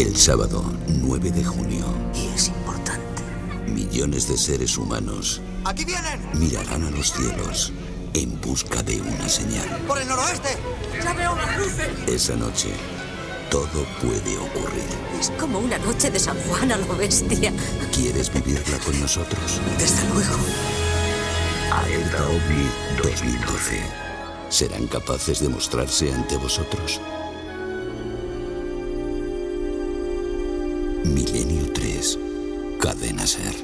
El sábado 9 de junio. Y es importante. Millones de seres humanos. ¡Aquí vienen! Mirarán a los cielos en busca de una señal. ¡Por el noroeste! ¡Ya veo las luces! Esa noche, todo puede ocurrir. Es como una noche de San Juan a lo bestia. ¿Quieres vivirla con nosotros? Desde luego. Alerta OVNI 2012. ¿Serán capaces de mostrarse ante vosotros? Milenio 3. Cadena Ser.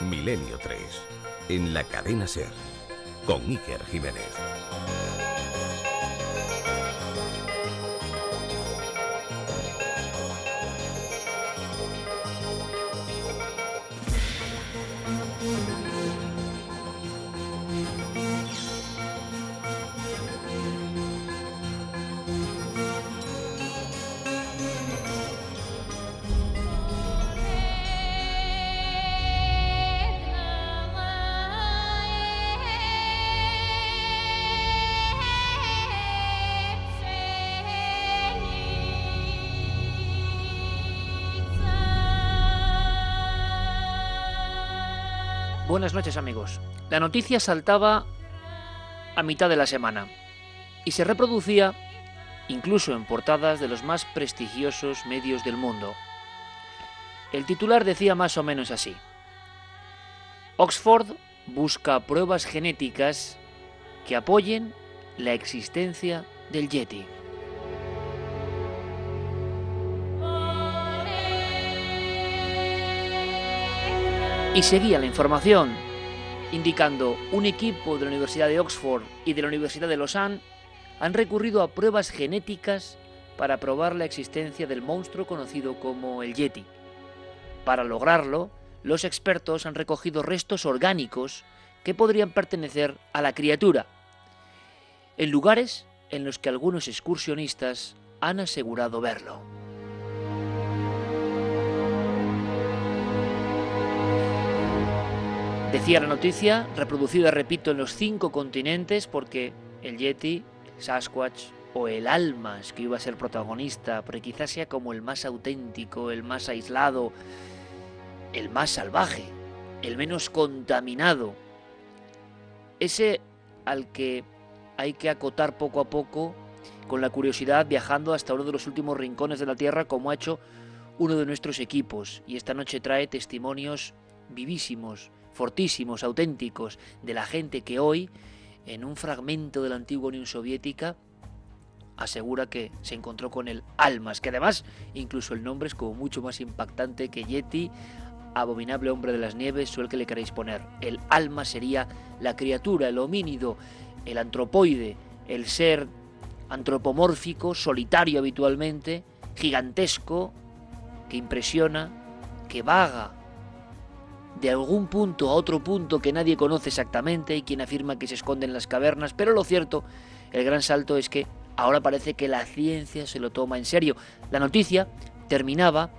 Milenio 3. En la cadena Ser. Con Iker Jiménez. Noches amigos. La noticia saltaba a mitad de la semana y se reproducía incluso en portadas de los más prestigiosos medios del mundo. El titular decía más o menos así. Oxford busca pruebas genéticas que apoyen la existencia del Yeti. Y seguía la información, indicando un equipo de la Universidad de Oxford y de la Universidad de Lausanne han recurrido a pruebas genéticas para probar la existencia del monstruo conocido como el Yeti. Para lograrlo, los expertos han recogido restos orgánicos que podrían pertenecer a la criatura, en lugares en los que algunos excursionistas han asegurado verlo. Decía la noticia, reproducida, repito, en los cinco continentes, porque el Yeti, Sasquatch o el Almas, que iba a ser protagonista, porque quizás sea como el más auténtico, el más aislado, el más salvaje, el menos contaminado, ese al que hay que acotar poco a poco con la curiosidad viajando hasta uno de los últimos rincones de la Tierra como ha hecho uno de nuestros equipos. Y esta noche trae testimonios vivísimos fortísimos, auténticos, de la gente que hoy, en un fragmento de la antigua Unión Soviética, asegura que se encontró con el Almas, que además incluso el nombre es como mucho más impactante que Yeti, abominable hombre de las nieves o el que le queréis poner. El alma sería la criatura, el homínido, el antropoide, el ser antropomórfico, solitario habitualmente, gigantesco, que impresiona, que vaga de algún punto a otro punto que nadie conoce exactamente y quien afirma que se esconde en las cavernas, pero lo cierto, el gran salto es que ahora parece que la ciencia se lo toma en serio. La noticia terminaba,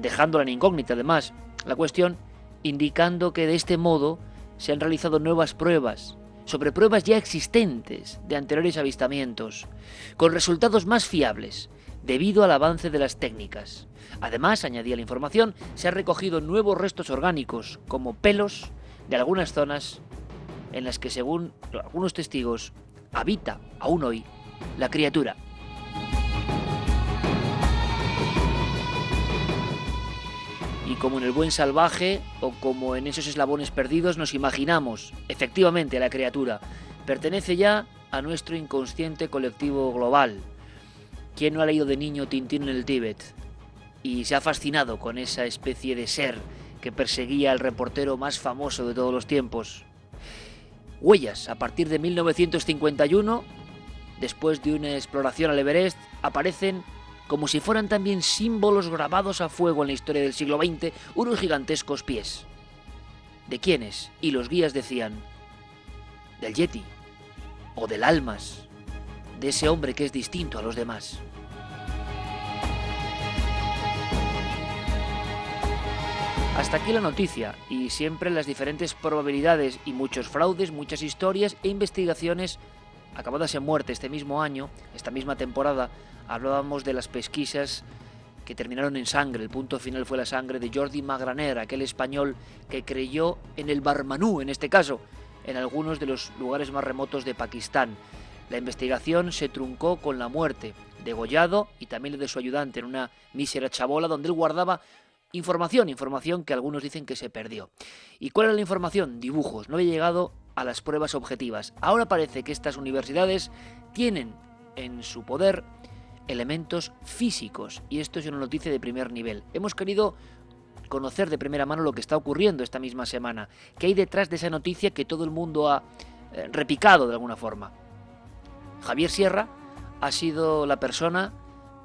dejándola en incógnita además, la cuestión indicando que de este modo se han realizado nuevas pruebas sobre pruebas ya existentes de anteriores avistamientos, con resultados más fiables, debido al avance de las técnicas. Además, añadía la información, se han recogido nuevos restos orgánicos, como pelos, de algunas zonas en las que, según algunos testigos, habita aún hoy la criatura. Y como en el buen salvaje o como en esos eslabones perdidos nos imaginamos, efectivamente, la criatura pertenece ya a nuestro inconsciente colectivo global. ¿Quién no ha leído de niño Tintín en el Tíbet? Y se ha fascinado con esa especie de ser que perseguía al reportero más famoso de todos los tiempos. Huellas, a partir de 1951, después de una exploración al Everest, aparecen como si fueran también símbolos grabados a fuego en la historia del siglo XX, unos gigantescos pies. ¿De quiénes? Y los guías decían, del Yeti, o del Almas, de ese hombre que es distinto a los demás. Hasta aquí la noticia y siempre las diferentes probabilidades y muchos fraudes, muchas historias e investigaciones acabadas en muerte este mismo año, esta misma temporada, hablábamos de las pesquisas que terminaron en sangre. El punto final fue la sangre de Jordi Magraner, aquel español que creyó en el Barmanú, en este caso, en algunos de los lugares más remotos de Pakistán. La investigación se truncó con la muerte, degollado y también de su ayudante en una mísera chabola donde él guardaba información, información que algunos dicen que se perdió. ¿Y cuál era la información? Dibujos. No había llegado a las pruebas objetivas. Ahora parece que estas universidades tienen en su poder elementos físicos y esto es una noticia de primer nivel. Hemos querido conocer de primera mano lo que está ocurriendo esta misma semana, qué hay detrás de esa noticia que todo el mundo ha eh, repicado de alguna forma. Javier Sierra ha sido la persona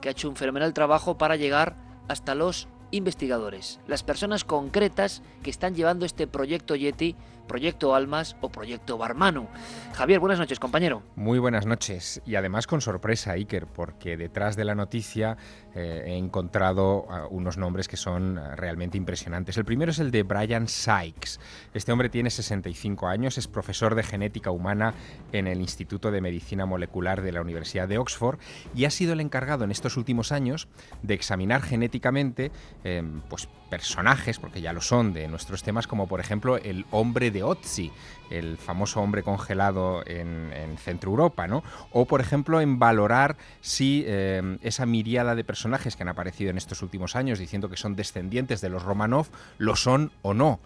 que ha hecho un fenomenal trabajo para llegar hasta los investigadores, las personas concretas que están llevando este proyecto Yeti, proyecto Almas o proyecto Barmanu. Javier, buenas noches, compañero. Muy buenas noches y además con sorpresa, Iker, porque detrás de la noticia eh, he encontrado uh, unos nombres que son uh, realmente impresionantes. El primero es el de Brian Sykes. Este hombre tiene 65 años, es profesor de genética humana en el Instituto de Medicina Molecular de la Universidad de Oxford y ha sido el encargado en estos últimos años de examinar genéticamente eh, pues, personajes, porque ya lo son, de nuestros temas, como por ejemplo el hombre de Otzi, el famoso hombre congelado en, en Centro Europa, ¿no? O por ejemplo en valorar si eh, esa miriada de personajes que han aparecido en estos últimos años diciendo que son descendientes de los Romanov, lo son o no.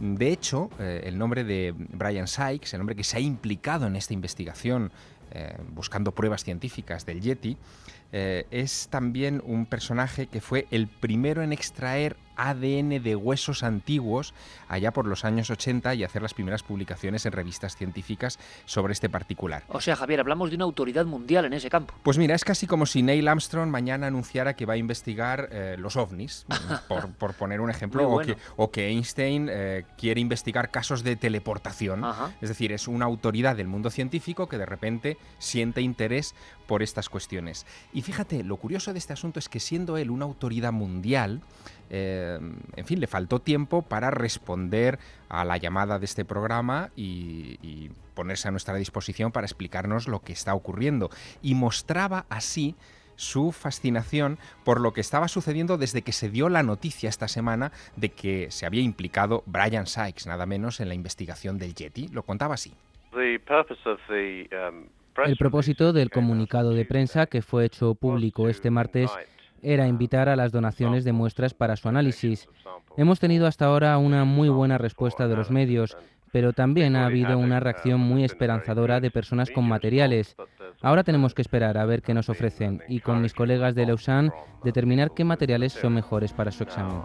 De hecho, eh, el nombre de Brian Sykes, el hombre que se ha implicado en esta investigación eh, buscando pruebas científicas del Yeti, eh, es también un personaje que fue el primero en extraer ADN de huesos antiguos allá por los años 80 y hacer las primeras publicaciones en revistas científicas sobre este particular. O sea, Javier, hablamos de una autoridad mundial en ese campo. Pues mira, es casi como si Neil Armstrong mañana anunciara que va a investigar eh, los ovnis, por, por, poner un ejemplo, bueno. o, que, o, que, Einstein eh, quiere investigar casos de teleportación. Ajá. Es decir, es una autoridad del mundo científico que de repente siente interés por estas cuestiones. Y fíjate, lo curioso de este asunto es que siendo él una autoridad mundial, eh, en fin, le faltó tiempo para responder a la llamada de este programa y, y, ponerse a nuestra disposición para explicarnos lo que está ocurriendo. Y mostraba así su fascinación por lo que estaba sucediendo desde que se dio la noticia esta semana de que se había implicado Brian Sykes, nada menos, en la investigación del Yeti. Lo contaba así. El propósito del comunicado de prensa que fue hecho público este martes era invitar a las donaciones de muestras para su análisis. Hemos tenido hasta ahora una muy buena respuesta de los medios, pero también ha habido una reacción muy esperanzadora de personas con materiales. Ahora tenemos que esperar a ver qué nos ofrecen y con mis colegas de Lausanne determinar qué materiales son mejores para su examen.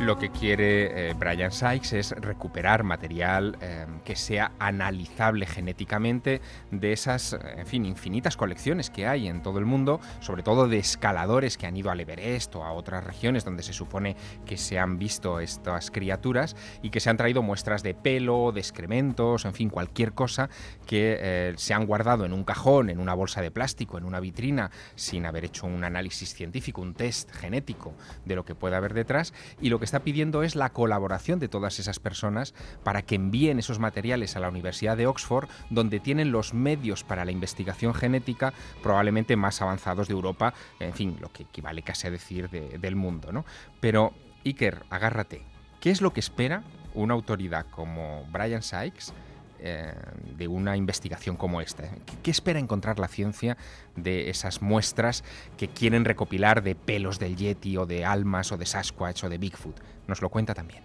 Lo que quiere eh, Brian Sykes es recuperar material eh, que sea analizable genéticamente de esas, en fin, infinitas colecciones que hay en todo el mundo, sobre todo de escaladores que han ido al Everest o a otras regiones donde se supone que se han visto estas criaturas y que se han traído muestras de pelo, de excrementos, en fin, cualquier cosa que eh, se han guardado en un cajón, en una bolsa de plástico, en una vitrina, sin haber hecho un análisis científico, un test genético de lo que puede haber detrás. Y lo que está pidiendo es la colaboración de todas esas personas para que envíen esos materiales a la Universidad de Oxford, donde tienen los medios para la investigación genética probablemente más avanzados de Europa, en fin, lo que equivale casi a decir de, del mundo. ¿no? Pero, Iker, agárrate. ¿Qué es lo que espera una autoridad como Brian Sykes? Eh, de una investigación como esta. ¿Qué, ¿Qué, espera encontrar la ciencia de esas muestras que quieren recopilar de pelos del Yeti o de almas o de Sasquatch o de Bigfoot? Nos lo cuenta también.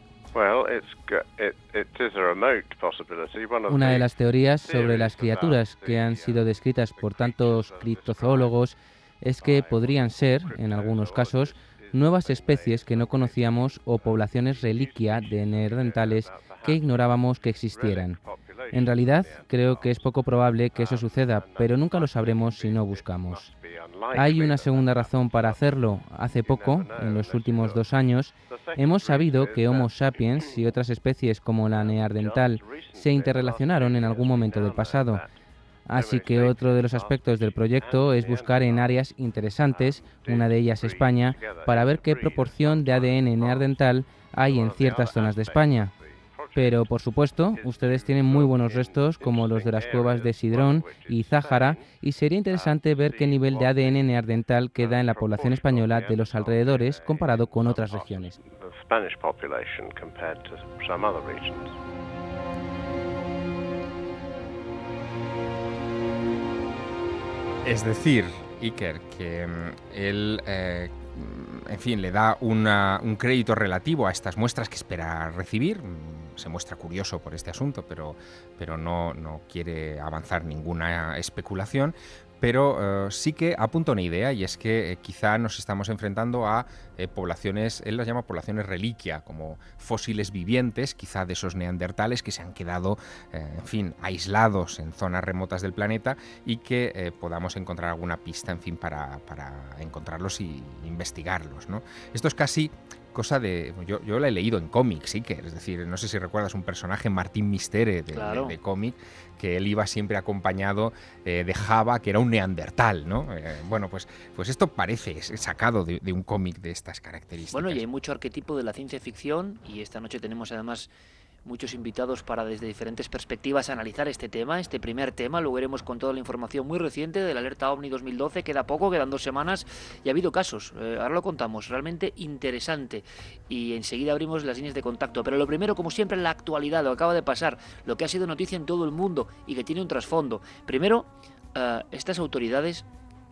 Una de las teorías sobre las criaturas que han sido descritas por tantos criptozoólogos es que podrían ser, en algunos casos, nuevas especies que no conocíamos o poblaciones reliquia de neandertales que ignorábamos que existieran. En realidad, creo que es poco probable que eso suceda, pero nunca lo sabremos si no buscamos. Hay una segunda razón para hacerlo. Hace poco, en los últimos dos años, hemos sabido que Homo sapiens y otras especies como la neandertal se interrelacionaron en algún momento del pasado. Así que otro de los aspectos del proyecto es buscar en áreas interesantes, una de ellas España, para ver qué proporción de ADN neandertal hay en ciertas zonas de España. Pero, por supuesto, ustedes tienen muy buenos restos como los de las cuevas de Sidrón y Záhara y sería interesante ver qué nivel de ADN neandertal queda en la población española de los alrededores comparado con otras regiones. Es decir, Iker, que mm, él, eh, en fin, le da un crédito relativo a estas muestras que espera recibir. Se muestra curioso por este asunto, pero, pero no, no quiere avanzar ninguna especulación pero eh, sí que apunta una idea y es que eh, quizá nos estamos enfrentando a eh, poblaciones, él las llama poblaciones reliquia, como fósiles vivientes, quizá de esos neandertales que se han quedado, en fin, aislados en zonas remotas del planeta y que podamos encontrar alguna pista, en fin, para, para encontrarlos y investigarlos. ¿no? Esto es casi cosa de. Yo, yo la he leído en cómics, sí que. Es decir, no sé si recuerdas un personaje, Martín Mistere, de, cómic, que él iba siempre acompañado eh, de Java, que era un neandertal, ¿no? Eh, bueno, pues, pues esto parece sacado de, de un cómic de estas características. Bueno, y hay mucho arquetipo de la ciencia ficción, y esta noche tenemos además muchos invitados para desde diferentes perspectivas analizar este tema, este primer tema. Luego iremos con toda la información muy reciente de la alerta OVNI 2012. Queda poco, quedan dos semanas y ha habido casos. Eh, ahora lo contamos, realmente interesante. Y enseguida abrimos las líneas de contacto. Pero lo primero, como siempre, la actualidad, lo acaba de pasar, lo que ha sido noticia en todo el mundo y que tiene un trasfondo. Primero, eh, estas autoridades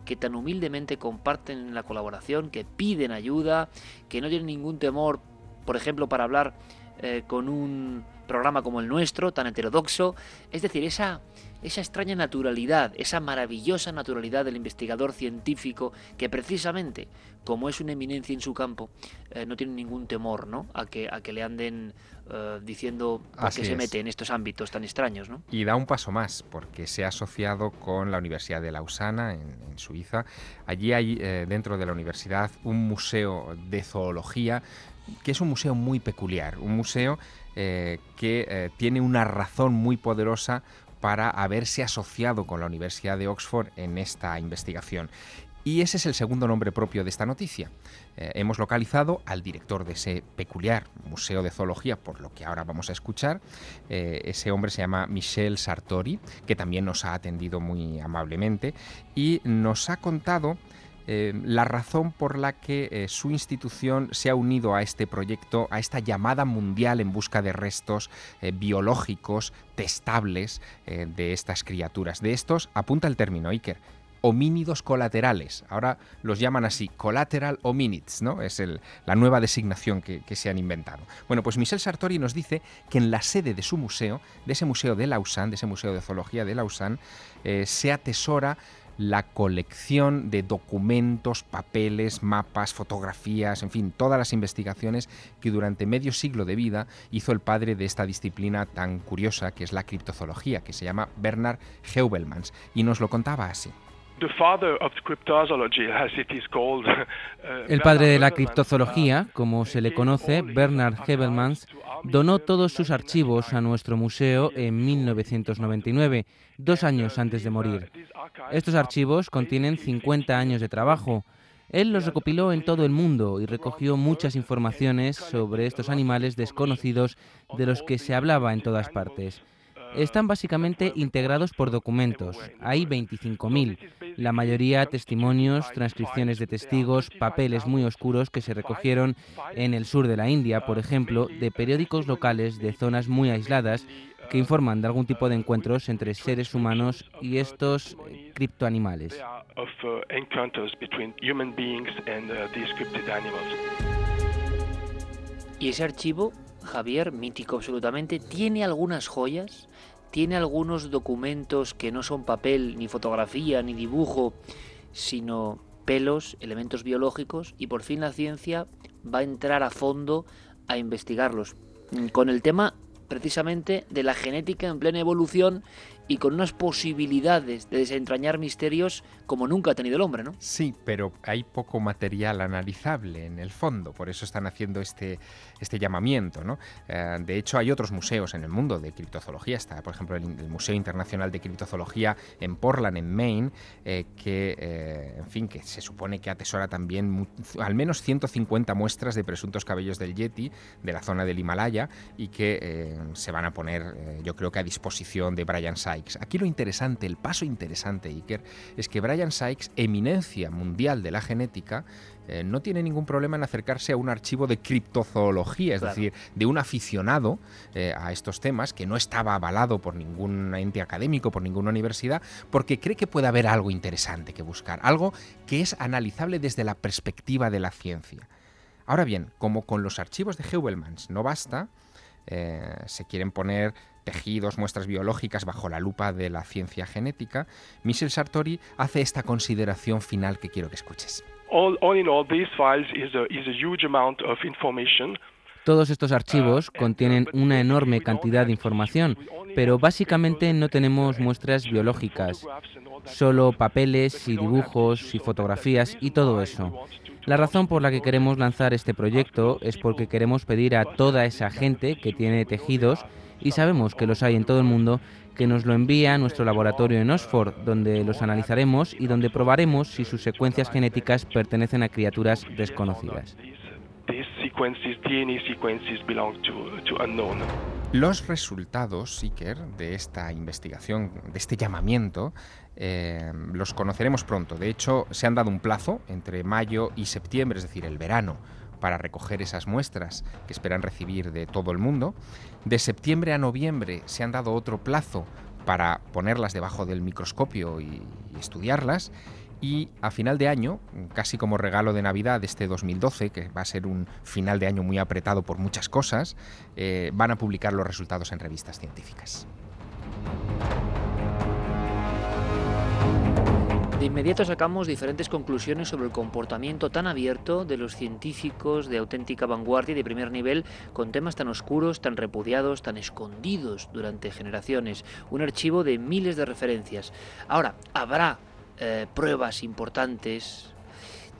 que tan humildemente comparten la colaboración, que piden ayuda, que no tienen ningún temor, por ejemplo, para hablar eh, con un programa como el nuestro, tan heterodoxo. Es decir, esa, esa extraña naturalidad, esa maravillosa naturalidad del investigador científico que precisamente, como es una eminencia en su campo, eh, no tiene ningún temor ¿no? a, que, a que le anden eh, diciendo por qué se mete en estos ámbitos tan extraños. ¿no? Y da un paso más, porque se ha asociado con la Universidad de Lausana, en, en Suiza. Allí hay, dentro de la universidad, un museo de zoología que es un museo muy peculiar, un museo eh, que eh, tiene una razón muy poderosa para haberse asociado con la Universidad de Oxford en esta investigación. Y ese es el segundo nombre propio de esta noticia. Eh, hemos localizado al director de ese peculiar Museo de Zoología, por lo que ahora vamos a escuchar. ese hombre se llama Michel Sartori, que también nos ha atendido muy amablemente y nos ha contado eh, la razón por la que eh, su institución se ha unido a este proyecto, a esta llamada mundial en busca de restos eh, biológicos testables de estas criaturas. De estos, apunta el término Iker, homínidos colaterales. Ahora los llaman así, collateral hominids, ¿no? Es la nueva designación que, se han inventado. Bueno, pues Michel Sartori nos dice que en la sede de su museo, de ese museo de Lausanne, de ese museo de zoología de Lausanne, se atesora la colección de documentos, papeles, mapas, fotografías, en fin, todas las investigaciones que durante medio siglo de vida hizo el padre de esta disciplina tan curiosa que es la criptozoología, que se llama Bernard Heubelmans, y nos lo contaba así. El padre de la criptozoología, como se le conoce, Bernard Hebelmans, donó todos sus archivos a nuestro museo en 1999, dos años antes de morir. Estos archivos contienen 50 años de trabajo. Él los recopiló en todo el mundo y recogió muchas informaciones sobre estos animales desconocidos de los que se hablaba en todas partes. Están básicamente integrados por documentos. Hay 25.000, la mayoría testimonios, transcripciones de testigos, papeles muy oscuros que se recogieron en el sur de la India, por ejemplo, de periódicos locales de zonas muy aisladas que informan de algún tipo de encuentros entre seres humanos y estos criptoanimales. Y ese archivo, Javier, mítico absolutamente, tiene algunas joyas tiene algunos documentos que no son papel, ni fotografía, ni dibujo, sino pelos, elementos biológicos, y por fin la ciencia va a entrar a fondo a investigarlos. Con el tema precisamente de la genética en plena evolución y con unas posibilidades de desentrañar misterios como nunca ha tenido el hombre, ¿no? Sí, pero hay poco material analizable en el fondo, por eso están haciendo este, este llamamiento, ¿no? Eh, de hecho, hay otros museos en el mundo de criptozoología, está por ejemplo el, Museo Internacional de Criptozoología en Portland, en Maine, eh, que, eh, en fin, que se supone que atesora también al menos 150 muestras de presuntos cabellos del Yeti de la zona del Himalaya y que se van a poner, yo creo que a disposición de Brian Sykes. Aquí lo interesante, el paso interesante, Iker, es que Brian Sykes, eminencia mundial de la genética, eh, no tiene ningún problema en acercarse a un archivo de criptozoología, es decir, de un aficionado eh, a estos temas que no estaba avalado por ningún ente académico, por ninguna universidad, porque cree que puede haber algo interesante que buscar, algo que es analizable desde la perspectiva de la ciencia. Ahora bien, como con los archivos de Heuvelmans no basta, eh, se quieren poner tejidos, muestras biológicas bajo la lupa de la ciencia genética, Michel Sartori hace esta consideración final que quiero que escuches. Todos estos archivos uh, contienen una enorme cantidad de información, pero básicamente no tenemos muestras biológicas, solo papeles y dibujos y fotografías y todo eso. La razón por la que queremos lanzar este proyecto es porque queremos pedir a toda esa gente que tiene tejidos y sabemos que los hay en todo el mundo, que nos lo envía a nuestro laboratorio en Oxford, donde los analizaremos y donde probaremos si sus secuencias genéticas pertenecen a criaturas desconocidas. Los resultados, Iker, de esta investigación, de este llamamiento, eh, los conoceremos pronto. De hecho, se han dado un plazo entre mayo y septiembre, es decir, el verano, para recoger esas muestras que esperan recibir de todo el mundo. De septiembre a noviembre se han dado otro plazo para ponerlas debajo del microscopio y, estudiarlas. Y a final de año, casi como regalo de Navidad de este 2012, que va a ser un final de año muy apretado por muchas cosas, eh, van a publicar los resultados en revistas científicas. De inmediato sacamos diferentes conclusiones sobre el comportamiento tan abierto de los científicos de auténtica vanguardia y de primer nivel con temas tan oscuros, tan repudiados, tan escondidos durante generaciones. Un archivo de miles de referencias. Ahora, habrá eh, pruebas importantes.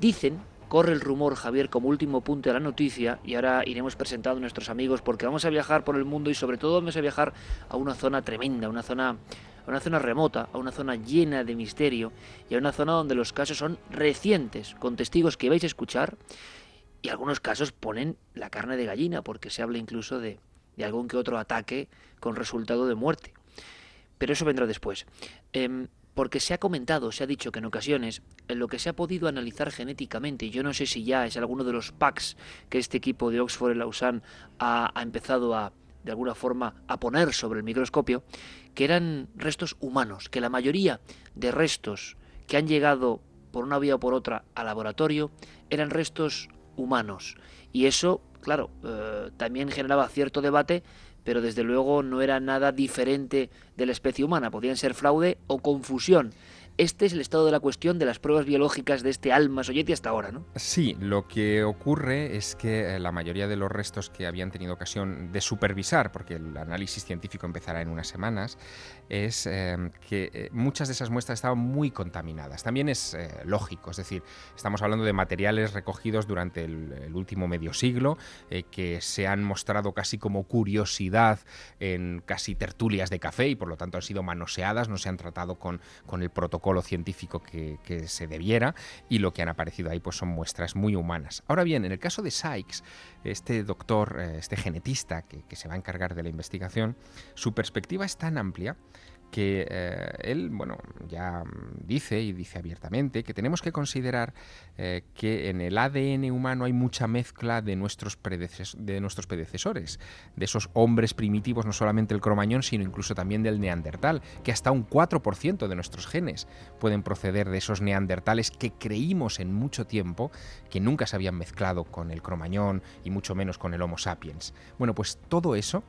Dicen corre el rumor, Javier, como último punto de la noticia, y ahora iremos presentando a nuestros amigos porque vamos a viajar por el mundo y sobre todo vamos a viajar a una zona tremenda, una zona a una zona remota, a una zona llena de misterio y a una zona donde los casos son recientes, con testigos que vais a escuchar y algunos casos ponen la carne de gallina porque se habla incluso de, algún que otro ataque con resultado de muerte. Pero eso vendrá después. Em, porque se ha comentado, se ha dicho que en ocasiones, en lo que se ha podido analizar genéticamente, yo no sé si ya es alguno de los packs que este equipo de Oxford y Lausanne ha empezado a, de alguna forma, a poner sobre el microscopio, que eran restos humanos, que la mayoría de restos que han llegado por una vía o por otra al laboratorio eran restos humanos. Y eso, claro, eh, también generaba cierto debate, pero desde luego no era nada diferente de la especie humana. Podían ser fraude o confusión. Este es el estado de la cuestión de las pruebas biológicas de este alma Soyeti hasta ahora, ¿no? Sí, lo que ocurre es que eh, la mayoría de los restos que habían tenido ocasión de supervisar, porque el análisis científico empezará en unas semanas, es eh, que eh, muchas de esas muestras estaban muy contaminadas. También es lógico, es decir, estamos hablando de materiales recogidos durante el, último medio siglo, que se han mostrado casi como curiosidad en casi tertulias de café y por lo tanto han sido manoseadas, no se han tratado con, con el protocolo científico que, se debiera y lo que han aparecido ahí pues son muestras muy humanas. Ahora bien, en el caso de Sykes, este doctor, eh, este genetista que se va a encargar de la investigación, su perspectiva es tan amplia que eh, él, bueno, ya dice y dice abiertamente que tenemos que considerar eh, que en el ADN humano hay mucha mezcla de nuestros, de nuestros predecesores, de esos hombres primitivos, no solamente el cromañón, sino incluso también del neandertal, que hasta un 4% de nuestros genes pueden proceder de esos neandertales que creímos en mucho tiempo que nunca se habían mezclado con el cromañón y mucho menos con el Homo sapiens. Bueno, pues todo eso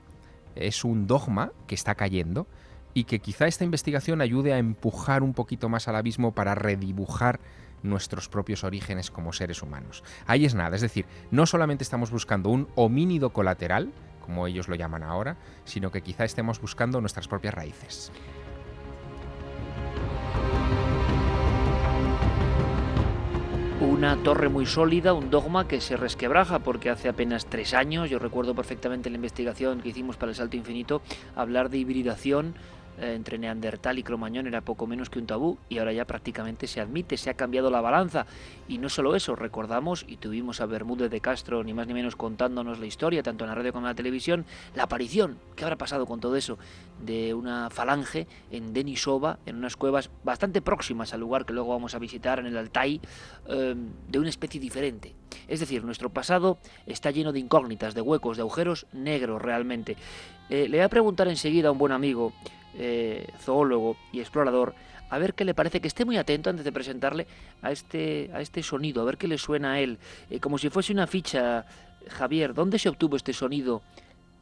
es un dogma que está cayendo y que quizá esta investigación ayude a empujar un poquito más al abismo para redibujar nuestros propios orígenes como seres humanos. Ahí es nada, es decir, no solamente estamos buscando un homínido colateral, como ellos lo llaman ahora, sino que quizá estemos buscando nuestras propias raíces. Una torre muy sólida, un dogma que se resquebraja porque hace apenas tres años, yo recuerdo perfectamente la investigación que hicimos para el Salto Infinito, hablar de hibridación entre Neandertal y Cromañón era poco menos que un tabú y ahora ya prácticamente se admite, se ha cambiado la balanza. Y no solo eso, recordamos y tuvimos a Bermúdez de Castro ni más ni menos contándonos la historia, tanto en la radio como en la televisión, la aparición, ¿qué habrá pasado con todo eso? De una falange en Denisova, en unas cuevas bastante próximas al lugar que luego vamos a visitar en el Altai, eh, de una especie diferente. Es decir, nuestro pasado está lleno de incógnitas, de huecos, de agujeros negros realmente. Eh, le voy a preguntar enseguida a un buen amigo, eh, zoólogo y explorador, a ver qué le parece, que esté muy atento antes de presentarle a este, a este sonido, a ver qué le suena a él, eh, como si fuese una ficha. Javier, ¿dónde se obtuvo este sonido?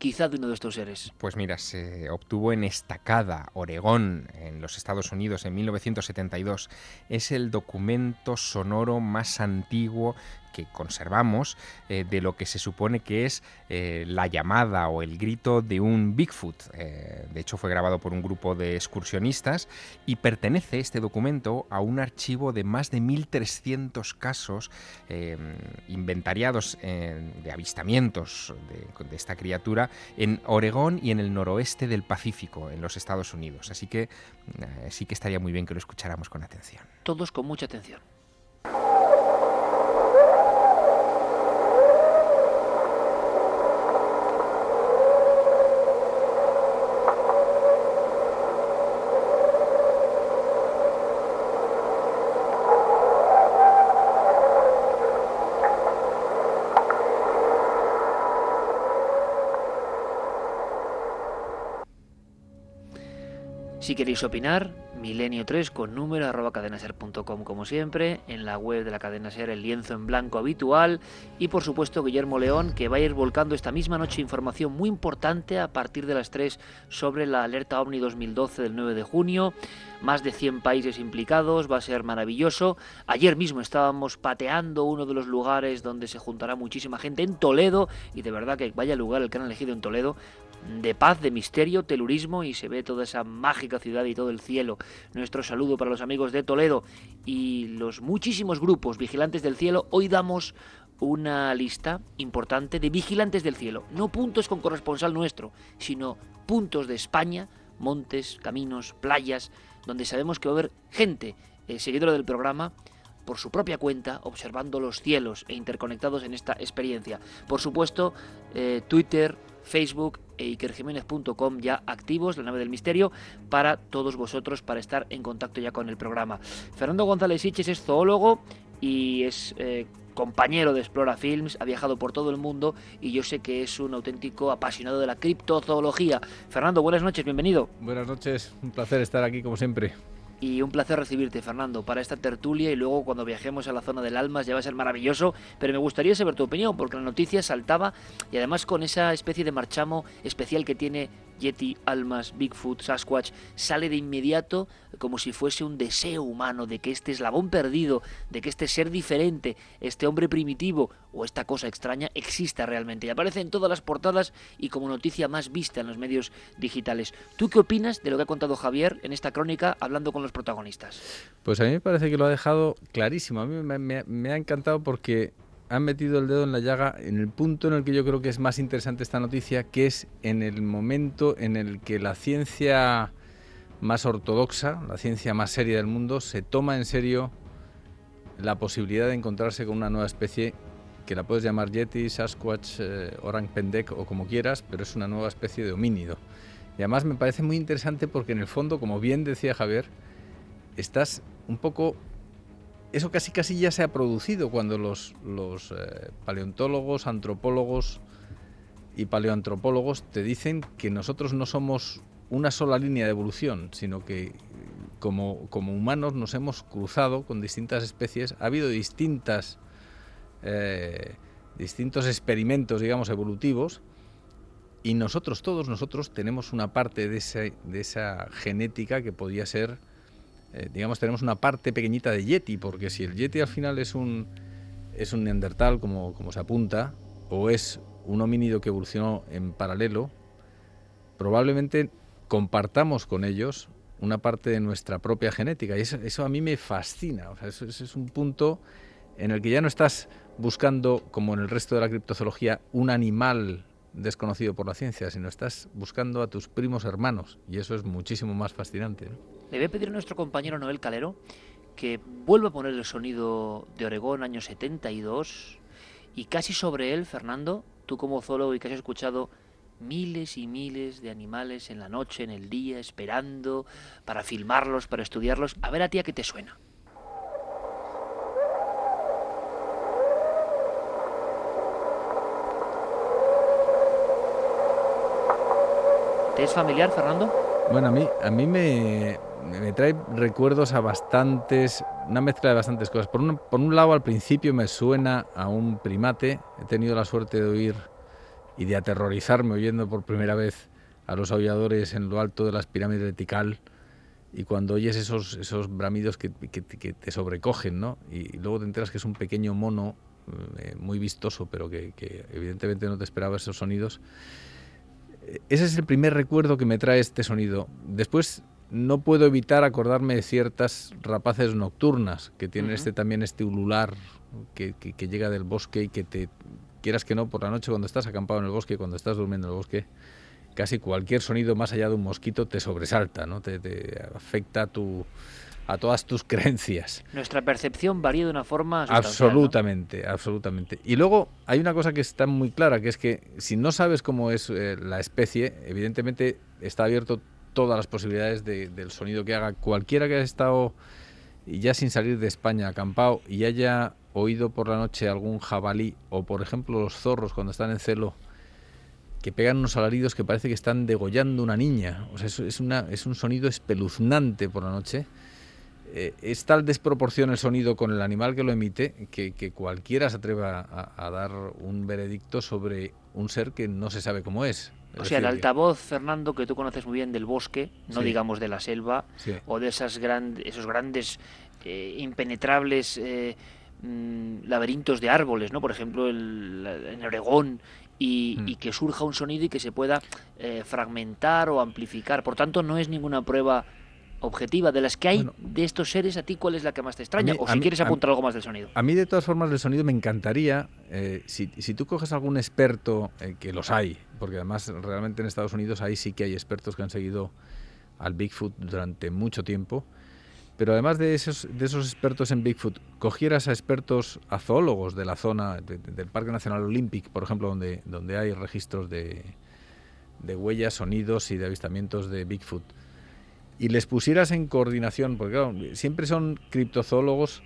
quizá de uno de estos seres? Pues mira, se obtuvo en Estacada, Oregón, en los Estados Unidos, en 1972. Es el documento sonoro más antiguo que conservamos eh, de lo que se supone que es eh, la llamada o el grito de un Bigfoot. Eh, de hecho, fue grabado por un grupo de excursionistas y pertenece este documento a un archivo de más de 1.300 casos inventariados de avistamientos de, de, esta criatura en Oregón y en el noroeste del Pacífico, en los Estados Unidos. Así que sí que estaría muy bien que lo escucháramos con atención. Todos con mucha atención. Si queréis opinar, milenio3 con número arroba cadenaser.com como siempre, en la web de la cadena ser el lienzo en blanco habitual y por supuesto Guillermo León que va a ir volcando esta misma noche información muy importante a partir de las 3 sobre la alerta OVNI 2012 del 9 de junio, más de 100 países implicados, va a ser maravilloso. Ayer mismo estábamos pateando uno de los lugares donde se juntará muchísima gente en Toledo y de verdad que vaya lugar el que han elegido en Toledo de paz, de misterio, telurismo y se ve toda esa mágica ciudad y todo el cielo. Nuestro saludo para los amigos de Toledo y los muchísimos grupos vigilantes del cielo. Hoy damos una lista importante de vigilantes del cielo, no puntos con corresponsal nuestro, sino puntos de España, montes, caminos, playas, donde sabemos que va a haber gente eh, seguidora del programa por su propia cuenta, observando los cielos e interconectados en esta experiencia. Por supuesto, eh, Twitter, Facebook e ikerjiménez.com ya activos, la nave del misterio, para todos vosotros, para estar en contacto ya con el programa. Fernando González Siches es zoólogo y es eh, compañero de Explora Films, ha viajado por todo el mundo y yo sé que es un auténtico apasionado de la criptozoología. Fernando, buenas noches, bienvenido. Buenas noches, un placer estar aquí como siempre y un placer recibirte, Fernando, para esta tertulia. Y luego cuando viajemos a la zona del Almas ya va a ser maravilloso, pero me gustaría saber tu opinión porque la noticia saltaba y además con esa especie de marchamo especial que tiene Yeti, Almas, Bigfoot, Sasquatch, sale de inmediato como si fuese un deseo humano de que este eslabón perdido, de que este ser diferente, este hombre primitivo o esta cosa extraña exista realmente. Y aparece en todas las portadas y como noticia más vista en los medios digitales. ¿Tú qué opinas de lo que ha contado Javier en esta crónica hablando con los protagonistas? Pues a mí me parece que lo ha dejado clarísimo. A mí me ha encantado porque han metido el dedo en la llaga en el punto en el que yo creo que es más interesante esta noticia, que es en el momento en el que la ciencia más ortodoxa, la ciencia más seria del mundo, se toma en serio la posibilidad de encontrarse con una nueva especie que la puedes llamar Yeti, Sasquatch, eh, Orang Pendek o como quieras, pero es una nueva especie de homínido. Y además me parece muy interesante porque en el fondo, como bien decía Javier, estás un poco eso casi casi ya se ha producido cuando los, eh, paleontólogos, antropólogos y paleoantropólogos te dicen que nosotros no somos una sola línea de evolución, sino que como, como humanos nos hemos cruzado con distintas especies, ha habido distintas, eh, distintos experimentos, digamos, evolutivos, y nosotros, todos nosotros, tenemos una parte de, de esa genética que podía ser eh, digamos, tenemos una parte pequeñita de Yeti, porque si el Yeti al final es un, es un neandertal, como, como se apunta, o es un homínido que evolucionó en paralelo, probablemente compartamos con ellos una parte de nuestra propia genética. Y eso, a mí me fascina. O sea, eso, es un punto en el que ya no estás buscando, como en el resto de la criptozoología, un animal desconocido por la ciencia, sino estás buscando a tus primos hermanos y eso es muchísimo más fascinante. Le voy a pedir a nuestro compañero Noel Calero que vuelva a poner el sonido de Oregón año 72 y casi sobre él, Fernando, tú como zoólogo y que has escuchado miles y miles de animales en la noche, en el día, esperando para filmarlos, para estudiarlos, a ver a ti a qué te suena. ¿Te es familiar, Fernando? Bueno, a mí, a mí me, me trae recuerdos a bastantes, una mezcla de bastantes cosas. Por un, por un lado, al principio me suena a un primate. He tenido la suerte de oír y de aterrorizarme oyendo por primera vez a los aulladores en lo alto de las pirámides de Tikal. Y cuando oyes esos, esos bramidos que, que, te sobrecogen, ¿no? Y, luego te enteras que es un pequeño mono eh, muy vistoso, pero que, que evidentemente no te esperaba esos sonidos. Ese es el primer recuerdo que me trae este sonido. Después no puedo evitar acordarme de ciertas rapaces nocturnas que tienen este también este ulular que, que, llega del bosque y que te quieras que no por la noche cuando estás acampado en el bosque cuando estás durmiendo en el bosque casi cualquier sonido más allá de un mosquito te sobresalta no te, te afecta a tu a todas tus creencias. Nuestra percepción varía de una forma absolutamente, absolutamente. Y luego hay una cosa que está muy clara, que es que si no sabes cómo es eh, la especie, evidentemente está abierto todas las posibilidades del sonido que haga cualquiera que haya estado ya sin salir de España acampado y haya oído por la noche algún jabalí o por ejemplo los zorros cuando están en celo que pegan unos alaridos que parece que están degollando una niña. O sea, es un sonido espeluznante por la noche. Eh, es tal desproporción el sonido con el animal que lo emite que, cualquiera se atreva a, dar un veredicto sobre un ser que no se sabe cómo es. O sea, el altavoz, Fernando, que tú conoces muy bien del bosque, no digamos de la selva, o de esas esos grandes, eh, impenetrables eh, mm, laberintos de árboles, ¿no? Por ejemplo, el, en Oregón, y, mm. y, que surja un sonido y que se pueda eh, fragmentar o amplificar. Por tanto, no es ninguna prueba objetiva de las que hay de estos seres, ¿a ti cuál es la que más te extraña? o si quieres apuntar algo más del sonido. A mí, de todas formas, del sonido me encantaría, si, si, tú coges algún experto, que los hay, porque además realmente en Estados Unidos ahí sí que hay expertos que han seguido al Bigfoot durante mucho tiempo. Pero además de esos, de esos expertos en Bigfoot, cogieras a expertos, a zoólogos de la zona del Parque Nacional Olympic, por ejemplo, donde, donde hay registros de, de huellas, sonidos y de avistamientos de Bigfoot, y les pusieras en coordinación, porque claro, siempre son criptozoólogos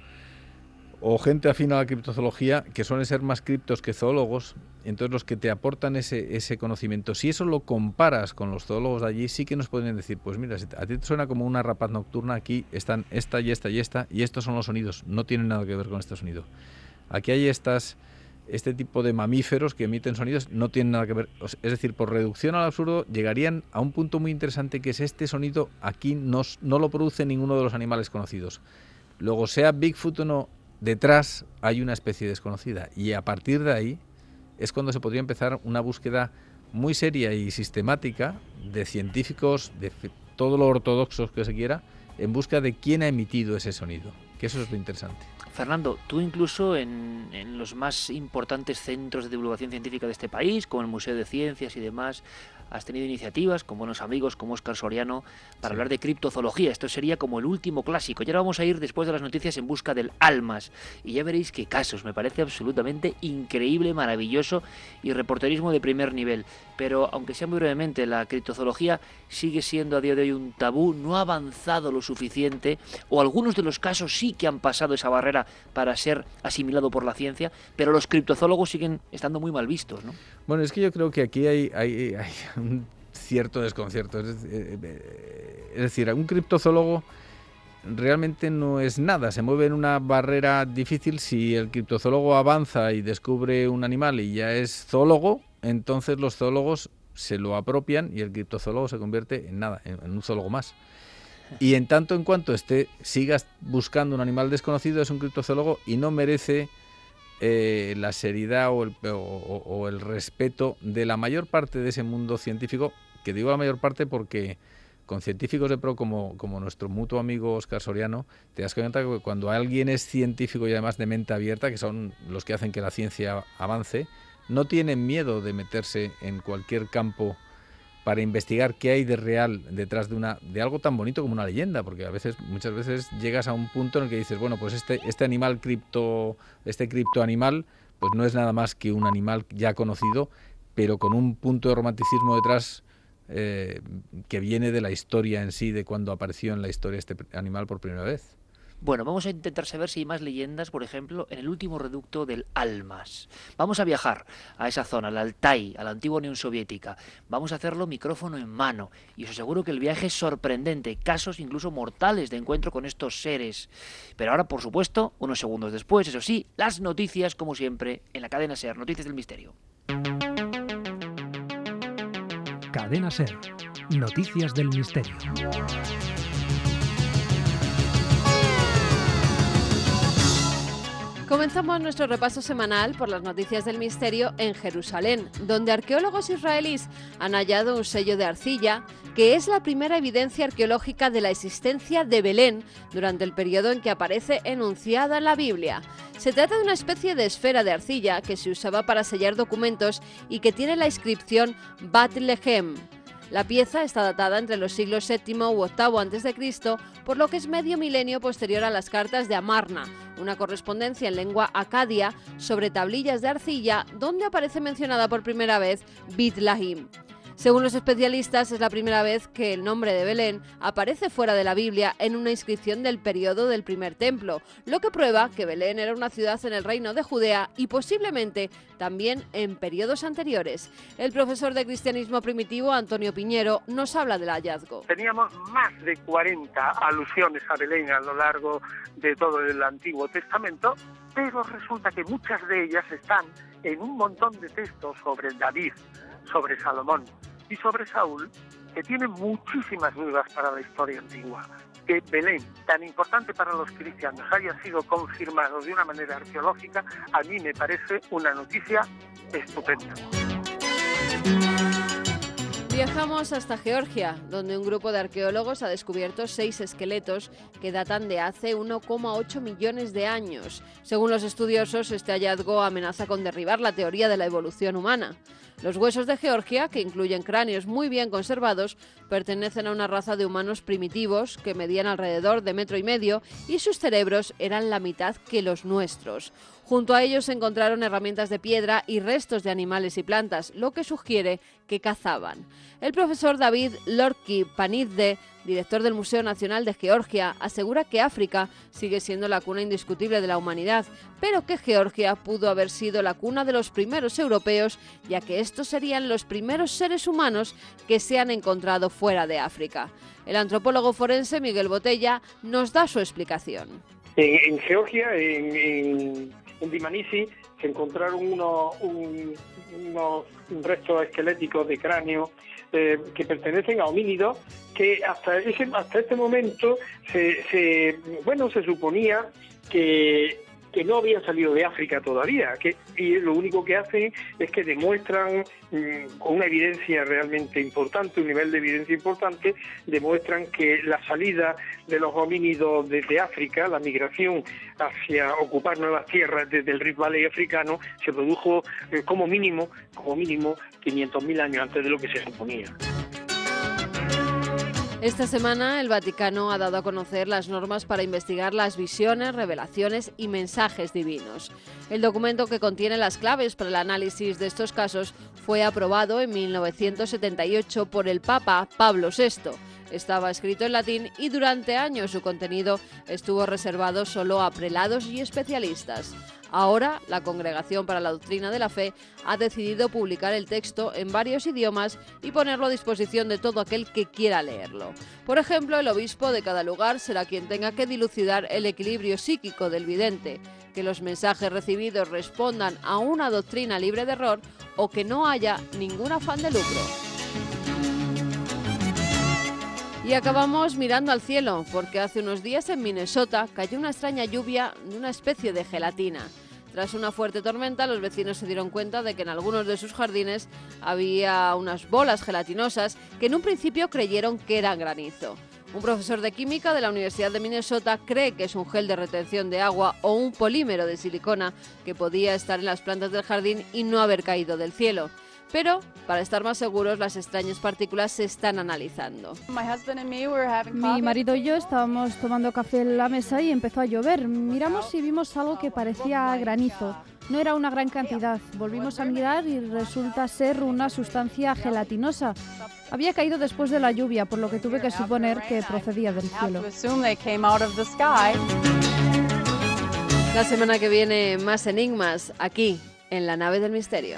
o gente afín a la criptozoología que suelen ser más criptos que zoólogos, entonces los que te aportan ese, ese conocimiento, si eso lo comparas con los zoólogos de allí, sí que nos pueden decir, pues mira, si a ti te suena como una rapaz nocturna, aquí están esta y esta y esta, y estos son los sonidos, no tienen nada que ver con este sonido. Aquí hay estas, este tipo de mamíferos que emiten sonidos, no tienen nada que ver, es decir, por reducción al absurdo, llegarían a un punto muy interesante que es este sonido, aquí no, no lo produce ninguno de los animales conocidos. Luego, sea Bigfoot o no, detrás hay una especie desconocida. Y a partir de ahí es cuando se podría empezar una búsqueda muy seria y sistemática de científicos, de todo lo ortodoxos que se quiera, en busca de quién ha emitido ese sonido, que eso es lo interesante. Fernando, tú incluso en, en, los más importantes centros de divulgación científica de este país, como el Museo de Ciencias y demás, has tenido iniciativas con buenos amigos como Oscar Soriano para hablar de criptozoología. Esto sería como el último clásico. Y ahora vamos a ir después de las noticias en busca del almas. Y ya veréis qué casos. Me parece absolutamente increíble, maravilloso y reporterismo de primer nivel. Pero aunque sea muy brevemente, la criptozoología sigue siendo a día de hoy un tabú, no ha avanzado lo suficiente, o algunos de los casos sí que han pasado esa barrera para ser asimilado por la ciencia, pero los criptozoólogos siguen estando muy mal vistos, ¿no? Bueno, es que yo creo que aquí hay, hay, un cierto desconcierto. Es, eh, es decir, un criptozoólogo realmente no es nada, se mueve en una barrera difícil. Si el criptozoólogo avanza y descubre un animal y ya es zoólogo, entonces los zoólogos se lo apropian y el criptozoólogo se convierte en nada, en, un zoólogo más. Y en tanto en cuanto esté, sigas buscando un animal desconocido, es un criptozoólogo y no merece eh, la seriedad o el, o el respeto de la mayor parte de ese mundo científico, que digo la mayor parte porque con científicos de pro como, como nuestro mutuo amigo Oscar Soriano, te das cuenta que cuando alguien es científico y además de mente abierta, que son los que hacen que la ciencia avance, no tienen miedo de meterse en cualquier campo para investigar qué hay de real detrás de una de algo tan bonito como una leyenda, porque a veces muchas veces llegas a un punto en el que dices, bueno, pues este este animal cripto este criptoanimal pues no es nada más que un animal ya conocido, pero con un punto de romanticismo detrás eh, que viene de la historia en sí, de cuando apareció en la historia este animal por primera vez. Bueno, vamos a intentar saber si hay más leyendas, por ejemplo, en el último reducto del Almas. Vamos a viajar a esa zona, al Altai, a la antigua Unión Soviética. Vamos a hacerlo micrófono en mano. Y os aseguro que el viaje es sorprendente, casos incluso mortales de encuentro con estos seres. Pero ahora, por supuesto, unos segundos después, eso sí, las noticias, como siempre, en la cadena SER, Noticias del Misterio. Cadena SER, Noticias del Misterio. Comenzamos nuestro repaso semanal por las noticias del misterio en Jerusalén, donde arqueólogos israelíes han hallado un sello de arcilla que es la primera evidencia arqueológica de la existencia de Belén durante el periodo en que aparece enunciada en la Biblia. Se trata de una especie de esfera de arcilla que se usaba para sellar documentos y que tiene la inscripción Bat la pieza está datada entre los siglos VII u VIII a.C., por lo que es medio milenio posterior a las cartas de Amarna, una correspondencia en lengua acadia sobre tablillas de arcilla donde aparece mencionada por primera vez Bit Lahim. Según los especialistas, es la primera vez que el nombre de Belén aparece fuera de la Biblia en una inscripción del periodo del primer templo, lo que prueba que Belén era una ciudad en el reino de Judea y posiblemente también en periodos anteriores. El profesor de cristianismo primitivo, Antonio Piñero, nos habla del hallazgo. Teníamos más de 40 alusiones a Belén a lo largo de todo el Antiguo Testamento, pero resulta que muchas de ellas están en un montón de textos sobre David, sobre Salomón y sobre Saúl, que tienen muchísimas dudas para la historia antigua. Que Belén, tan importante para los cristianos, haya sido confirmado de una manera arqueológica, a mí me parece una noticia estupenda. Viajamos hasta Georgia, donde un grupo de arqueólogos ha descubierto seis esqueletos que datan de hace 1,8 millones de años. Según los estudiosos, este hallazgo amenaza con derribar la teoría de la evolución humana. Los huesos de Georgia, que incluyen cráneos muy bien conservados, pertenecen a una raza de humanos primitivos que medían alrededor de metro y medio y sus cerebros eran la mitad que los nuestros. Junto a ellos se encontraron herramientas de piedra y restos de animales y plantas, lo que sugiere que cazaban. El profesor David Lorki Panizde, director del Museo Nacional de Georgia, asegura que África sigue siendo la cuna indiscutible de la humanidad, pero que Georgia pudo haber sido la cuna de los primeros europeos, ya que estos serían los primeros seres humanos que se han encontrado fuera de África. El antropólogo forense Miguel Botella nos da su explicación. En, Georgia, en Dimanisi se encontraron unos, restos esqueléticos de cráneo eh, que pertenecen a homínidos que hasta ese, hasta este momento se, se bueno se suponía que que no habían salido de África todavía, que, y lo único que hacen es que demuestran mm, con una evidencia realmente importante, un nivel de evidencia importante, demuestran que la salida de los homínidos desde África, la migración hacia ocupar nuevas tierras desde el Rift Valley africano, se produjo eh, como mínimo, como mínimo 500.000 años antes de lo que se suponía. Esta semana el Vaticano ha dado a conocer las normas para investigar las visiones, revelaciones y mensajes divinos. El documento que contiene las claves para el análisis de estos casos fue aprobado en 1978 por el Papa Pablo VI. Estaba escrito en latín y durante años su contenido estuvo reservado solo a prelados y especialistas. Ahora, la Congregación para la Doctrina de la Fe ha decidido publicar el texto en varios idiomas y ponerlo a disposición de todo aquel que quiera leerlo. Por ejemplo, el obispo de cada lugar será quien tenga que dilucidar el equilibrio psíquico del vidente, que los mensajes recibidos respondan a una doctrina libre de error o que no haya ningún afán de lucro. Y acabamos mirando al cielo, porque hace unos días en Minnesota cayó una extraña lluvia de una especie de gelatina. Tras una fuerte tormenta, los vecinos se dieron cuenta de que en algunos de sus jardines había unas bolas gelatinosas que en un principio creyeron que eran granizo. Un profesor de química de la Universidad de Minnesota cree que es un gel de retención de agua o un polímero de silicona que podía estar en las plantas del jardín y no haber caído del cielo. Pero, para estar más seguros, las extrañas partículas se están analizando. Mi marido y yo estábamos tomando café en la mesa y empezó a llover. Miramos y vimos algo que parecía granizo. No era una gran cantidad. Volvimos a mirar y resulta ser una sustancia gelatinosa. Había caído después de la lluvia, por lo que tuve que suponer que procedía del cielo. La semana que viene más enigmas aquí en la nave del misterio.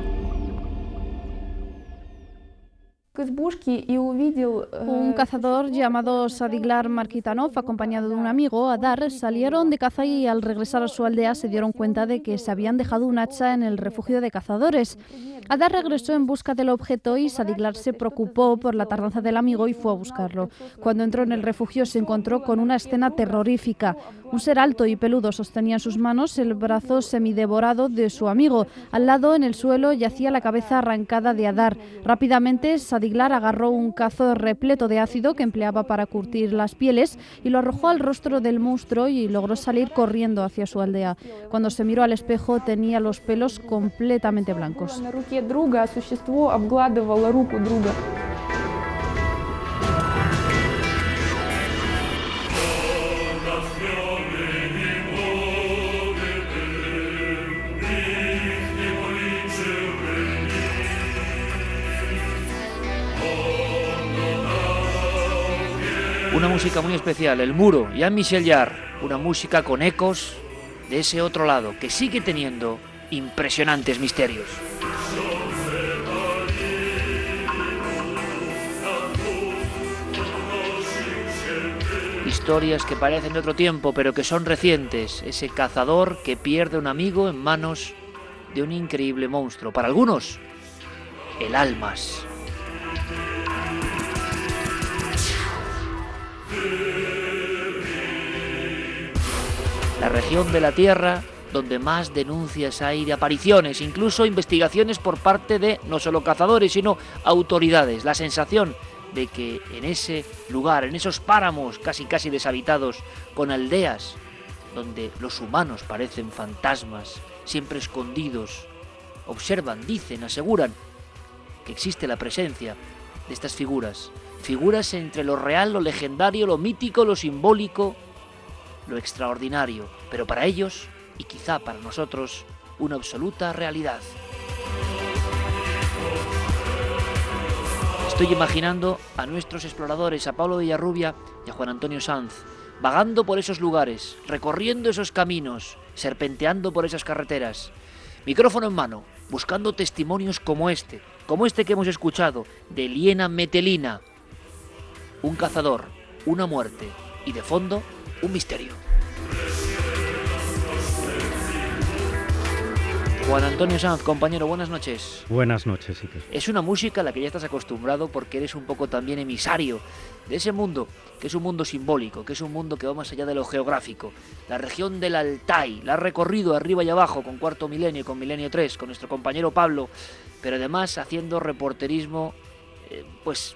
Un cazador llamado Sadiglar Markitanov, acompañado de un amigo, Adar, salieron de caza y al regresar a su aldea se dieron cuenta de que se habían dejado un hacha en el refugio de cazadores. Adar regresó en busca del objeto y Sadiglar se preocupó por la tardanza del amigo y fue a buscarlo. Cuando entró en el refugio se encontró con una escena terrorífica. Un ser alto y peludo sostenía en sus manos el brazo semidevorado de su amigo. Al lado, en el suelo, yacía la cabeza arrancada de Adar. Rápidamente, Sadiglar agarró un cazo repleto de ácido que empleaba para curtir las pieles y lo arrojó al rostro del monstruo y logró salir corriendo hacia su aldea. Cuando se miró al espejo tenía los pelos completamente blancos. Música muy especial, El Muro, Jean-Michel Jarre, una música con ecos de ese otro lado que sigue teniendo impresionantes misterios. Historias que parecen de otro tiempo, pero que son recientes. Ese cazador que pierde un amigo en manos de un increíble monstruo. Para algunos, el Almas. La región de la Tierra donde más denuncias hay de apariciones, incluso investigaciones por parte de no solo cazadores, sino autoridades. La sensación de que en ese lugar, en esos páramos casi casi deshabitados, con aldeas donde los humanos parecen fantasmas, siempre escondidos, observan, dicen, aseguran que existe la presencia de estas figuras, figuras entre lo real, lo legendario, lo mítico, lo simbólico, lo extraordinario, pero para ellos y quizá para nosotros una absoluta realidad. Estoy imaginando a nuestros exploradores, a Pablo Villarrubia y a Juan Antonio Sanz, vagando por esos lugares, recorriendo esos caminos, serpenteando por esas carreteras, micrófono en mano, buscando testimonios como este, como este que hemos escuchado, de Liena Metelina, un cazador, una muerte y de fondo un misterio. Juan Antonio Sanz, compañero, buenas noches. Buenas noches, Iker. Es una música a la que ya estás acostumbrado porque eres un poco también emisario de ese mundo, que es un mundo simbólico, que es un mundo que va más allá de lo geográfico. La región del Altai, la has recorrido arriba y abajo con Cuarto Milenio, con Milenio 3, con nuestro compañero Pablo, pero además haciendo reporterismo, eh, pues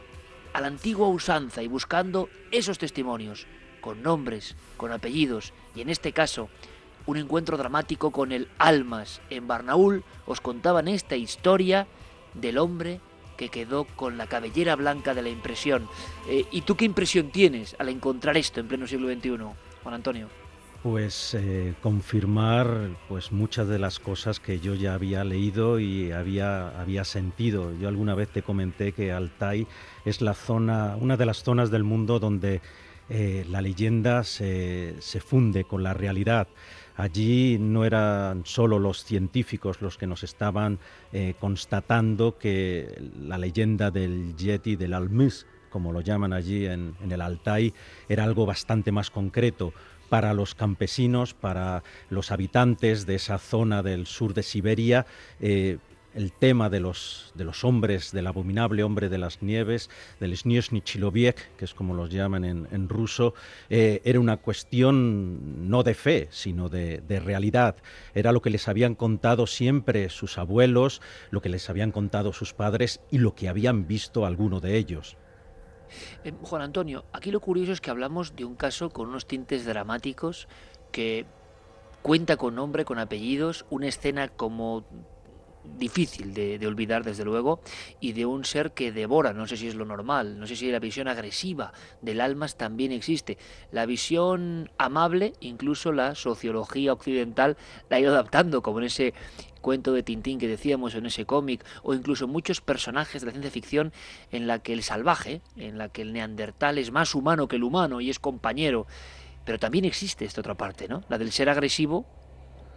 a la antigua usanza y buscando esos testimonios, con nombres, con apellidos, y en este caso un encuentro dramático con el Almas. En Barnaúl os contaban esta historia del hombre que quedó con la cabellera blanca de la impresión. Eh, ¿Y tú qué impresión tienes al encontrar esto en pleno siglo XXI, Juan Antonio? Pues eh, confirmar pues muchas de las cosas que yo ya había leído y había, había sentido. Yo alguna vez te comenté que Altai es la zona, una de las zonas del mundo donde eh, la leyenda se, se funde con la realidad. Allí no eran solo los científicos los que nos estaban eh, constatando que la leyenda del Yeti del Almis, como lo llaman allí en, el Altai, era algo bastante más concreto. para los campesinos, para los habitantes de esa zona del sur de Siberia, eh, el tema de los, de los hombres, del abominable hombre de las nieves, del Sniezhny Chiloviek, que es como los llaman en, ruso, eh, era una cuestión no de fe, sino de, realidad. Era lo que les habían contado siempre sus abuelos, lo que les habían contado sus padres y lo que habían visto alguno de ellos. Eh, Juan Antonio, aquí lo curioso es que hablamos de un caso con unos tintes dramáticos que cuenta con nombre, con apellidos, una escena como difícil de, olvidar desde luego y de un ser que devora, no sé si es lo normal, no sé si la visión agresiva del almas también existe. La visión amable, incluso la sociología occidental la ha ido adaptando, como en ese cuento de Tintín que decíamos en ese cómic, o incluso muchos personajes de la ciencia ficción en la que el salvaje, en la que el neandertal es más humano que el humano y es compañero. Pero también existe esta otra parte, ¿no? La del ser agresivo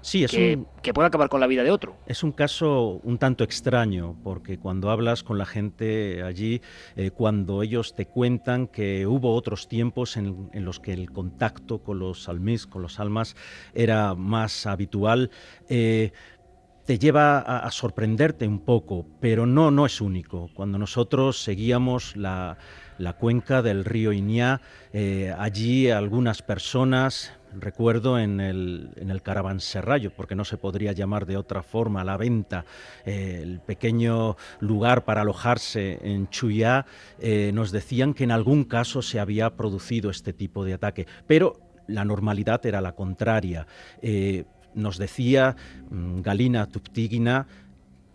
Sí, es que, puede acabar con la vida de otro. Es un caso un tanto extraño, porque cuando hablas con la gente allí, eh, cuando ellos te cuentan que hubo otros tiempos en, los que el contacto con los almis, con los almas, era más habitual, eh, te lleva a, sorprenderte un poco, pero no, no es único. Cuando nosotros seguíamos la, cuenca del río Iñá, eh, allí algunas personas recuerdo en el, en el caravanserrayo, porque no se podría llamar de otra forma, la venta, eh, el pequeño lugar para alojarse en Chuyá, eh, nos decían que en algún caso se había producido este tipo de ataque, pero la normalidad era la contraria. Nos decía mm, Galina Tuptigina,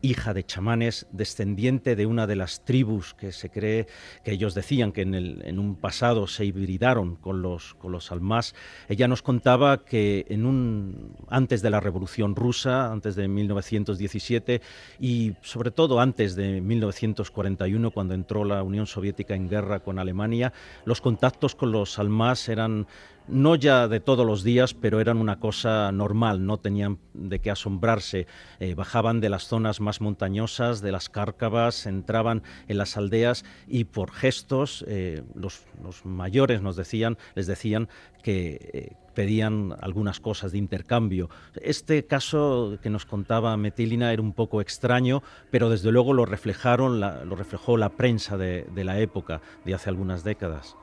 hija de chamanes, descendiente de una de las tribus que se cree que ellos decían que en, el, en un pasado se hibridaron con los, con los almás. Ella nos contaba que en un, antes de la Revolución Rusa, antes de 1917 y sobre todo antes de 1941, cuando entró la Unión Soviética en guerra con Alemania, los contactos con los almás eran no ya de todos los días, pero eran una cosa normal, no tenían de qué asombrarse. Eh, bajaban de las zonas más montañosas, de las cárcavas, entraban en las aldeas y por gestos eh, los, mayores nos decían, les decían que eh, pedían algunas cosas de intercambio. Este caso que nos contaba Metilina era un poco extraño, pero desde luego lo reflejaron, lo reflejó la prensa de la época, de hace algunas décadas.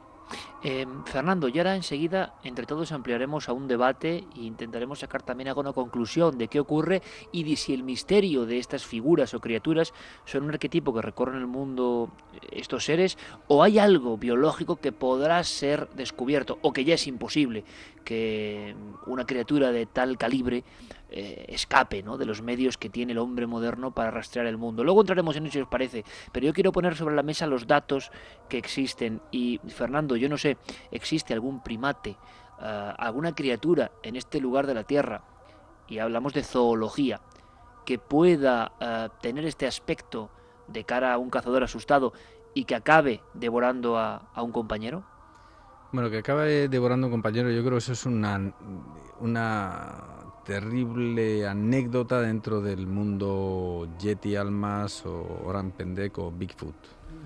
Eh, Fernando, y ahora enseguida entre todos ampliaremos a un debate e intentaremos sacar también alguna conclusión de qué ocurre y de si el misterio de estas figuras o criaturas son un arquetipo que recorren el mundo eh, estos seres o hay algo biológico que podrá ser descubierto o que ya es imposible que una criatura de tal calibre eh, escape ¿no? de los medios que tiene el hombre moderno para rastrear el mundo. Luego entraremos en eso si os parece, pero yo quiero poner sobre la mesa los datos que existen. Y Fernando, yo no sé, ¿existe algún primate, eh, alguna criatura en este lugar de la Tierra? Y hablamos de zoología, que pueda eh, tener este aspecto de cara a un cazador asustado y que acabe devorando a, a un compañero? Bueno, que acabe devorando a un compañero, yo creo que eso es una, una terrible anécdota dentro del mundo Yeti Almas o Oran Pendek o Bigfoot.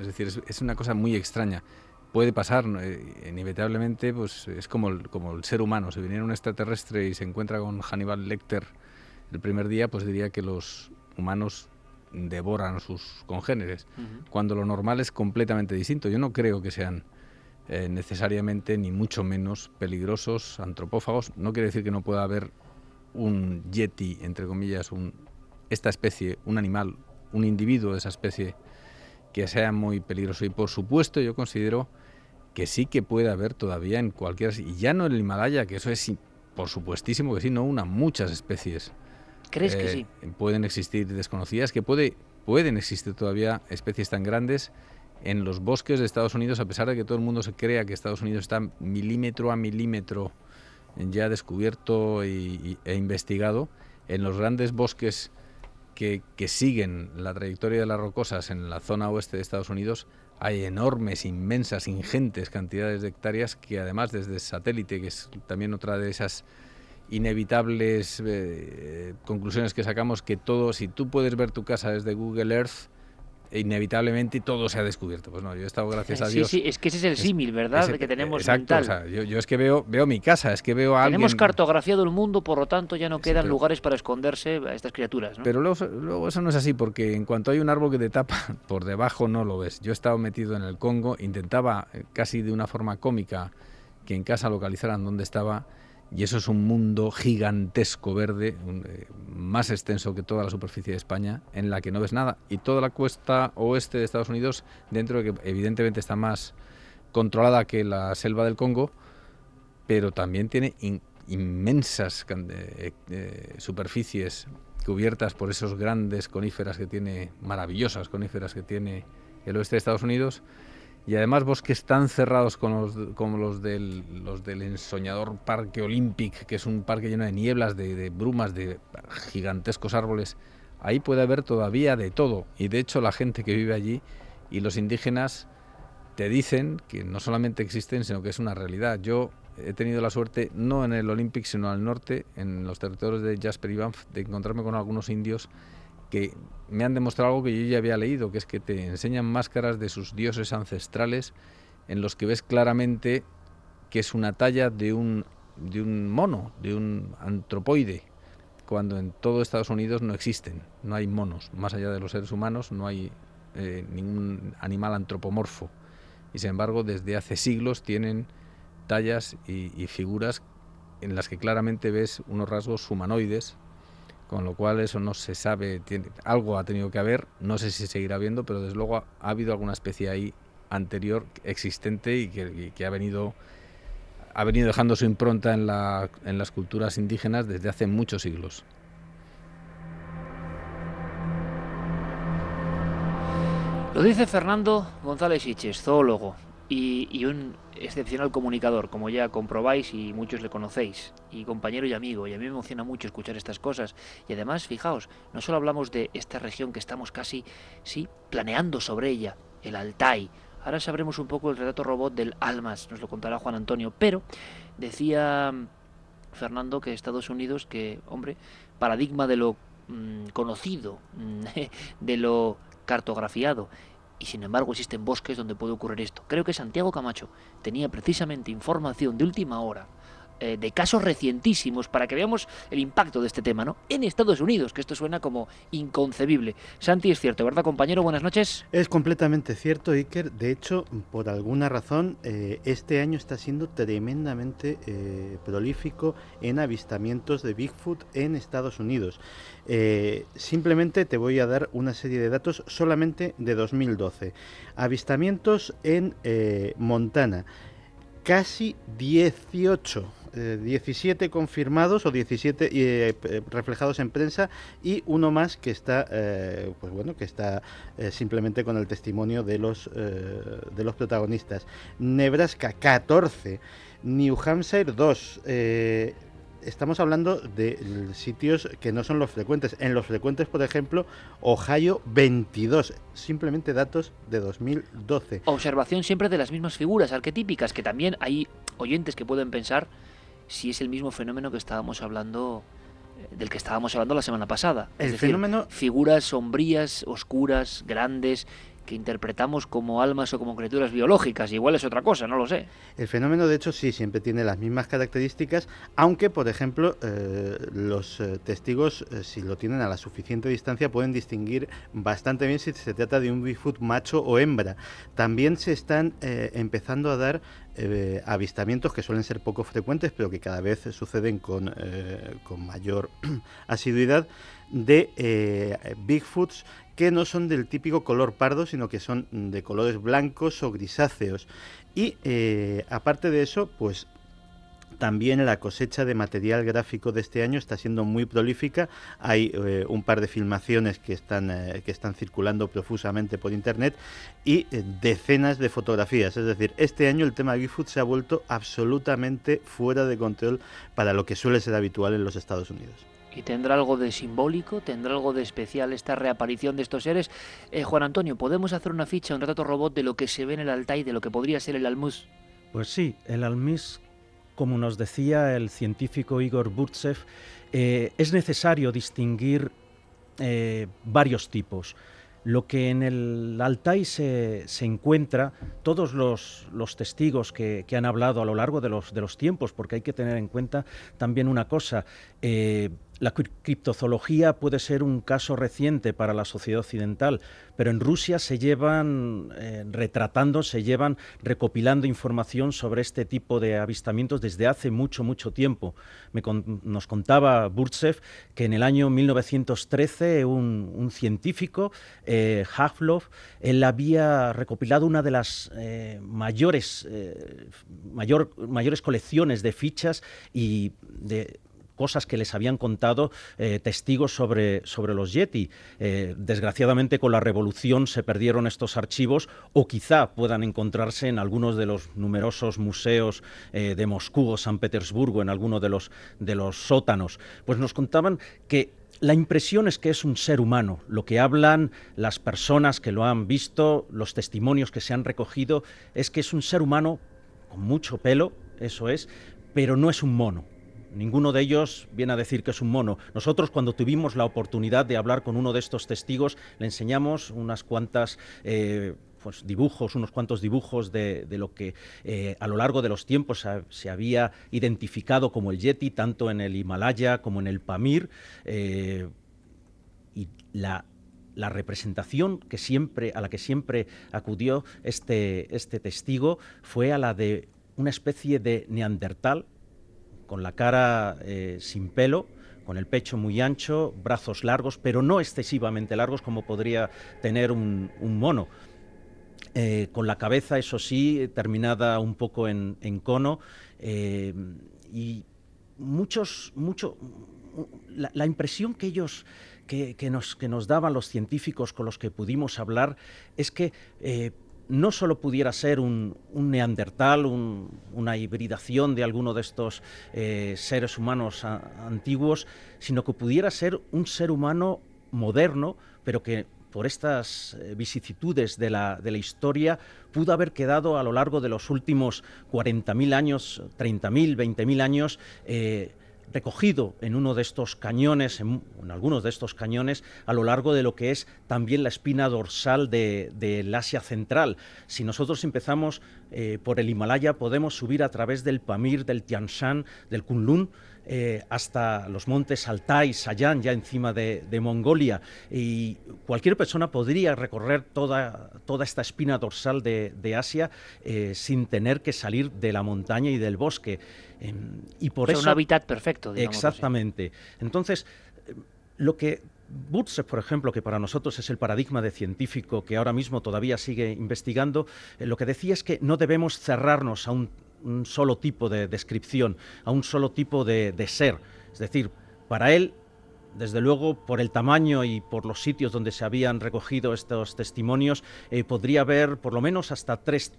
Es decir, es, una cosa muy extraña. Puede pasar, eh, inevitablemente, pues es como el, como el ser humano. Si viniera un extraterrestre y se encuentra con Hannibal Lecter el primer día, pues diría que los humanos devoran sus congéneres, cuando lo normal es completamente distinto. Yo no creo que sean eh, necesariamente ni mucho menos peligrosos, antropófagos. No quiere decir que no pueda haber un yeti, entre comillas, un, esta especie, un animal, un individuo de esa especie que sea muy peligroso. Y por supuesto yo considero que sí que puede haber todavía en cualquier... Y ya no en el Himalaya, que eso es por supuestísimo que sí, no una, muchas especies. ¿Crees que eh, sí? Pueden existir desconocidas, que puede, pueden existir todavía especies tan grandes en los bosques de Estados Unidos, a pesar de que todo el mundo se crea que Estados Unidos está milímetro a milímetro ya descubierto e investigado en los grandes bosques que, siguen la trayectoria de las rocosas en la zona oeste de Estados Unidos, hay enormes, inmensas, ingentes cantidades de hectáreas que además desde satélite, que es también otra de esas inevitables eh, conclusiones que sacamos, que todo, si tú puedes ver tu casa desde Google Earth, inevitablemente todo se ha descubierto. Pues no, yo he estado, gracias a Dios. Sí, sí, es que ese es el símil, ¿verdad? que tenemos exacto, O sea, yo, es que veo, veo mi casa, es que veo a Tenemos cartografiado el mundo, por lo tanto ya no quedan lugares para esconderse a estas criaturas. Pero luego, luego eso no es así, porque en cuanto hay un árbol que te tapa, por debajo no lo ves. Yo he estado metido en el Congo, intentaba eh, casi de una forma cómica que en casa localizaran dónde estaba y eso es un mundo gigantesco verde, eh, más extenso que toda la superficie de España, en la que no ves nada. Y toda la costa oeste de Estados Unidos, dentro de que evidentemente está más controlada que la selva del Congo, pero también tiene inmensas eh, eh, superficies cubiertas por esos grandes coníferas que tiene, maravillosas coníferas que tiene el oeste de Estados Unidos y además bosques tan cerrados como los, como los, del, los del ensoñador Parque Olympic, que es un parque lleno de nieblas, de, brumas, de gigantescos árboles, ahí puede haber todavía de todo. Y de hecho la gente que vive allí y los indígenas te dicen que no solamente existen, sino que es una realidad. Yo he tenido la suerte, no en el Olympic, sino al norte, en los territorios de Jasper y Banff, de encontrarme con algunos indios que me han demostrado algo que yo ya había leído, que es que te enseñan máscaras de sus dioses ancestrales en los que ves claramente que es una talla de un, de un mono, de un antropoide, cuando en todo Estados Unidos no existen, no hay monos, más allá de los seres humanos no hay eh, ningún animal antropomorfo. Y sin embargo, desde hace siglos tienen tallas y, y figuras en las que claramente ves unos rasgos humanoides con lo cual eso no se sabe, tiene, algo ha tenido que haber, no sé si seguirá habiendo, pero desde luego ha, habido alguna especie ahí anterior existente y que, ha venido ha venido dejando su impronta en, la, en las culturas indígenas desde hace muchos siglos. Lo dice Fernando González Iches, zoólogo y un excepcional comunicador, como ya comprobáis y muchos le conocéis, y compañero y amigo, y a mí me emociona mucho escuchar estas cosas. Y además, fijaos, no solo hablamos de esta región que estamos casi, sí, planeando sobre ella, el Altai. Ahora sabremos un poco el retrato robot del Almas, nos lo contará Juan Antonio, pero decía Fernando que Estados Unidos, que, hombre, paradigma de lo mm, conocido, mm, de lo cartografiado, y sin embargo existen bosques donde puede ocurrir esto. Creo que Santiago Camacho tenía precisamente información de última hora eh, de casos recientísimos para que veamos el impacto de este tema, ¿no? En Estados Unidos, que esto suena como inconcebible. Santi, es cierto, ¿verdad, compañero? Buenas noches. Es completamente cierto, Iker. De hecho, por alguna razón, eh, este año está siendo tremendamente eh, prolífico en avistamientos de Bigfoot en Estados Unidos. simplemente te voy a dar una serie de datos solamente de 2012. Avistamientos en Montana casi 18 17 eh, confirmados o 17 eh, reflejados en prensa y uno más que está, eh, pues bueno, que está simplemente con el testimonio de los, de los protagonistas. Nebraska 14, New Hampshire 2 estamos hablando de sitios que no son los frecuentes. En los frecuentes, por ejemplo, Ohio 22, simplemente datos de 2012. Observación siempre de las mismas figuras arquetípicas, que también hay oyentes que pueden pensar si es el mismo fenómeno que estábamos hablando eh, del que estábamos hablando la semana pasada. El fenómeno figuras sombrías, oscuras, grandes que interpretamos como almas o como criaturas biológicas. Igual es otra cosa, no lo sé. El fenómeno, de hecho, sí, siempre tiene las mismas características, aunque, por ejemplo, eh, los eh, testigos, si lo tienen a la suficiente distancia, pueden distinguir bastante bien si se trata de un Bigfoot macho o hembra. También se están empezando a dar eh, avistamientos que suelen ser poco frecuentes, pero que cada vez suceden con, eh, con mayor asiduidad, de eh, Bigfoots que no son del típico color pardo, sino que son de colores blancos o grisáceos. Y aparte de eso, pues también la cosecha de material gráfico de este año está siendo muy prolífica. Hay eh, un par de filmaciones que están, eh, que están circulando profusamente por internet y eh, decenas de fotografías. Es decir, este año el tema Bigfoot se ha vuelto absolutamente fuera de control para lo que suele ser habitual en los Estados Unidos. ¿Y tendrá algo de simbólico? ¿Tendrá algo de especial esta reaparición de estos seres? Juan Antonio, ¿podemos hacer una ficha, un retrato robot de lo que se ve en el Altai, de lo que podría ser el Almus? Pues sí, el Almus como nos decía el científico Igor Burtsev, eh, es necesario distinguir eh, varios tipos. Lo que en el Altai se, encuentra, todos los, testigos que, han hablado a lo largo de los, de los tiempos, porque hay que tener en cuenta también una cosa, eh, la criptozoología puede ser un caso reciente para la sociedad occidental, pero en Rusia se llevan eh, retratando, se llevan recopilando información sobre este tipo de avistamientos desde hace mucho, mucho tiempo. nos contaba Burtsev que en el año 1913 un, científico, eh, él había recopilado una de las eh, mayores, eh, mayor, mayores colecciones de fichas y de cosas que les habían contado eh, testigos sobre, sobre los Yeti. Eh, desgraciadamente con la revolución se perdieron estos archivos o quizá puedan encontrarse en algunos de los numerosos museos eh, de Moscú o San Petersburgo, en alguno de los, de los sótanos. Pues nos contaban que la impresión es que es un ser humano. Lo que hablan las personas que lo han visto, los testimonios que se han recogido, es que es un ser humano con mucho pelo, eso es, pero no es un mono Ninguno de ellos viene a decir que es un mono. Nosotros cuando tuvimos la oportunidad de hablar con uno de estos testigos, le enseñamos unas cuantas... Eh, pues, dibujos, unos cuantos dibujos de, lo que eh, a lo largo de los tiempos se, había identificado como el Yeti, tanto en el Himalaya como en el Pamir. Eh, y la, representación que siempre, a la que siempre acudió este, este testigo fue a la de una especie de neandertal, con la cara eh, sin pelo, con el pecho muy ancho, brazos largos, pero no excesivamente largos como podría tener un, mono. Eh, con la cabeza, eso sí, terminada un poco en, cono, eh, y muchos, mucho, la, impresión que ellos, que, nos, que nos daban los científicos con los que pudimos hablar, es que no solo pudiera ser un, neandertal, una hibridación de alguno de estos eh, seres humanos antiguos, sino que pudiera ser un ser humano moderno, pero que por estas eh, vicisitudes de la, historia pudo haber quedado a lo largo de los últimos 40.000 años, 30.000, 20.000 años, eh, recogido en uno de estos cañones, en, algunos de estos cañones, a lo largo de lo que es también la espina dorsal del de, Asia Central. Si nosotros empezamos eh, por el Himalaya, podemos subir a través del Pamir, del Tian Shan, del Kunlun, eh, hasta los montes Altai, Sayan, ya encima de, Mongolia. Y cualquier persona podría recorrer toda, toda esta espina dorsal de, Asia eh, sin tener que salir de la montaña y del bosque. Em, y por eso, un hábitat perfecto. Exactamente. Entonces, lo que Butzev, por ejemplo, que para nosotros es el paradigma de científico que ahora mismo todavía sigue investigando, eh, lo que decía es que no debemos cerrarnos a un un solo tipo de descripción, a un solo tipo de, ser. Es decir, para él, desde luego, por el tamaño y por los sitios donde se habían recogido estos testimonios, eh, podría haber por lo menos hasta tres,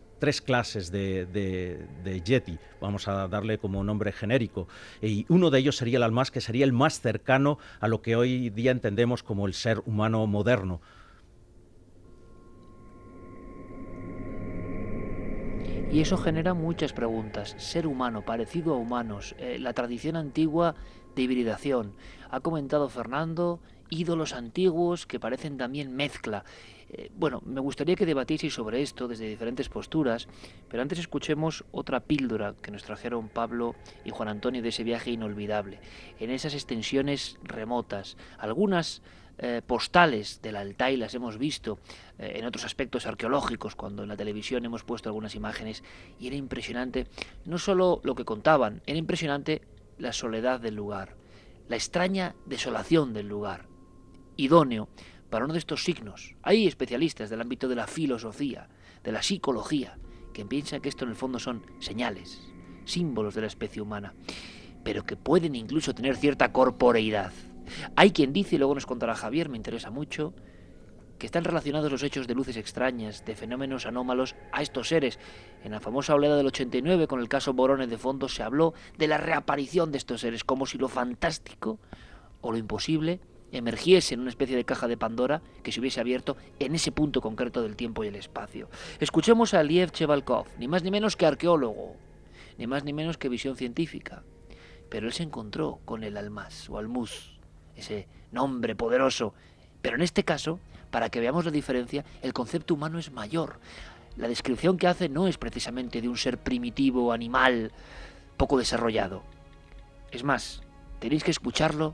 clases de, de, Yeti, vamos a darle como nombre genérico. Y uno de ellos sería el almas, que sería el más cercano a lo que hoy día entendemos como el ser humano moderno. Y eso genera muchas preguntas. Ser humano, parecido a humanos, eh, la tradición antigua de hibridación. Ha comentado Fernando, ídolos antiguos que parecen también mezcla. Eh, bueno, me gustaría que debatieseis sobre esto desde diferentes posturas, pero antes escuchemos otra píldora que nos trajeron Pablo y Juan Antonio de ese viaje inolvidable, en esas extensiones remotas, algunas eh, postales del Altai las hemos visto eh, en otros aspectos arqueológicos, cuando en la televisión hemos puesto algunas imágenes, y era impresionante no solo lo que contaban, era impresionante la soledad del lugar, la extraña desolación del lugar, idóneo para uno de estos signos. Hay especialistas del ámbito de la filosofía, de la psicología, que piensan que esto en el fondo son señales, símbolos de la especie humana, pero que pueden incluso tener cierta corporeidad. Hay quien dice, y luego nos contará Javier, me interesa mucho, que están relacionados los hechos de luces extrañas, de fenómenos anómalos a estos seres. En la famosa oleada del 89, con el caso Borones de fondo, se habló de la reaparición de estos seres, como si lo fantástico o lo imposible emergiese en una especie de caja de Pandora que se hubiese abierto en ese punto concreto del tiempo y el espacio. Escuchemos a Liev Chevalkov, ni más ni menos que arqueólogo, ni más ni menos que visión científica. Pero él se encontró con el Almas o Almus ese nombre poderoso, Pero en este caso, para que veamos la diferencia, el concepto humano es mayor. La descripción que hace no es precisamente de un ser primitivo, animal, poco desarrollado. Es más, tenéis que escucharlo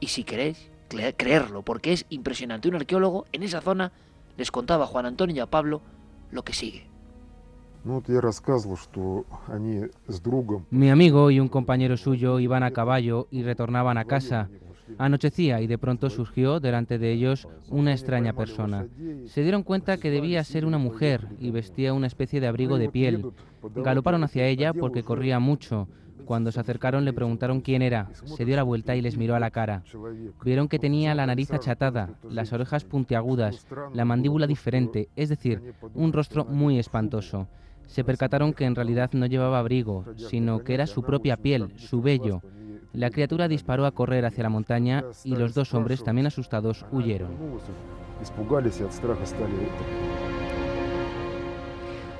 y si queréis, creerlo, porque es impresionante. Un arqueólogo en esa zona les contaba a Juan Antonio y a Pablo lo que sigue. Mi amigo y un compañero suyo iban a caballo y retornaban a casa. Anochecía y de pronto surgió delante de ellos una extraña persona. Se dieron cuenta que debía ser una mujer y vestía una especie de abrigo de piel. Galoparon hacia ella porque corría mucho. Cuando se acercaron le preguntaron quién era. Se dio la vuelta y les miró a la cara. Vieron que tenía la nariz achatada, las orejas puntiagudas, la mandíbula diferente, es decir, un rostro muy espantoso. Se percataron que en realidad no llevaba abrigo, sino que era su propia piel, su vello. La criatura disparó a correr hacia la montaña y los dos hombres, también asustados, huyeron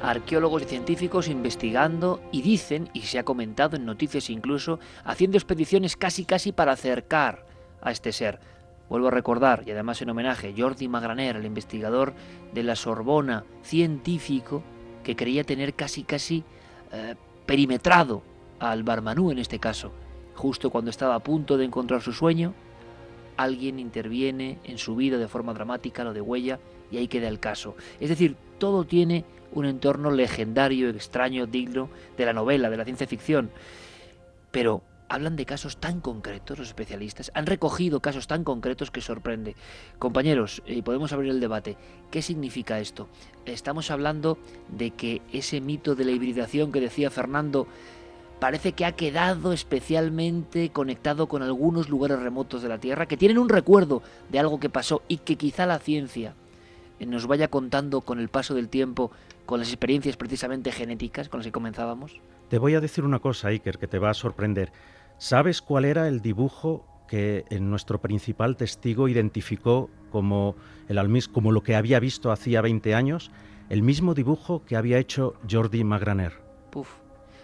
arqueólogos y científicos investigando y dicen, y se ha comentado en noticias incluso, haciendo expediciones casi casi para acercar a este ser. Vuelvo a recordar, y además en homenaje, Jordi Magraner, el investigador de la Sorbona, científico, que creía tener casi casi eh, perimetrado al Barmanú en este caso. Justo cuando estaba a punto de encontrar su sueño, alguien interviene en su vida de forma dramática, lo de huella, y ahí queda el caso. Es decir, todo tiene un entorno legendario, extraño, digno de la novela, de la ciencia ficción. Pero hablan de casos tan concretos los especialistas, han recogido casos tan concretos que sorprende. Compañeros, y podemos abrir el debate. ¿Qué significa esto? Estamos hablando de que ese mito de la hibridación que decía Fernando parece que ha quedado especialmente conectado con algunos lugares remotos de la Tierra que tienen un recuerdo de algo que pasó y que quizá la ciencia nos vaya contando con el paso del tiempo, con las experiencias precisamente genéticas con las que comenzábamos? Te voy a decir una cosa, Iker, que te va a sorprender. ¿Sabes cuál era el dibujo que nuestro principal testigo identificó como el almis, como lo que había visto hacía 20 años? El mismo dibujo que había hecho Jordi Magraner. Puf.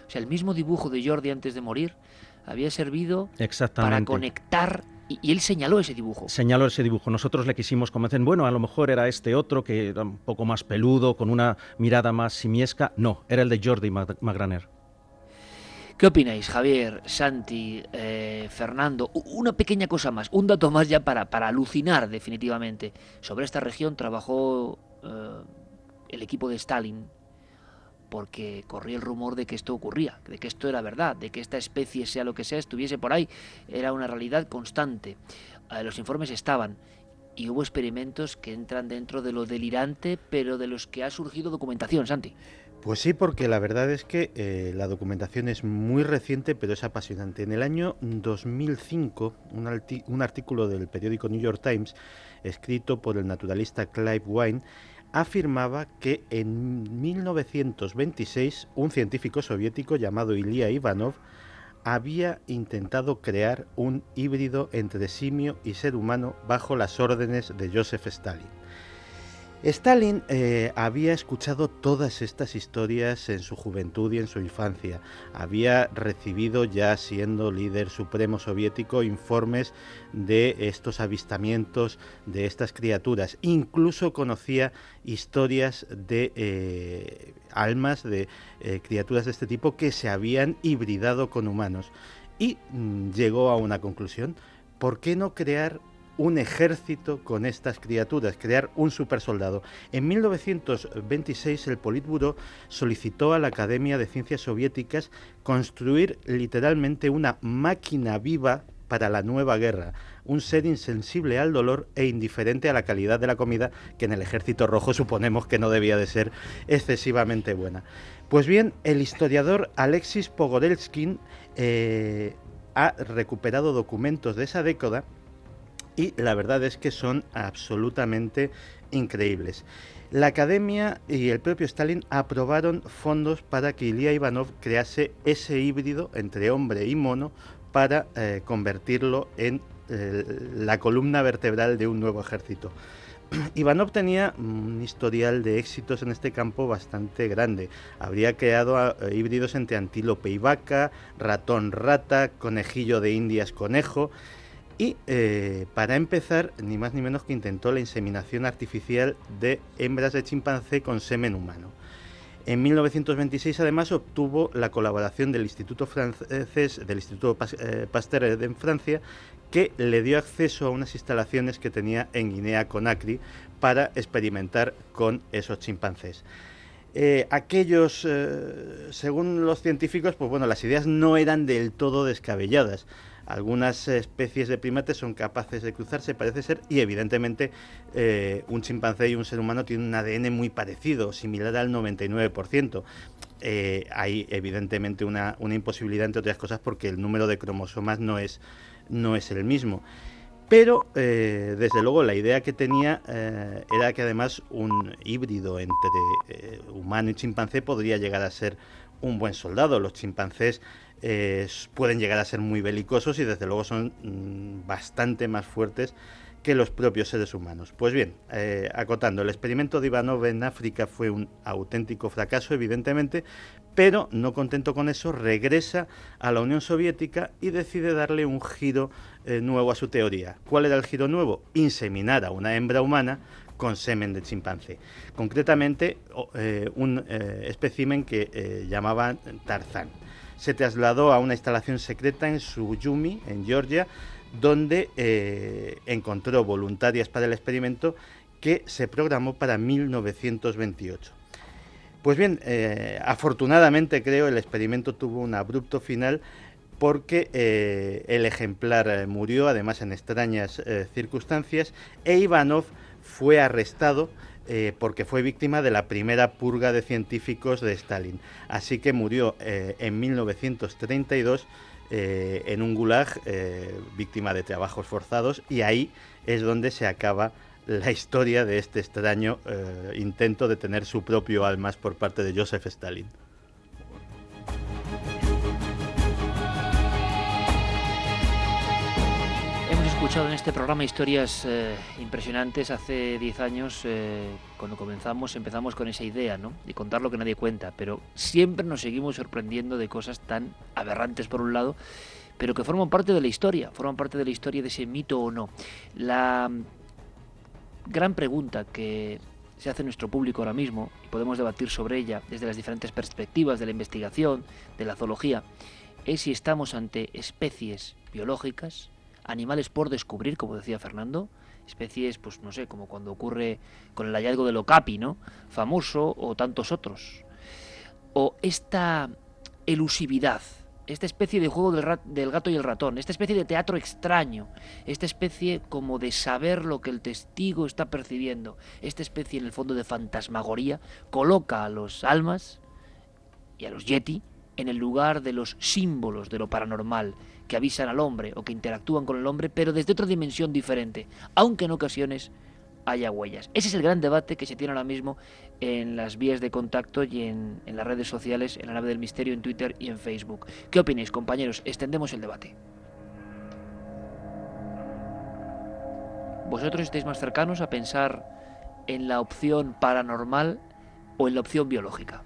O sea, el mismo dibujo de Jordi antes de morir había servido para conectar y, él señaló ese dibujo. Señaló ese dibujo. Nosotros le quisimos convencer, bueno, a lo mejor era este otro que era un poco más peludo, con una mirada más simiesca. No, era el de Jordi Magraner. ¿Qué opináis, Javier, Santi, eh, Fernando? Una pequeña cosa más, un dato más ya para, para alucinar definitivamente. Sobre esta región trabajó eh, el equipo de Stalin, porque corría el rumor de que esto ocurría, de que esto era verdad, de que esta especie, sea lo que sea, estuviese por ahí, era una realidad constante. Eh, los informes estaban y hubo experimentos que entran dentro de lo delirante, pero de los que ha surgido documentación, Santi. Pues sí, porque la verdad es que eh, la documentación es muy reciente, pero es apasionante. En el año 2005, un, un artículo del periódico New York Times, escrito por el naturalista Clive Wine, afirmaba que en 1926 un científico soviético llamado Ilya Ivanov había intentado crear un híbrido entre simio y ser humano bajo las órdenes de Joseph Stalin. Stalin eh, había escuchado todas estas historias en su juventud y en su infancia. Había recibido, ya siendo líder supremo soviético, informes de estos avistamientos de estas criaturas. Incluso conocía historias de eh, almas de eh, criaturas de este tipo que se habían hibridado con humanos. Y mm, llegó a una conclusión. ¿Por qué no crear un ejército con estas criaturas, crear un supersoldado. En 1926 el Politburo solicitó a la Academia de Ciencias Soviéticas construir literalmente una máquina viva para la nueva guerra, un ser insensible al dolor e indiferente a la calidad de la comida, que en el ejército rojo suponemos que no debía de ser excesivamente buena. Pues bien, el historiador Alexis Pogorelskin eh, ha recuperado documentos de esa década y la verdad es que son absolutamente increíbles. La academia y el propio Stalin aprobaron fondos para que Ilya Ivanov crease ese híbrido entre hombre y mono para eh, convertirlo en eh, la columna vertebral de un nuevo ejército. Ivanov tenía un historial de éxitos en este campo bastante grande. Habría creado eh, híbridos entre antílope y vaca, ratón rata, conejillo de indias conejo Y eh, para empezar, ni más ni menos que intentó la inseminación artificial de hembras de chimpancé con semen humano. En 1926 además obtuvo la colaboración del Instituto francés, del Instituto eh, Pasteur en Francia, que le dio acceso a unas instalaciones que tenía en Guinea Conakry para experimentar con esos chimpancés. Eh, aquellos, según los científicos, pues bueno, las ideas no eran del todo descabelladas. Algunas especies de primates son capaces de cruzarse, parece ser, y evidentemente eh, un chimpancé y un ser humano tienen un ADN muy parecido, similar al 99%. hay evidentemente una, imposibilidad, entre otras cosas, porque el número de cromosomas no es, no es el mismo. Pero, eh, desde luego, la idea que tenía eh, era que además un híbrido entre eh, humano y chimpancé podría llegar a ser un buen soldado. Los chimpancés pueden llegar a ser muy belicosos y desde luego son mm, bastante más fuertes que los propios seres humanos. Pues bien, acotando, el experimento de Ivanov en África fue un auténtico fracaso, evidentemente, pero no contento con eso, regresa a la Unión Soviética y decide darle un giro eh, nuevo a su teoría. ¿Cuál era el giro nuevo? Inseminar a una hembra humana con semen de chimpancé. Concretamente, eh, un eh, espécimen que llamaban Tarzán. Se trasladó a una instalación secreta en Suyumi, en Georgia, donde encontró voluntarias para el experimento que se programó para 1928. Pues bien, eh, afortunadamente creo el experimento tuvo un abrupto final porque eh, el ejemplar eh, murió, además en extrañas circunstancias, e Ivanov fue arrestado porque fue víctima de la primera purga de científicos de Stalin. Así que murió en 1932 en un gulag, víctima de trabajos forzados, y ahí es donde se acaba la historia de este extraño eh, intento de tener su propio almas por parte de Joseph Stalin. Escuchado en este programa historias eh, impresionantes. Hace 10 años, eh, cuando comenzamos, empezamos con esa idea, ¿no? De contar lo que nadie cuenta, pero siempre nos seguimos sorprendiendo de cosas tan aberrantes por un lado, pero que forman parte de la historia, forman parte de la historia de ese mito o no. La gran pregunta que se hace nuestro público ahora mismo, y podemos debatir sobre ella desde las diferentes perspectivas de la investigación, de la zoología, es si estamos ante especies biológicas, animales por descubrir, como decía Fernando, especies, pues no sé, como cuando ocurre con el hallazgo del Okapi, ¿no? Famoso, o tantos otros. O esta elusividad esta especie de juego del, gato y el ratón, esta especie de teatro extraño, esta especie como de saber lo que el testigo está percibiendo, esta especie en el fondo de fantasmagoría, coloca a los almas y a los yeti en el lugar de los símbolos de lo paranormal que avisan al hombre o que interactúan con el hombre, pero desde otra dimensión diferente, aunque en ocasiones haya huellas. Ese es el gran debate que se tiene ahora mismo en las vías de contacto y en, las redes sociales, en la nave del misterio, en Twitter y en Facebook. ¿Qué opináis, compañeros? Extendemos el debate. ¿Vosotros estáis más cercanos a pensar en la opción paranormal o en la opción biológica?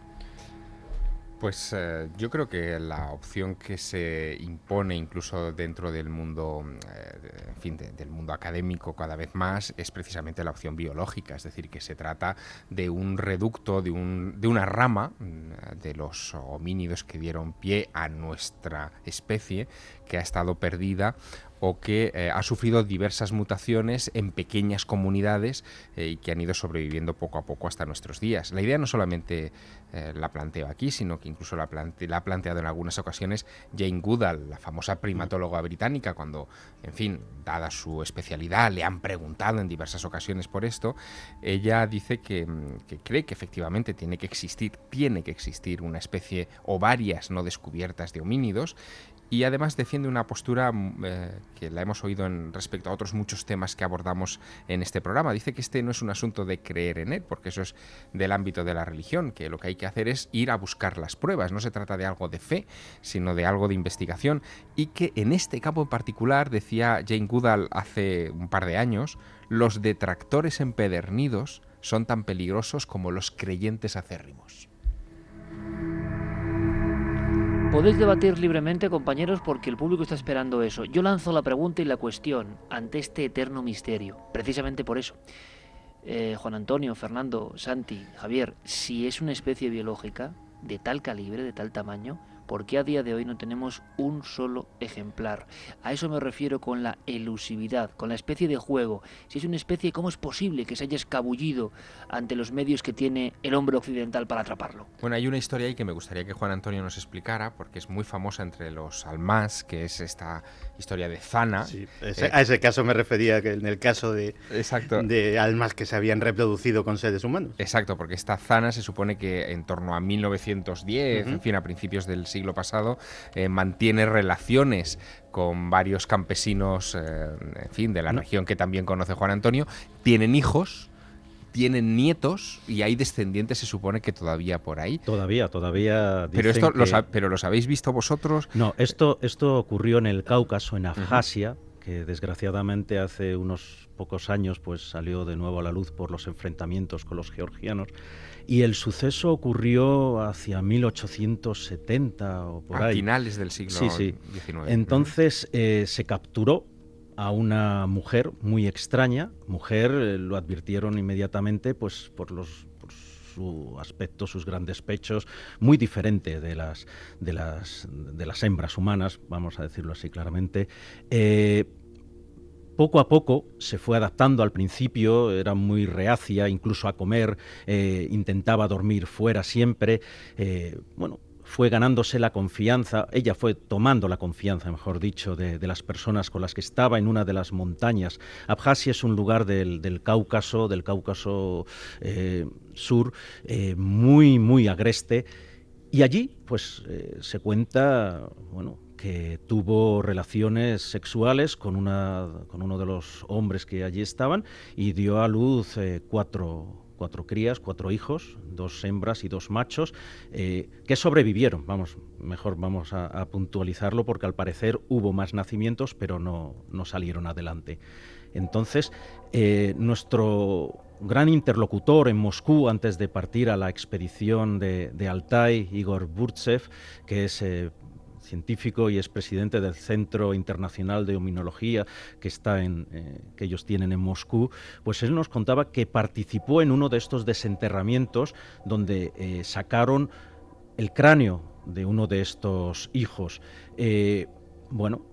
Pues eh, yo creo que la opción que se impone incluso dentro del mundo, eh, en fin, del mundo académico cada vez más es precisamente la opción biológica, es decir, que se trata de un reducto, de, un, de una rama mm, de los homínidos que dieron pie a nuestra especie que ha estado perdida o que eh, ha sufrido diversas mutaciones en pequeñas comunidades eh, y que han ido sobreviviendo poco a poco hasta nuestros días. La idea no solamente eh, la planteo aquí, sino que incluso la, ha planteado en algunas ocasiones Jane Goodall, la famosa primatóloga británica, cuando, en fin, dada su especialidad, le han preguntado en diversas ocasiones por esto, ella dice que, mm, que cree que efectivamente tiene que existir, tiene que existir una especie o varias no descubiertas de homínidos y además defiende una postura mm, eh, que la hemos oído en respecto a otros muchos temas que abordamos en este programa. Dice que este no es un asunto de creer en él, porque eso es del ámbito de la religión, que lo que hay que hacer es ir a buscar las pruebas. No se trata de algo de fe, sino de algo de investigación. Y que en este campo en particular, decía Jane Goodall hace un par de años, los detractores empedernidos son tan peligrosos como los creyentes acérrimos. Podéis debatir libremente, compañeros, porque el público está esperando eso. Yo lanzo la pregunta y la cuestión ante este eterno misterio, precisamente por eso. Eh, Juan Antonio, Fernando, Santi, Javier, si es una especie biológica de tal calibre, de tal tamaño, ¿Por qué a día de hoy no tenemos un solo ejemplar? A eso me refiero con la elusividad, con la especie de juego. Si es una especie, ¿cómo es posible que se haya escabullido ante los medios que tiene el hombre occidental para atraparlo? Bueno, hay una historia ahí que me gustaría que Juan Antonio nos explicara, porque es muy famosa entre los almas, que es esta historia de Zana. Sí, eh, a ese caso me refería que en el caso de, exacto. de almas que se habían reproducido con seres humanos. Exacto, porque esta Zana se supone que en torno a 1910, en fin, a principios del siglo siglo pasado, eh, mantiene relaciones con varios campesinos, eh, en fin, de la región que también conoce Juan Antonio, tienen hijos, tienen nietos y hay descendientes, se supone que todavía por ahí. Todavía, todavía. Pero esto, los, pero los habéis visto vosotros. No, esto, esto ocurrió en el Cáucaso, en Abjasia, que desgraciadamente hace unos pocos años, pues salió de nuevo a la luz por los enfrentamientos con los georgianos. Y el suceso ocurrió hacia 1870 o por a ahí. finales del siglo sí, sí. Entonces eh, se capturó a una mujer muy extraña. Mujer, eh, lo advirtieron inmediatamente pues por los su aspecto, sus grandes pechos, muy diferente de las, de las, de las hembras humanas, vamos a decirlo así claramente. Eh, poco a poco se fue adaptando. Al principio, era muy reacia incluso a comer, eh, intentaba dormir fuera siempre, eh, bueno, fue ganándose la confianza, ella fue tomando la confianza, mejor dicho, de, las personas con las que estaba en una de las montañas. Abjasia es un lugar del, Cáucaso, del Cáucaso eh, sur, muy, muy agreste, y allí, pues, se cuenta, bueno, que tuvo relaciones sexuales con, una, con uno de los hombres que allí estaban y dio a luz eh, cuatro, cuatro crías, cuatro hijos, dos hembras y dos machos, eh, que sobrevivieron. Vamos, mejor vamos a, puntualizarlo porque al parecer hubo más nacimientos, pero no, no salieron adelante. Entonces, eh, nuestro gran interlocutor en Moscú antes de partir a la expedición de, de Altai, Igor Burtsev, que es científico y es presidente del Centro Internacional de Ominología que, está en, eh, que ellos tienen en Moscú, pues él nos contaba que participó en uno de estos desenterramientos donde eh, sacaron el cráneo de uno de estos hijos. Eh, bueno,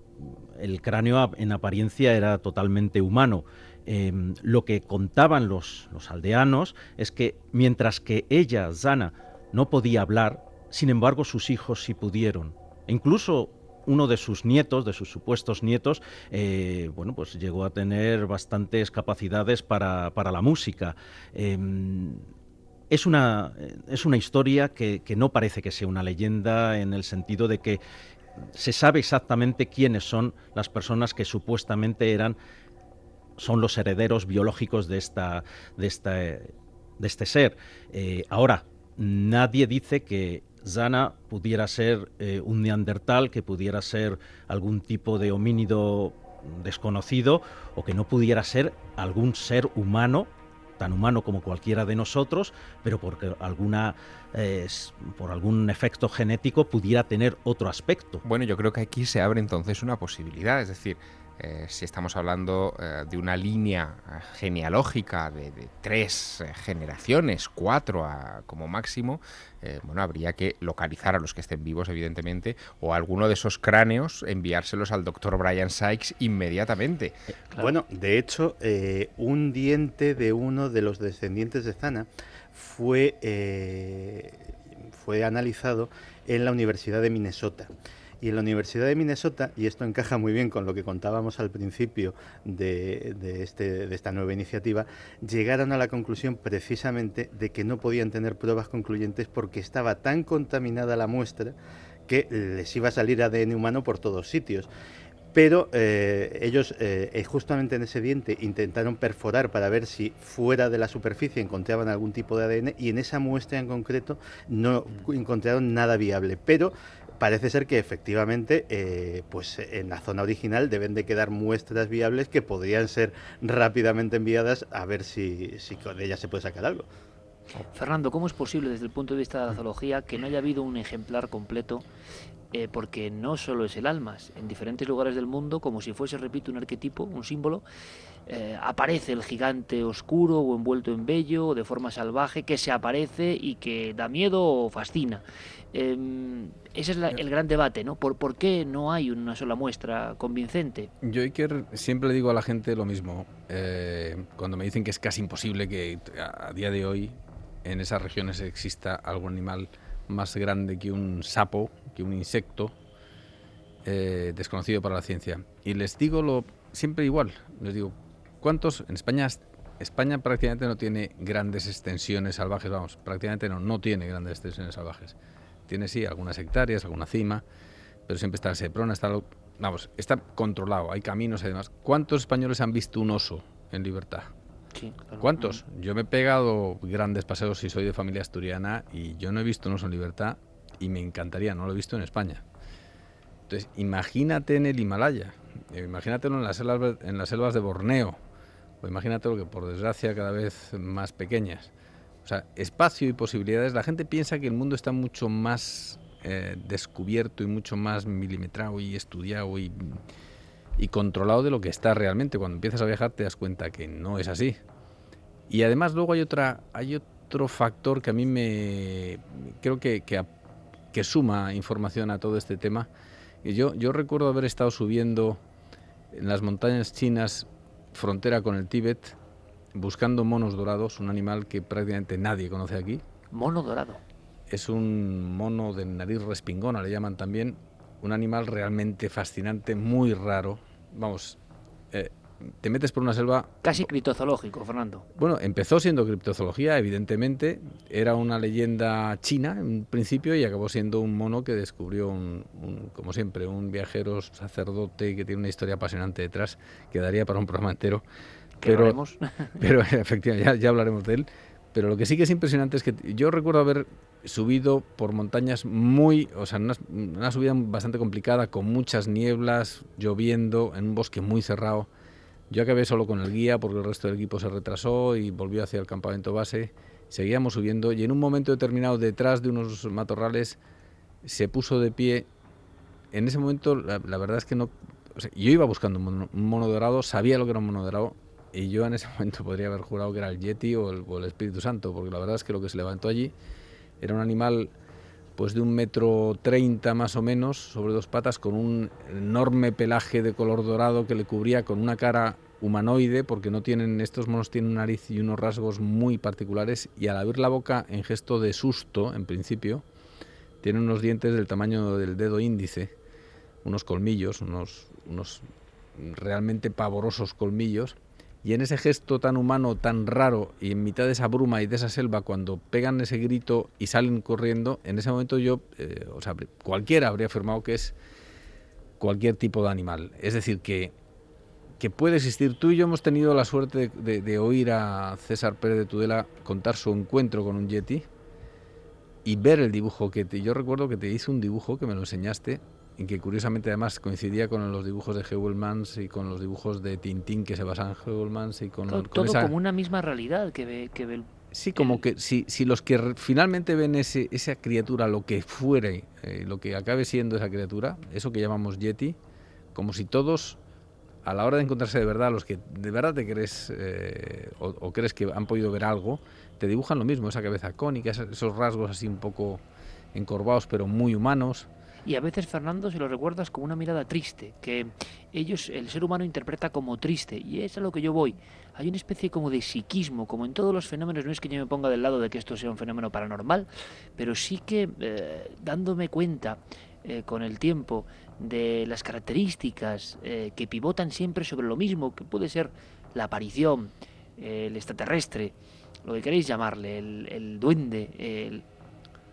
el cráneo en apariencia era totalmente humano. Em, lo que contaban los, los aldeanos es que mientras que ella, Zana, no podía hablar, sin embargo sus hijos sí pudieron. Incluso uno de sus nietos, de sus supuestos nietos, eh, bueno, pues llegó a tener bastantes capacidades para, la música. Em, es una, es una historia que, no parece que sea una leyenda en el sentido de que se sabe exactamente quiénes son las personas que supuestamente eran son los herederos biológicos de esta de esta de este ser. Eh, ahora nadie dice que Zana pudiera ser eh, un neandertal, que pudiera ser algún tipo de homínido desconocido o que no pudiera ser algún ser humano tan humano como cualquiera de nosotros, pero porque alguna por algún efecto genético pudiera tener otro aspecto. Bueno, yo creo que aquí se abre entonces una posibilidad, es decir, eh, si estamos hablando eh, de una línea eh, genealógica de, tres generaciones, cuatro como máximo, bueno, habría que localizar a los que estén vivos, evidentemente, o alguno de esos cráneos, enviárselos al doctor Brian Sykes inmediatamente. Bueno, de hecho, un diente de uno de los descendientes de Zana fue, fue analizado en la Universidad de Minnesota. Y en la Universidad de Minnesota, y esto encaja muy bien con lo que contábamos al principio de, este, de esta nueva iniciativa, llegaron a la conclusión precisamente de que no podían tener pruebas concluyentes porque estaba tan contaminada la muestra que les iba a salir ADN humano por todos sitios. Pero eh, ellos eh, eh, justamente en ese diente intentaron perforar para ver si fuera de la superficie encontraban algún tipo de ADN y en esa muestra en concreto no encontraron nada viable, pero parece ser que efectivamente, eh, pues en la zona original deben de quedar muestras viables que podrían ser rápidamente enviadas a ver si, si de ellas se puede sacar algo. Fernando, ¿cómo es posible desde el punto de vista de la zoología que no haya habido un ejemplar completo eh, porque no solo es el almas. En diferentes lugares del mundo, como si fuese, repito, un arquetipo, un símbolo, eh, aparece el gigante oscuro o envuelto en vello o de forma salvaje que se aparece y que da miedo o fascina. Em, ese es el gran debate, ¿no? ¿Por, ¿Por qué no hay una sola muestra convincente? Yo Iker, siempre le digo a la gente lo mismo. Eh, cuando me dicen que es casi imposible que a día de hoy en esas regiones exista algún animal más grande que un sapo, que un insecto eh, desconocido para la ciencia. Y les digo lo siempre igual, les digo, ¿cuántos en España España prácticamente no tiene grandes extensiones salvajes, vamos, prácticamente no, no tiene grandes extensiones salvajes. Tiene sí algunas hectáreas, alguna cima, pero siempre está Seprona, está vamos, está controlado, hay caminos y demás. ¿Cuántos españoles han visto un oso en libertad? ¿Cuántos? Yo me he pegado grandes paseos y soy de familia asturiana y yo no he visto unos en libertad y me encantaría, no lo he visto en España. Entonces, imagínate en el Himalaya, eh, imagínatelo en las selvas, en las selvas de Borneo, o imagínate lo que por desgracia cada vez más pequeñas. Sea, espacio y posibilidades. La gente piensa que el mundo está mucho más eh, descubierto y mucho más milimetrado y estudiado y controlado de lo que está realmente. Cuando empiezas a viajar te das cuenta que no es así. Y además luego hay otra hay otro factor que a mí me creo que, que, suma información a todo este tema. Yo, yo recuerdo haber estado subiendo en las montañas chinas, frontera con el Tíbet, buscando monos dorados, un animal que prácticamente nadie conoce aquí. Mono dorado. Es un mono de nariz respingona, le llaman también, un animal realmente fascinante, muy raro, vamos, eh, te metes por una selva... Casi criptozoológico, Fernando. Bueno, empezó siendo criptozoología, evidentemente. Era una leyenda china en principio y acabó siendo un mono que descubrió, un, como siempre, un viajero sacerdote que tiene una historia apasionante detrás, que daría para un programa entero. Pero, pero efectivamente, ya hablaremos de él. Pero lo que sí que es impresionante es que yo recuerdo haber subido por montañas muy, o sea, una, subida bastante complicada, con muchas nieblas, lloviendo, en un bosque muy cerrado. Yo acabé solo con el guía porque el resto del equipo se retrasó y volvió hacia el campamento base. Seguíamos subiendo y en un momento determinado, detrás de unos matorrales, se puso de pie. En ese momento, la, verdad es que no. yo iba buscando un mono, dorado, sabía lo que era un mono dorado, y yo en ese momento podría haber jurado que era el Yeti o el, Espíritu Santo, porque la verdad es que lo que se levantó allí era un animal pues de un metro treinta más o menos, sobre dos patas, con un enorme pelaje de color dorado que le cubría con una cara humanoide, porque no tienen, estos monos tienen una nariz y unos rasgos muy particulares, y al abrir la boca en gesto de susto, en principio, tiene unos dientes del tamaño del dedo índice, unos colmillos, unos, unos realmente pavorosos colmillos, y en ese gesto tan humano, tan raro, y en mitad de esa bruma y de esa selva, cuando pegan ese grito y salen corriendo, en ese momento yo, eh, o sea, cualquiera habría afirmado que es cualquier tipo de animal. Es decir, que, que puede existir. Tú y yo hemos tenido la suerte de, oír a César Pérez de Tudela contar su encuentro con un yeti y ver el dibujo que te, yo recuerdo que te hice un dibujo que me lo enseñaste y que curiosamente además coincidía con los dibujos de Heuvelmans y con los dibujos de Tintín que se basan en Heuvelmans y con, todo, todo como una misma realidad que ve, que ve Sí, como que si, si los que finalmente ven ese, esa criatura, lo que fuere, eh, lo que acabe siendo esa criatura, eso que llamamos Yeti, como si todos, a la hora de encontrarse de verdad, los que de verdad te crees eh, o, crees que han podido ver algo, te dibujan lo mismo, esa cabeza cónica, esos rasgos así un poco encorvados pero muy humanos y a veces Fernando se lo recuerdas con una mirada triste, que ellos, el ser humano interpreta como triste, y es a lo que yo voy. Hay una especie como de psiquismo, como en todos los fenómenos, no es que yo me ponga del lado de que esto sea un fenómeno paranormal, pero sí que eh, dándome cuenta eh, con el tiempo de las características eh, que pivotan siempre sobre lo mismo, que puede ser la aparición, el extraterrestre, lo que queréis llamarle, el, el duende, el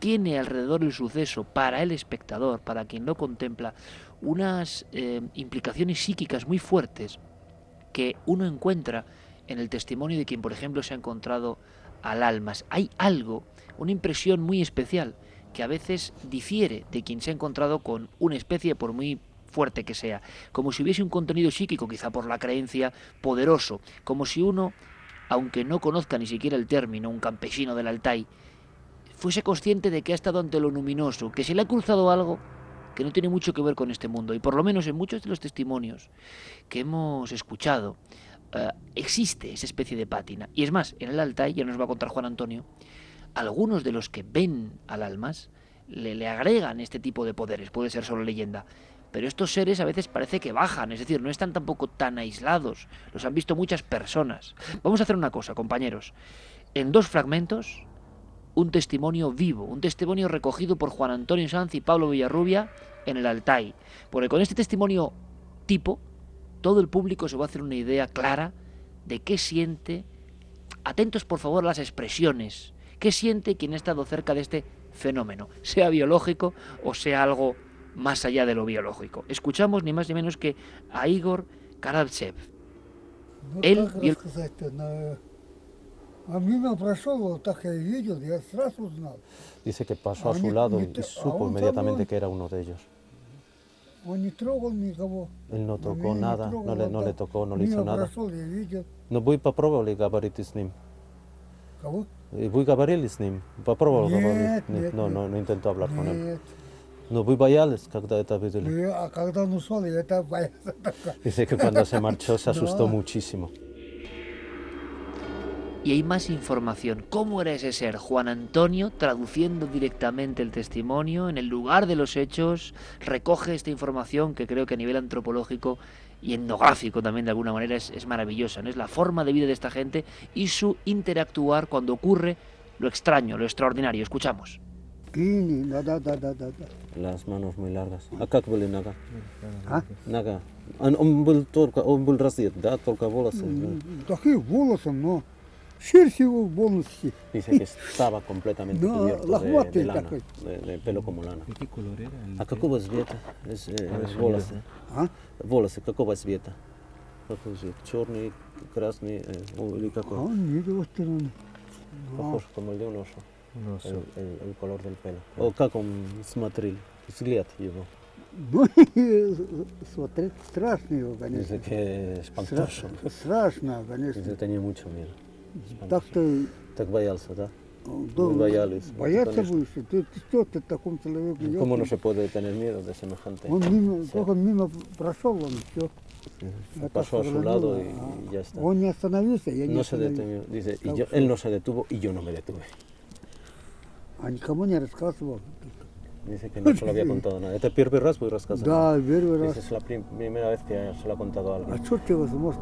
tiene alrededor el suceso para el espectador, para quien lo contempla, unas eh, implicaciones psíquicas muy fuertes que uno encuentra en el testimonio de quien, por ejemplo, se ha encontrado al almas. Hay algo, una impresión muy especial, que a veces difiere de quien se ha encontrado con una especie, por muy fuerte que sea, como si hubiese un contenido psíquico, quizá por la creencia, poderoso, como si uno aunque no conozca ni siquiera el término, un campesino del Altai, fuese consciente de que ha estado ante lo luminoso, que se le ha cruzado algo que no tiene mucho que ver con este mundo. Y por lo menos en muchos de los testimonios que hemos escuchado, eh, existe esa especie de pátina. Y es más, en el Altai, ya nos va a contar Juan Antonio, algunos de los que ven al almas le, le agregan este tipo de poderes, puede ser solo leyenda. Pero estos seres a veces parece que bajan, es decir, no están tampoco tan aislados, los han visto muchas personas. Vamos a hacer una cosa, compañeros. En dos fragmentos un testimonio vivo, un testimonio recogido por Juan Antonio Sanz y Pablo Villarrubia en el Altai. Porque con este testimonio tipo, todo el público se va a hacer una idea clara de qué siente. Atentos por favor a las expresiones. ¿Qué siente quien ha estado cerca de este fenómeno? Sea biológico o sea algo más allá de lo biológico. Escuchamos ni más ni menos que a Igor Karavtsev. Él A mimo прошел, так я видел, я сразу узнал. Dice que pasó a su lado y supo inmediatamente que era uno de ellos. Он не трогал никого. Él no tocó nada, no le, no le tocó, no le hizo nada. Но вы попробовали говорить с ним? Кого? Вы говорили с ним? Попробовал нет, говорить? Нет, no, no, no intentó hablar нет. con él. No, вы боялись, когда это видели? А когда он ушел, я это боялся. Dice que cuando se marchó se asustó No. muchísimo. Y hay más información. ¿Cómo era ese ser? Juan Antonio, traduciendo directamente el testimonio, en el lugar de los hechos, recoge esta información que creo que a nivel antropológico y etnográfico también de alguna manera es, es maravillosa. ¿no? Es la forma de vida de esta gente y su interactuar cuando ocurre lo extraño, lo extraordinario. Escuchamos. Кини, да, да, да, да, да. да. Las manos muy largas. А как были нога? А? Нога. Он, он был только, он был раздет, да, только волосы. М, Такие волосы, но шерсть его полностью. Dice que estaba completamente No, cubierto la de, de lana, de, de pelo como lana. ¿Qué color era? А какого цвета? Es, es es волосы. А? Волосы какого цвета? Какой цвет? Черный, красный э, о, или А какой? он не его стороны. Похож como el de un oso. Oso. El, el- el color del pelo. O как он смотрел, взгляд его. Ну, смотреть страшно его, конечно. Стра- Страшно, Dice конечно. tenía mucho miedo. Так-то Так боялся, да? да, Вы боялись. бояться конечно. будешь. Ты, ты что ты такому человеку Ну, ¿Cómo no ёлки? se puede tener miedo de semejante? Он мимо, ser? только мимо прошел, он все. Pasó a su lado y, y ya está. Он не остановился, я не No se остановился. detuvo, dice, y Так yo, что- él no se detuvo y yo no me detuve. А никому не рассказывал. Dice que no se lo había contado nada. Это первый раз voy рассказывать. Да, первый Dice, раз. es la prim- primera vez que se lo ha contado a А alguien. что тебе возможно?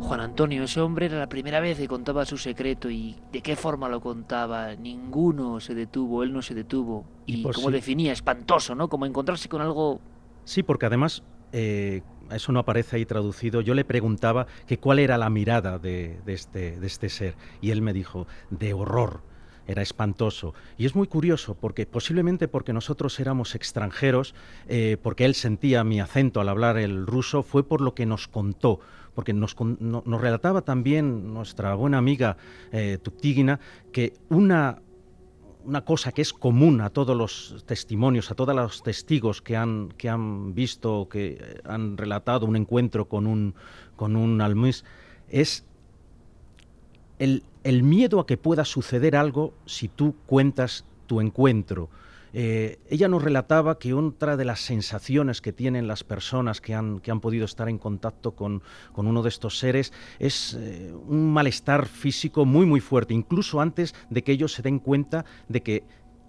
Juan Antonio, ese hombre era la primera vez que contaba su secreto y de qué forma lo contaba. Ninguno se detuvo, él no se detuvo. Y, por como sí. definía, espantoso, ¿no? Como encontrarse con algo Sí, porque además eh, eso no aparece ahí traducido. Yo le preguntaba que cuál era la mirada de, de este, de este ser y él me dijo de horror. Era espantoso. Y es muy curioso porque posiblemente porque nosotros éramos extranjeros, eh, porque él sentía mi acento al hablar el ruso, fue por lo que nos contó. Porque nos, relataba también nuestra buena amiga eh, que una una cosa que es común a todos los testimonios, a todos los testigos que han, que han visto, que han relatado un encuentro con un, con un es el, el miedo a que pueda suceder algo si tú cuentas tu encuentro. Eh, ella nos relataba que otra de las sensaciones que tienen las personas que han, que han podido estar en contacto con, con uno de estos seres es eh, un malestar físico muy muy fuerte, incluso antes de que ellos se den cuenta de que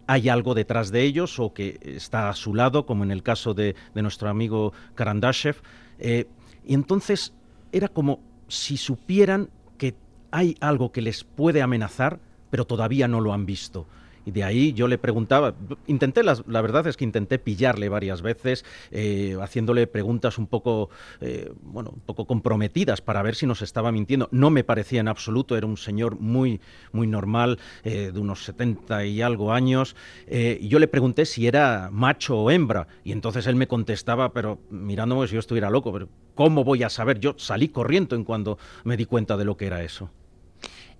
hay algo detrás de ellos o que está a su lado, como en el caso de, de nuestro amigo Karandashev. Eh, y entonces era como si supieran que hay algo que les puede amenazar, pero todavía no lo han visto. Y de ahí yo le preguntaba, intenté, la verdad es que intenté pillarle varias veces, eh, haciéndole preguntas un poco, eh, bueno, un poco comprometidas para ver si nos estaba mintiendo. No me parecía en absoluto, era un señor muy, muy normal, eh, de unos 70 y algo años. y yo le pregunté si era macho o hembra, y entonces él me contestaba, pero mirándome si yo estuviera loco, pero ¿cómo voy a saber? Yo salí corriendo en cuando me di cuenta de lo que era eso.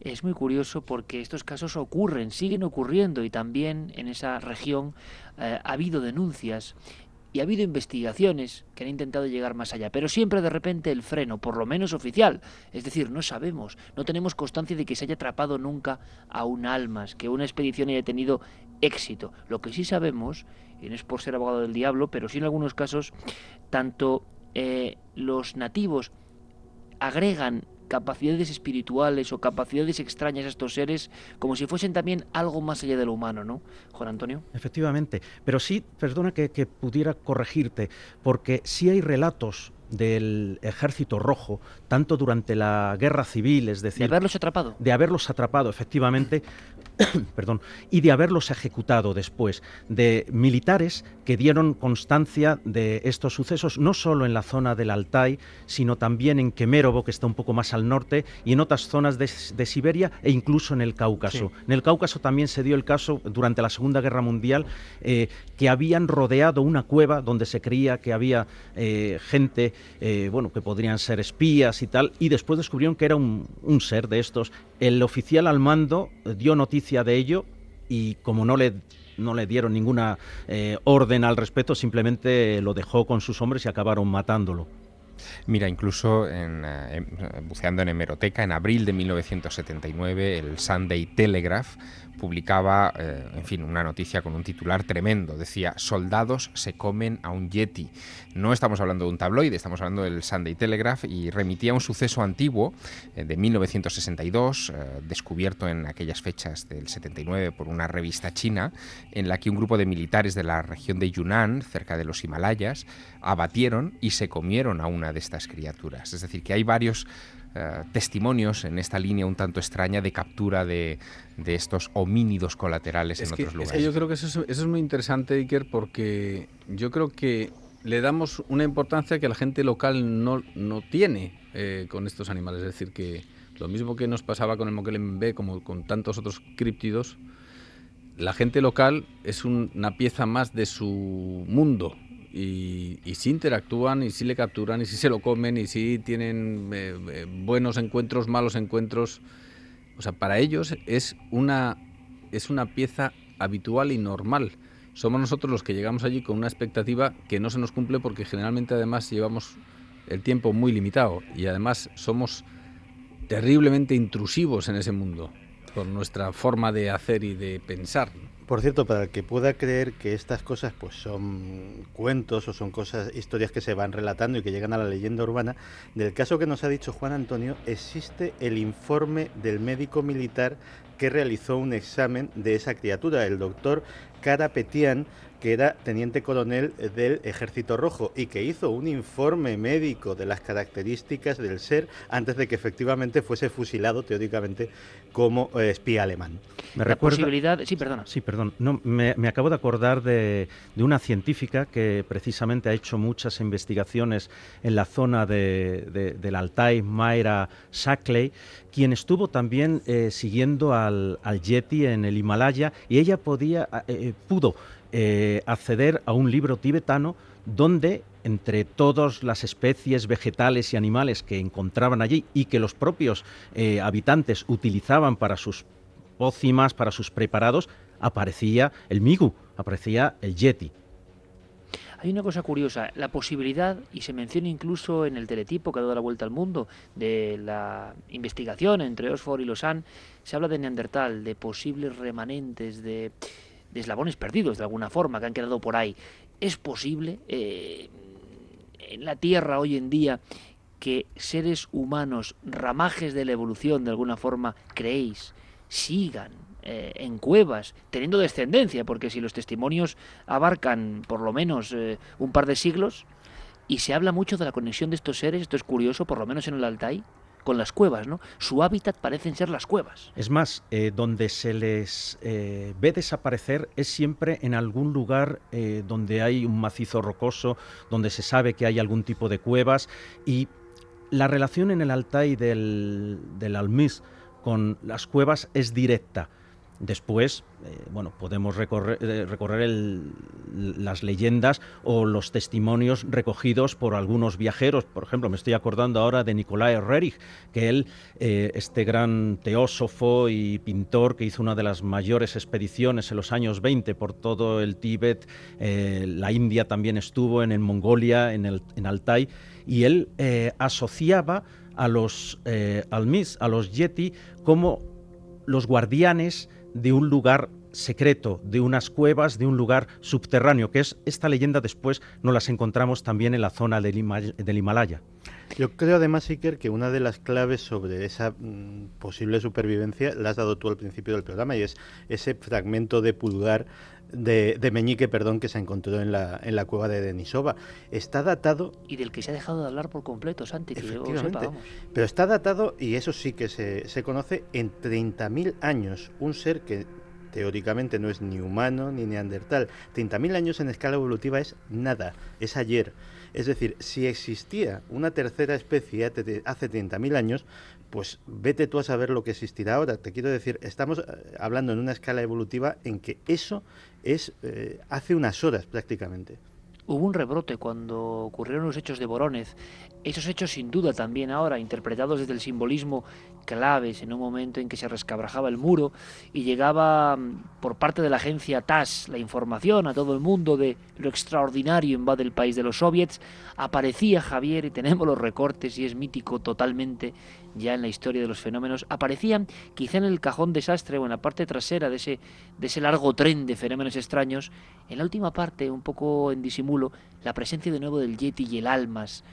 Es muy curioso porque estos casos ocurren, siguen ocurriendo y también en esa región eh, ha habido denuncias. y ha habido investigaciones que han intentado llegar más allá, pero siempre de repente el freno, por lo menos oficial, es decir, no sabemos, no tenemos constancia de que se haya atrapado nunca a un almas, que una expedición haya tenido éxito. Lo que sí sabemos, y no es por ser abogado del diablo, pero sí en algunos casos, tanto eh, los nativos agregan capacidades espirituales o capacidades extrañas a estos seres como si fuesen también algo más allá de lo humano, ¿no? Juan Antonio. Efectivamente, pero sí, perdona que, que pudiera corregirte, porque sí hay relatos del ejército rojo, tanto durante la guerra civil, es decir... De haberlos atrapado. De haberlos atrapado, efectivamente, perdón, y de haberlos ejecutado después, de militares que dieron constancia de estos sucesos, no solo en la zona del Altai, sino también en Kemerovo, que está un poco más al norte, y en otras zonas de, Siberia e incluso en el Cáucaso. En el Cáucaso también se dio el caso durante la Segunda Guerra Mundial, eh, que habían rodeado una cueva donde se creía que había eh, gente, eh, bueno, que podrían ser espías y tal, y después descubrieron que era un ser de estos. El oficial al mando dio noticia de ello y como no le no le dieron ninguna eh, orden al respecto, simplemente lo dejó con sus hombres y acabaron matándolo. Mira, incluso en, eh, buceando en hemeroteca, en abril de 1979, el Sunday Telegraph publicaba, eh, en fin, una noticia con un titular tremendo. Decía, soldados se comen a un yeti. No estamos hablando de un tabloide, estamos hablando del Sunday Telegraph y remitía un suceso antiguo eh, de 1962, eh, descubierto en aquellas fechas del 79 por una revista china, en la que un grupo de militares de la región de Yunnan, cerca de los Himalayas, abatieron y se comieron a una de estas criaturas. Es decir, que hay varios eh, testimonios en esta línea un tanto extraña de captura de, estos homínidos colaterales en otros lugares. Es que yo creo que eso es, muy interesante, Iker, porque yo creo que le damos una importancia que la gente local no, no tiene eh, con estos animales. Es decir, que lo mismo que nos pasaba con el Moquelen B, como con tantos otros críptidos, la gente local es una pieza más de su mundo, y, y si interactúan y si le capturan y si se lo comen y si tienen eh, eh, buenos encuentros, malos encuentros. O sea, para ellos es una, es una pieza habitual y normal. Somos nosotros los que llegamos allí con una expectativa que no se nos cumple porque generalmente además llevamos el tiempo muy limitado y además somos terriblemente intrusivos en ese mundo por nuestra forma de hacer y de pensar. Por cierto, para el que pueda creer que estas cosas pues son cuentos o son cosas, historias que se van relatando y que llegan a la leyenda urbana, del caso que nos ha dicho Juan Antonio, existe el informe del médico militar que realizó un examen de esa criatura, el doctor Carapetian, que era teniente coronel del Ejército Rojo y que hizo un informe médico de las características del ser antes de que efectivamente fuese fusilado teóricamente como eh, espía alemán. Me La posibilidad, sí, perdona. Sí, perdón. No, me, acabo de acordar de, una científica que precisamente ha hecho muchas investigaciones en la zona de, del Altai, Mayra Shackley, quien estuvo también eh, siguiendo al, Yeti en el Himalaya y ella podía, eh, pudo eh, acceder a un libro tibetano donde entre todas las especies vegetales y animales que encontraban allí y que los propios eh, habitantes utilizaban para sus pócimas, para sus preparados, aparecía el migu, aparecía el yeti. Hay una cosa curiosa, la posibilidad, y se menciona incluso en el teletipo que ha dado la vuelta al mundo, de la investigación entre Oxford y Lausanne, se habla de Neandertal, de posibles remanentes, de de eslabones perdidos de alguna forma que han quedado por ahí. ¿Es posible eh, en la Tierra hoy en día que seres humanos, ramajes de la evolución de alguna forma, creéis, sigan eh, en cuevas, teniendo descendencia? Porque si los testimonios abarcan por lo menos eh, un par de siglos, y se habla mucho de la conexión de estos seres, esto es curioso, por lo menos en el Altai, con las cuevas, ¿no? Su hábitat parecen ser las cuevas. Es más, eh, donde se les eh, ve desaparecer es siempre en algún lugar eh, donde hay un macizo rocoso, donde se sabe que hay algún tipo de cuevas y la relación en el Altai del, del Almis con las cuevas es directa. Después, eh, bueno, podemos recorrer, eh, recorrer las leyendas o los testimonios recogidos por algunos viajeros. Por ejemplo, me estoy acordando ahora de Nicolai Rerich, que él, eh, este gran teósofo y pintor que hizo una de las mayores expediciones en los años 20 por todo el Tíbet, la India también estuvo, en, Mongolia, en, el, en Altai, y él asociaba a los almis, a los yeti, como los guardianes de un lugar secreto, de unas cuevas, de un lugar subterráneo, que es esta leyenda después nos las encontramos también en la zona del, Himalaya. Yo creo además, Iker, que una de las claves sobre esa mm, posible supervivencia la has dado tú al principio del programa y es ese fragmento de pulgar de, Meñique, perdón, que se encontró en la, en la cueva de Denisova. Está datado... Y del que se ha dejado de hablar por completo, Santi, que Pero está datado, y eso sí que se, se conoce, en 30.000 años. Un ser que teóricamente no es ni humano ni neandertal. 30.000 años en escala evolutiva es nada, es ayer. Es decir, si existía una tercera especie hace 30.000 años, pues vete tú a saber lo que existirá ahora. Te quiero decir, estamos eh, hablando en una escala evolutiva en que eso es eh, hace unas horas prácticamente. Hubo un rebrote cuando ocurrieron los hechos de Borónez. Esos hechos sin duda también ahora, interpretados desde el simbolismo claves en un momento en que se rescabrajaba el muro y llegaba mm, por parte de la agencia TAS la información a todo el mundo de lo extraordinario en va del país de los soviets, aparecía Javier y tenemos los recortes y es mítico totalmente ya en la historia de los fenómenos, aparecían quizá en el cajón desastre o en la parte trasera de ese, de ese largo tren de fenómenos extraños, en la última parte, un poco en disimulo, la presencia de nuevo del Yeti y el Almas.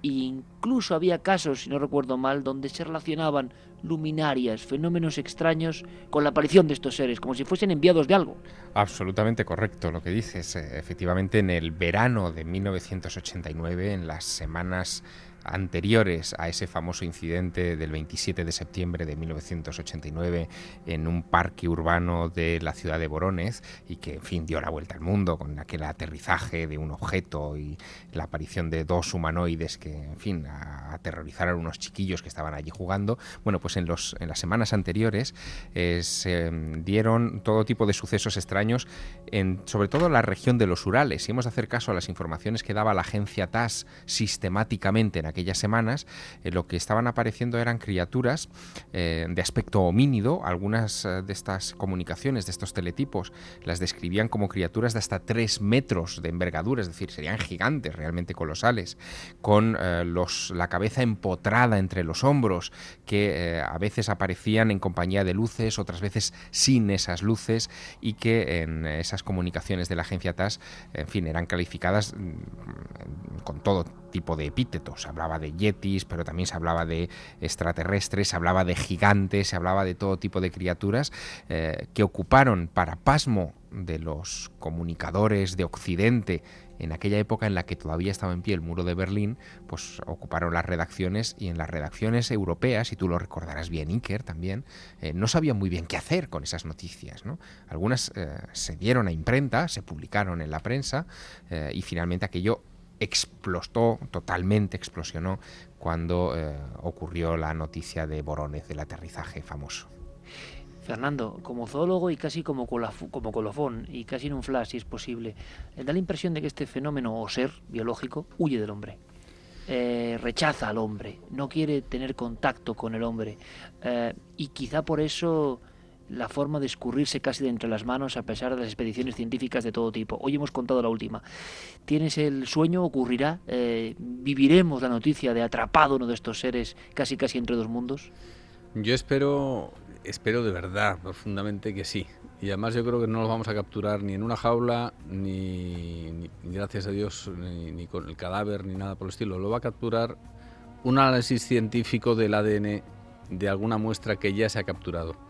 E incluso había casos, si no recuerdo mal, donde se relacionaban luminarias, fenómenos extraños con la aparición de estos seres, como si fuesen enviados de algo. Absolutamente correcto lo que dices. Efectivamente, en el verano de 1989, en las semanas anteriores a ese famoso incidente del 27 de septiembre de 1989 en un parque urbano de la ciudad de Borónez y que, en fin, dio la vuelta al mundo con aquel aterrizaje de un objeto y la aparición de dos humanoides que, en fin, aterrorizaron unos chiquillos que estaban allí jugando. Bueno, pues en, los, en las semanas anteriores eh, se mm, dieron todo tipo de sucesos extraños, en, sobre todo en la región de los Urales. Si hemos de hacer caso a las informaciones que daba la agencia TAS sistemáticamente en aquellas semanas, eh, lo que estaban apareciendo eran criaturas eh, de aspecto homínido. Algunas eh, de estas comunicaciones, de estos teletipos, las describían como criaturas de hasta 3 metros de envergadura, es decir, serían gigantes, realmente colosales, con la cabeza empotrada entre los hombros, que a veces aparecían en compañía de luces, otras veces sin esas luces, y que en esas comunicaciones de la agencia TAS, en fin, eran calificadas mm, con todo tipo de epítetos. Se hablaba de yetis, pero también se hablaba de extraterrestres, se hablaba de gigantes, se hablaba de todo tipo de criaturas eh, que ocuparon para pasmo de los comunicadores de Occidente en aquella época en la que todavía estaba en pie el muro de Berlín, pues ocuparon las redacciones y en las redacciones europeas, y tú lo recordarás bien, Iker también, eh, no sabían muy bien qué hacer con esas noticias. ¿no? Algunas eh, se dieron a imprenta, se publicaron en la prensa y finalmente aquello explotó, totalmente explosionó cuando eh, ocurrió la noticia de Borones del aterrizaje famoso. Fernando, como zoólogo y casi como, colofón, y casi en un flash, si es posible, da la impresión de que este fenómeno o ser biológico huye del hombre. Eh, rechaza al hombre, no quiere tener contacto con el hombre. Eh, y quizá por eso la forma de escurrirse casi de entre las manos a pesar de las expediciones científicas de todo tipo. Hoy hemos contado la última. ¿Tienes el sueño? ¿Ocurrirá? Eh, ¿Viviremos la noticia de atrapado uno de estos seres casi casi entre dos mundos? Yo espero, espero de verdad, profundamente que sí. Y además yo creo que no los vamos a capturar ni en una jaula, ni, gracias a Dios, ni, ni con el cadáver, ni nada por el estilo. Lo va a capturar un análisis científico del ADN de alguna muestra que ya se ha capturado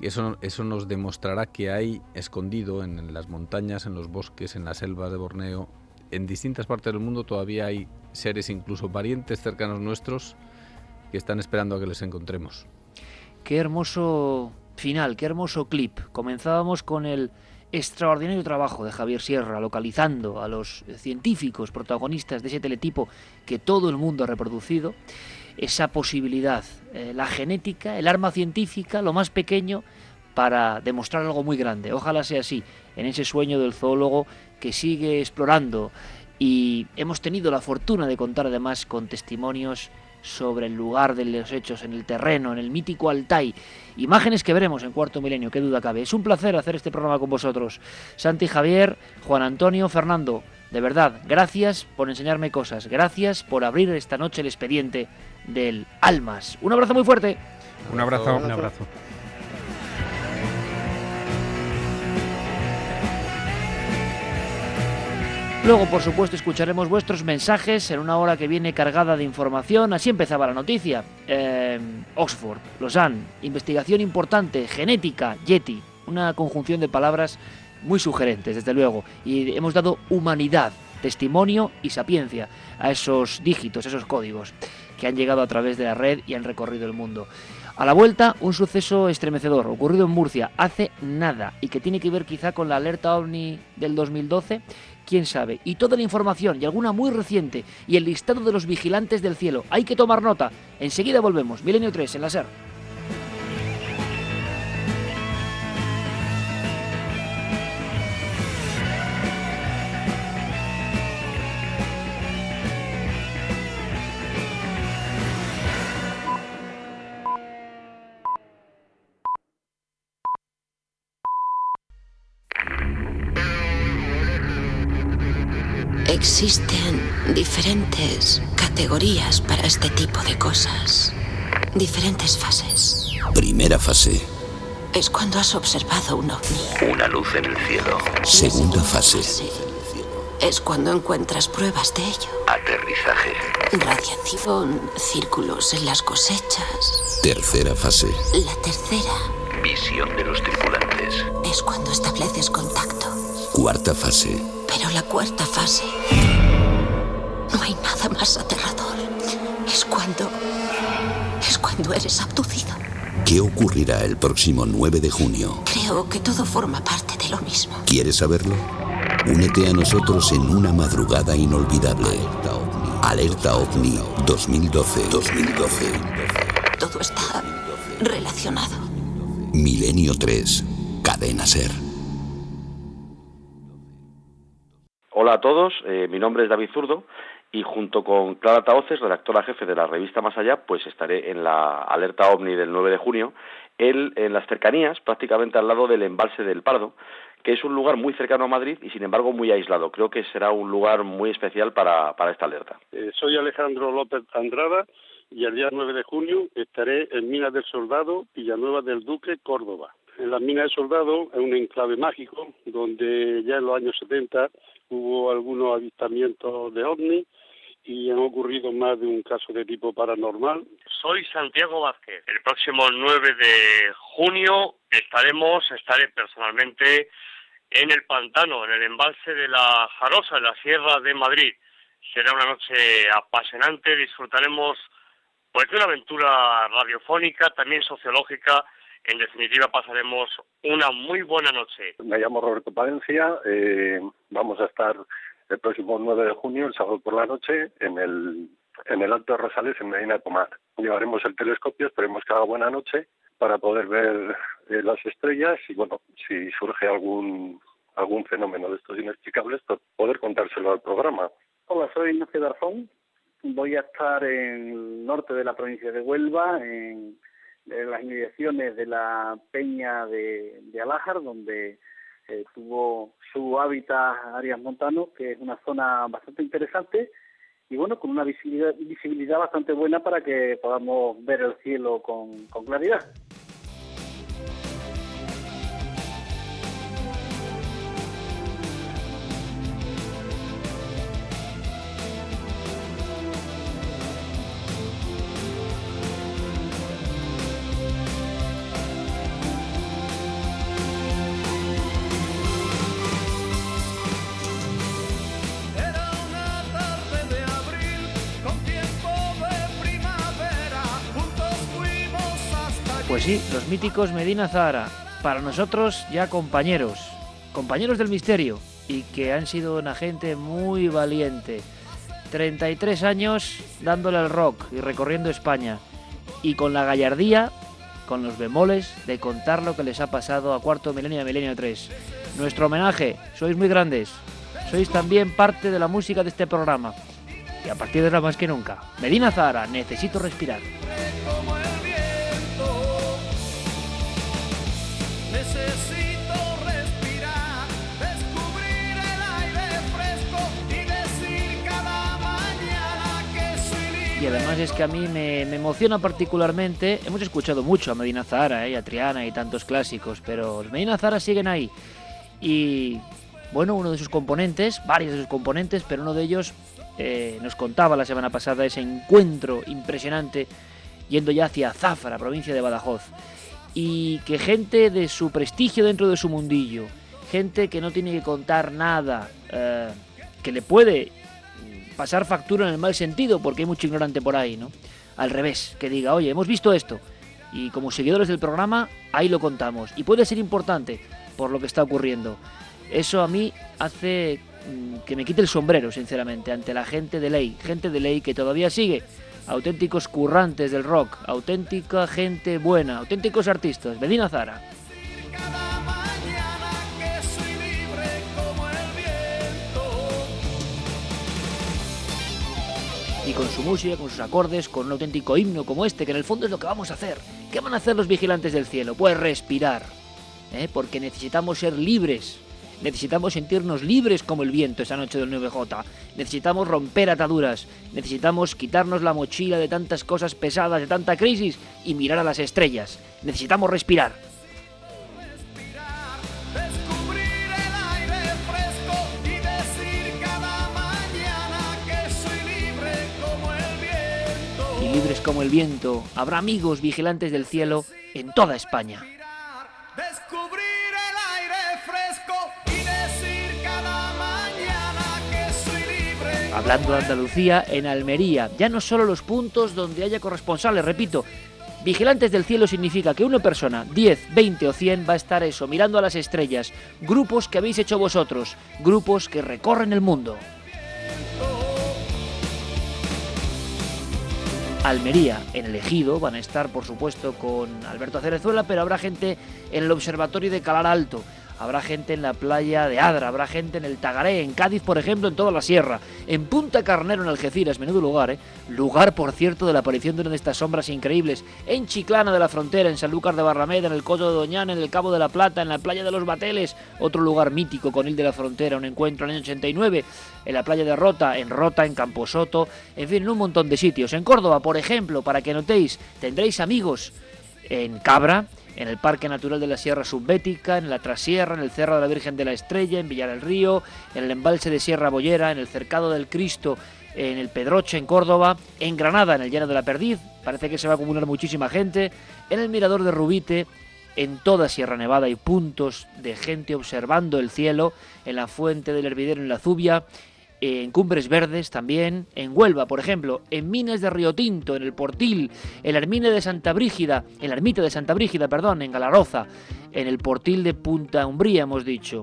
y eso, eso nos demostrará que hay escondido en, las montañas, en los bosques, en las selvas de Borneo, en distintas partes del mundo todavía hay seres, incluso parientes cercanos nuestros, que están esperando a que les encontremos. Qué hermoso final, qué hermoso clip. Comenzábamos con el extraordinario trabajo de Javier Sierra localizando a los científicos protagonistas de ese teletipo que todo el mundo ha reproducido esa posibilidad, eh, la genética, el arma científica, lo más pequeño, para demostrar algo muy grande. Ojalá sea así, en ese sueño del zoólogo que sigue explorando. Y hemos tenido la fortuna de contar además con testimonios sobre el lugar de los hechos, en el terreno, en el mítico Altai. Imágenes que veremos en cuarto milenio, qué duda cabe. Es un placer hacer este programa con vosotros. Santi Javier, Juan Antonio, Fernando, de verdad, gracias por enseñarme cosas, gracias por abrir esta noche el expediente del Almas. Un abrazo muy fuerte. Un abrazo. Un abrazo. Luego, por supuesto, escucharemos vuestros mensajes en una hora que viene cargada de información. Así empezaba la noticia. Em, Oxford, Lausanne, investigación importante, genética, Yeti. Una conjunción de palabras muy sugerentes, desde luego. Y hemos dado humanidad, testimonio y sapiencia a esos dígitos, esos códigos que han llegado a través de la red y han recorrido el mundo. A la vuelta, un suceso estremecedor ocurrido en Murcia hace nada y que tiene que ver quizá con la alerta ovni del 2012 quién sabe. Y toda la información, y alguna muy reciente, y el listado de los vigilantes del cielo. Hay que tomar nota. Enseguida volvemos. Milenio 3 en la SER. Existen diferentes categorías para este tipo de cosas. Diferentes fases. Primera fase. Es cuando has observado un ovni. Una luz en el cielo. Segunda fase. Es cuando encuentras pruebas de ello. Aterrizaje. Radiación, círculos en las cosechas. Tercera fase. La tercera. Visión de los tripulantes. Es cuando estableces contacto. Cuarta fase. Pero la cuarta fase... No hay nada más aterrador. Es cuando... Es cuando eres abducido. ¿Qué ocurrirá el próximo 9 de junio? Creo que todo forma parte de lo mismo. ¿Quieres saberlo? Únete a nosotros en una madrugada inolvidable. Alerta OVNI 2012. 2012. Todo está relacionado. Milenio 3. Cadena Ser. Hola a todos, eh, mi nombre es David Zurdo y junto con Clara Taoces, redactora jefe de la revista Más Allá, pues estaré en la alerta OVNI del 9 de junio, en las cercanías, prácticamente al lado del embalse del Pardo, que es un lugar muy cercano a Madrid y sin embargo muy aislado. Creo que será un lugar muy especial para, esta alerta. Eh, soy Alejandro López Andrada y el día 9 de junio estaré en Minas del Soldado, Villanueva del Duque, Córdoba. En la mina del Soldado es un enclave mágico donde ya en los años 70 hubo algunos avistamientos de ovni y han ocurrido más de un caso de tipo paranormal. Soy Santiago Vázquez. El próximo 9 de junio estaremos, estaré personalmente en el pantano, en el embalse de la Jarosa, en la Sierra de Madrid. Será una noche apasionante, disfrutaremos pues de una aventura radiofónica, también sociológica en definitiva, pasaremos una muy buena noche. Me llamo Roberto Palencia. Eh, vamos a estar el próximo 9 de junio, el sábado por la noche, en el, en el Alto de Rosales, en Medina de Pomar. Llevaremos el telescopio, esperemos que haga buena noche para poder ver eh, las estrellas y, bueno, si surge algún algún fenómeno de estos inexplicables, pues poder contárselo al programa. Hola, soy Ignacio Darzón. Voy a estar en el norte de la provincia de Huelva, en en las inmediaciones de la peña de, de Alájar, donde eh, tuvo su hábitat Arias Montano, que es una zona bastante interesante y bueno, con una visibilidad, visibilidad bastante buena para que podamos ver el cielo con, con claridad. Los míticos Medina Zahara, para nosotros ya compañeros, compañeros del misterio, y que han sido una gente muy valiente. 33 años dándole al rock y recorriendo España, y con la gallardía con los bemoles de contar lo que les ha pasado a cuarto milenio y milenio 3. Nuestro homenaje, sois muy grandes, sois también parte de la música de este programa. Y a partir de ahora más que nunca, Medina Zara, necesito respirar. Y además es que a mí me, emociona particularmente. Hemos escuchado mucho a Medina Zara ¿eh? a Triana y tantos clásicos, pero Medina Zara siguen ahí. Y bueno, uno de sus componentes, varios de sus componentes, pero uno de ellos eh, nos contaba la semana pasada ese encuentro impresionante yendo ya hacia Zafra, provincia de Badajoz. Y que gente de su prestigio dentro de su mundillo, gente que no tiene que contar nada, eh, que le puede pasar factura en el mal sentido, porque hay mucho ignorante por ahí, ¿no? Al revés, que diga, oye, hemos visto esto, y como seguidores del programa, ahí lo contamos. Y puede ser importante por lo que está ocurriendo. Eso a mí hace mm, que me quite el sombrero, sinceramente, ante la gente de ley, gente de ley que todavía sigue, auténticos currantes del rock, auténtica gente buena, auténticos artistas. Medina Zara. Y con su música, con sus acordes, con un auténtico himno como este, que en el fondo es lo que vamos a hacer. ¿Qué van a hacer los vigilantes del cielo? Pues respirar, ¿eh? porque necesitamos ser libres, necesitamos sentirnos libres como el viento esa noche del 9J, necesitamos romper ataduras, necesitamos quitarnos la mochila de tantas cosas pesadas, de tanta crisis y mirar a las estrellas, necesitamos respirar. Libres como el viento, habrá amigos vigilantes del cielo en toda España. Hablando de Andalucía, en Almería, ya no solo los puntos donde haya corresponsales, repito, Vigilantes del cielo significa que una persona, 10, 20 o 100 va a estar eso, mirando a las estrellas, grupos que habéis hecho vosotros, grupos que recorren el mundo. Almería, en el Ejido, van a estar por supuesto con Alberto Cerezuela, pero habrá gente en el Observatorio de Calar Alto, habrá gente en la playa de Adra, habrá gente en el Tagaré, en Cádiz, por ejemplo, en toda la sierra, en Punta Carnero, en Algeciras, menudo lugar, ¿eh? Lugar, por cierto, de la aparición de una de estas sombras increíbles, en Chiclana de la Frontera, en Sanlúcar de Barrameda, en el Coto de Doñana, en el Cabo de la Plata, en la playa de los Bateles, otro lugar mítico con Il de la Frontera, un encuentro en el año 89, en la playa de Rota, en Rota, en Camposoto, en fin, en un montón de sitios. En Córdoba, por ejemplo, para que notéis, tendréis amigos en Cabra, en el Parque Natural de la Sierra Subbética, en la Trasierra, en el Cerro de la Virgen de la Estrella, en Villar del Río, en el embalse de Sierra Bollera, en el Cercado del Cristo, en el Pedroche, en Córdoba, en Granada, en el Llano de la Perdiz, parece que se va a acumular muchísima gente, en el Mirador de Rubite, en toda Sierra Nevada hay puntos de gente observando el cielo, en la Fuente del Hervidero en la Zubia, en Cumbres Verdes también, en Huelva, por ejemplo, en Minas de Río Tinto, en el Portil, en la de Santa Brígida, en la Ermita de Santa Brígida, perdón, en Galaroza, en el Portil de Punta Umbría, hemos dicho,